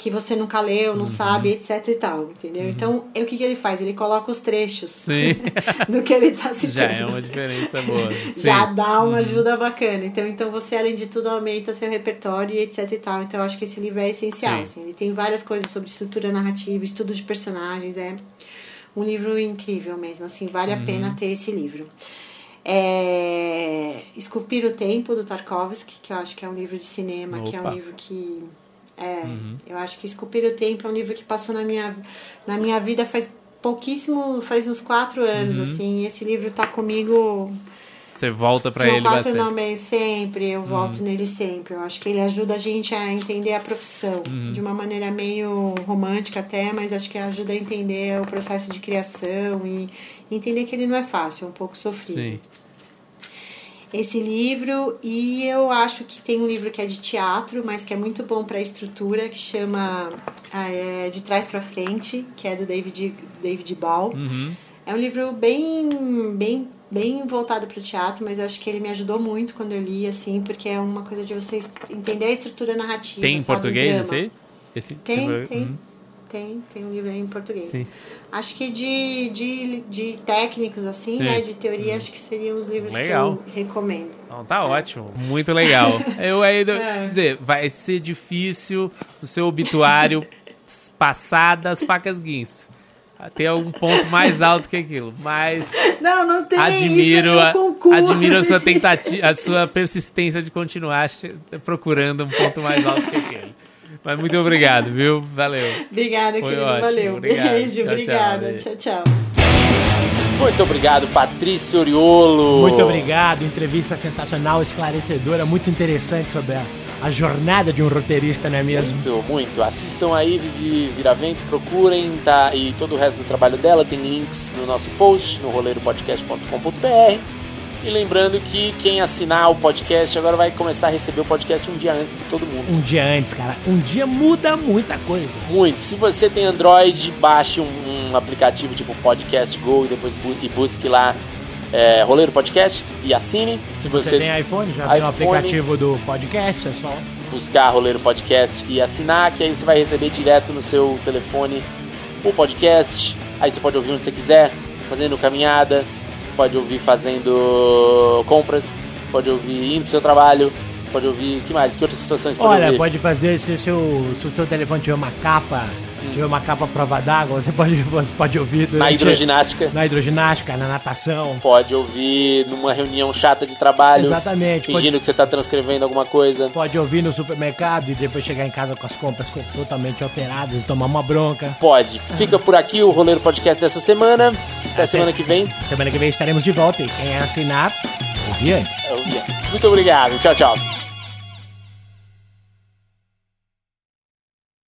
[SPEAKER 5] Que você nunca leu,
[SPEAKER 1] Uhum.
[SPEAKER 5] não sabe, etc e tal, entendeu? Então, o que, que ele faz? Ele coloca os trechos
[SPEAKER 1] Sim.
[SPEAKER 5] do que ele tá citando.
[SPEAKER 1] Já é uma diferença boa.
[SPEAKER 5] Já
[SPEAKER 1] Sim.
[SPEAKER 5] dá uma ajuda bacana. Então, então você, além de tudo, aumenta seu repertório e etc e tal. Então, eu acho que esse livro é essencial.
[SPEAKER 1] Sim.
[SPEAKER 5] assim. Ele tem várias coisas sobre estrutura narrativa, estudo de personagens. É um livro incrível mesmo. Assim, vale
[SPEAKER 1] Uhum.
[SPEAKER 5] a pena ter esse livro. É... Esculpir o Tempo, do Tarkovsky, que eu acho que é um livro de cinema, que é
[SPEAKER 1] Opa.
[SPEAKER 5] um livro que... É,
[SPEAKER 1] Uhum.
[SPEAKER 5] eu acho que Esculpir o Tempo é um livro que passou na minha, na minha vida faz pouquíssimo, faz uns quatro anos,
[SPEAKER 1] Uhum.
[SPEAKER 5] assim. Esse livro tá comigo
[SPEAKER 1] Você volta pra
[SPEAKER 5] João
[SPEAKER 1] ele
[SPEAKER 5] Quatro.
[SPEAKER 1] Uhum.
[SPEAKER 5] não bem sempre, eu volto nele sempre. Eu acho que ele ajuda a gente a entender a profissão
[SPEAKER 1] Uhum.
[SPEAKER 5] de uma maneira meio romântica até, mas acho que ajuda a entender o processo de criação e entender que ele não é fácil, é um pouco sofrido.
[SPEAKER 1] Sim.
[SPEAKER 5] Esse livro e eu acho que tem um livro que é de teatro, mas que é muito bom para a estrutura, que chama ah, é, De Trás para Frente, que é do David David Ball. É um livro bem bem bem voltado para o teatro, mas eu acho que ele me ajudou muito quando eu li assim, porque é uma coisa de você entender a estrutura narrativa.
[SPEAKER 7] Tem em português esse? Esse
[SPEAKER 5] Tem,
[SPEAKER 7] tipo-
[SPEAKER 5] tem.
[SPEAKER 7] Uhum.
[SPEAKER 5] Tem, tem um livro em português.
[SPEAKER 7] Sim.
[SPEAKER 5] Acho que de, de, de técnicos, assim,
[SPEAKER 7] Sim.
[SPEAKER 5] Né? De teoria, acho que seriam os livros
[SPEAKER 7] Legal.
[SPEAKER 5] que eu recomendo.
[SPEAKER 7] Então tá ótimo. Muito legal. Eu ainda
[SPEAKER 5] É.
[SPEAKER 7] dizer, vai ser difícil o seu obituário passar das facas guinso. Ter algum ponto mais alto que aquilo. Mas
[SPEAKER 5] Não, não tem
[SPEAKER 7] admiro,
[SPEAKER 5] isso é
[SPEAKER 7] a, admiro a sua tentativa, a sua persistência de continuar procurando um ponto mais alto que aquele. Mas muito obrigado, viu? Valeu.
[SPEAKER 5] Obrigada,
[SPEAKER 7] Foi
[SPEAKER 5] querido.
[SPEAKER 7] ótimo,
[SPEAKER 5] Valeu.
[SPEAKER 7] obrigado.
[SPEAKER 5] Beijo,
[SPEAKER 7] Tchau, tchau.
[SPEAKER 5] obrigada. Tchau, tchau.
[SPEAKER 1] Muito obrigado, Patrícia Oriolo.
[SPEAKER 2] Muito obrigado, entrevista sensacional, esclarecedora, muito interessante sobre a, a jornada de um roteirista, não é mesmo?
[SPEAKER 1] Muito, muito. Assistam aí, Vivi Viravento, procurem, tá? E todo o resto do trabalho dela tem links no nosso post, no roleiropodcast.com.br. E lembrando que quem assinar o podcast agora vai começar a receber o podcast um dia antes de todo mundo.
[SPEAKER 2] Um dia antes, cara. Um dia muda muita coisa.
[SPEAKER 1] Muito. Se você tem Android, baixe um, um aplicativo tipo Podcast Go e depois bu- e busque lá é, Roleiro Podcast e assine. Se
[SPEAKER 2] Você,
[SPEAKER 1] você
[SPEAKER 2] tem iPhone, já tem o
[SPEAKER 1] iPhone.
[SPEAKER 2] aplicativo do podcast, é só.
[SPEAKER 1] buscar Roleiro Podcast e assinar, que aí você vai receber direto no seu telefone o podcast. Aí você pode ouvir onde você quiser, fazendo caminhada, pode ouvir fazendo compras, pode ouvir indo pro seu trabalho, pode ouvir. que mais? Que outras situações pode
[SPEAKER 2] Olha,
[SPEAKER 1] ouvir?
[SPEAKER 2] pode fazer se, seu, se o seu telefone tiver uma capa, tiver uma capa prova d'água, você pode, você pode ouvir
[SPEAKER 1] Na
[SPEAKER 2] durante-
[SPEAKER 1] hidroginástica.
[SPEAKER 2] na hidroginástica, na natação.
[SPEAKER 1] Pode ouvir numa reunião chata de trabalho.
[SPEAKER 2] Exatamente,
[SPEAKER 1] Fingindo que você tá transcrevendo alguma coisa.
[SPEAKER 2] Pode ouvir no supermercado e depois chegar em casa com as compras co- totalmente alteradas e tomar uma bronca.
[SPEAKER 1] Pode. Fica por aqui o Roleiro Podcast dessa semana. Até semana que vem.
[SPEAKER 2] Semana que vem estaremos de volta e quem assinar, ouvir antes.
[SPEAKER 1] Eu vi antes. Muito obrigado. Tchau, tchau.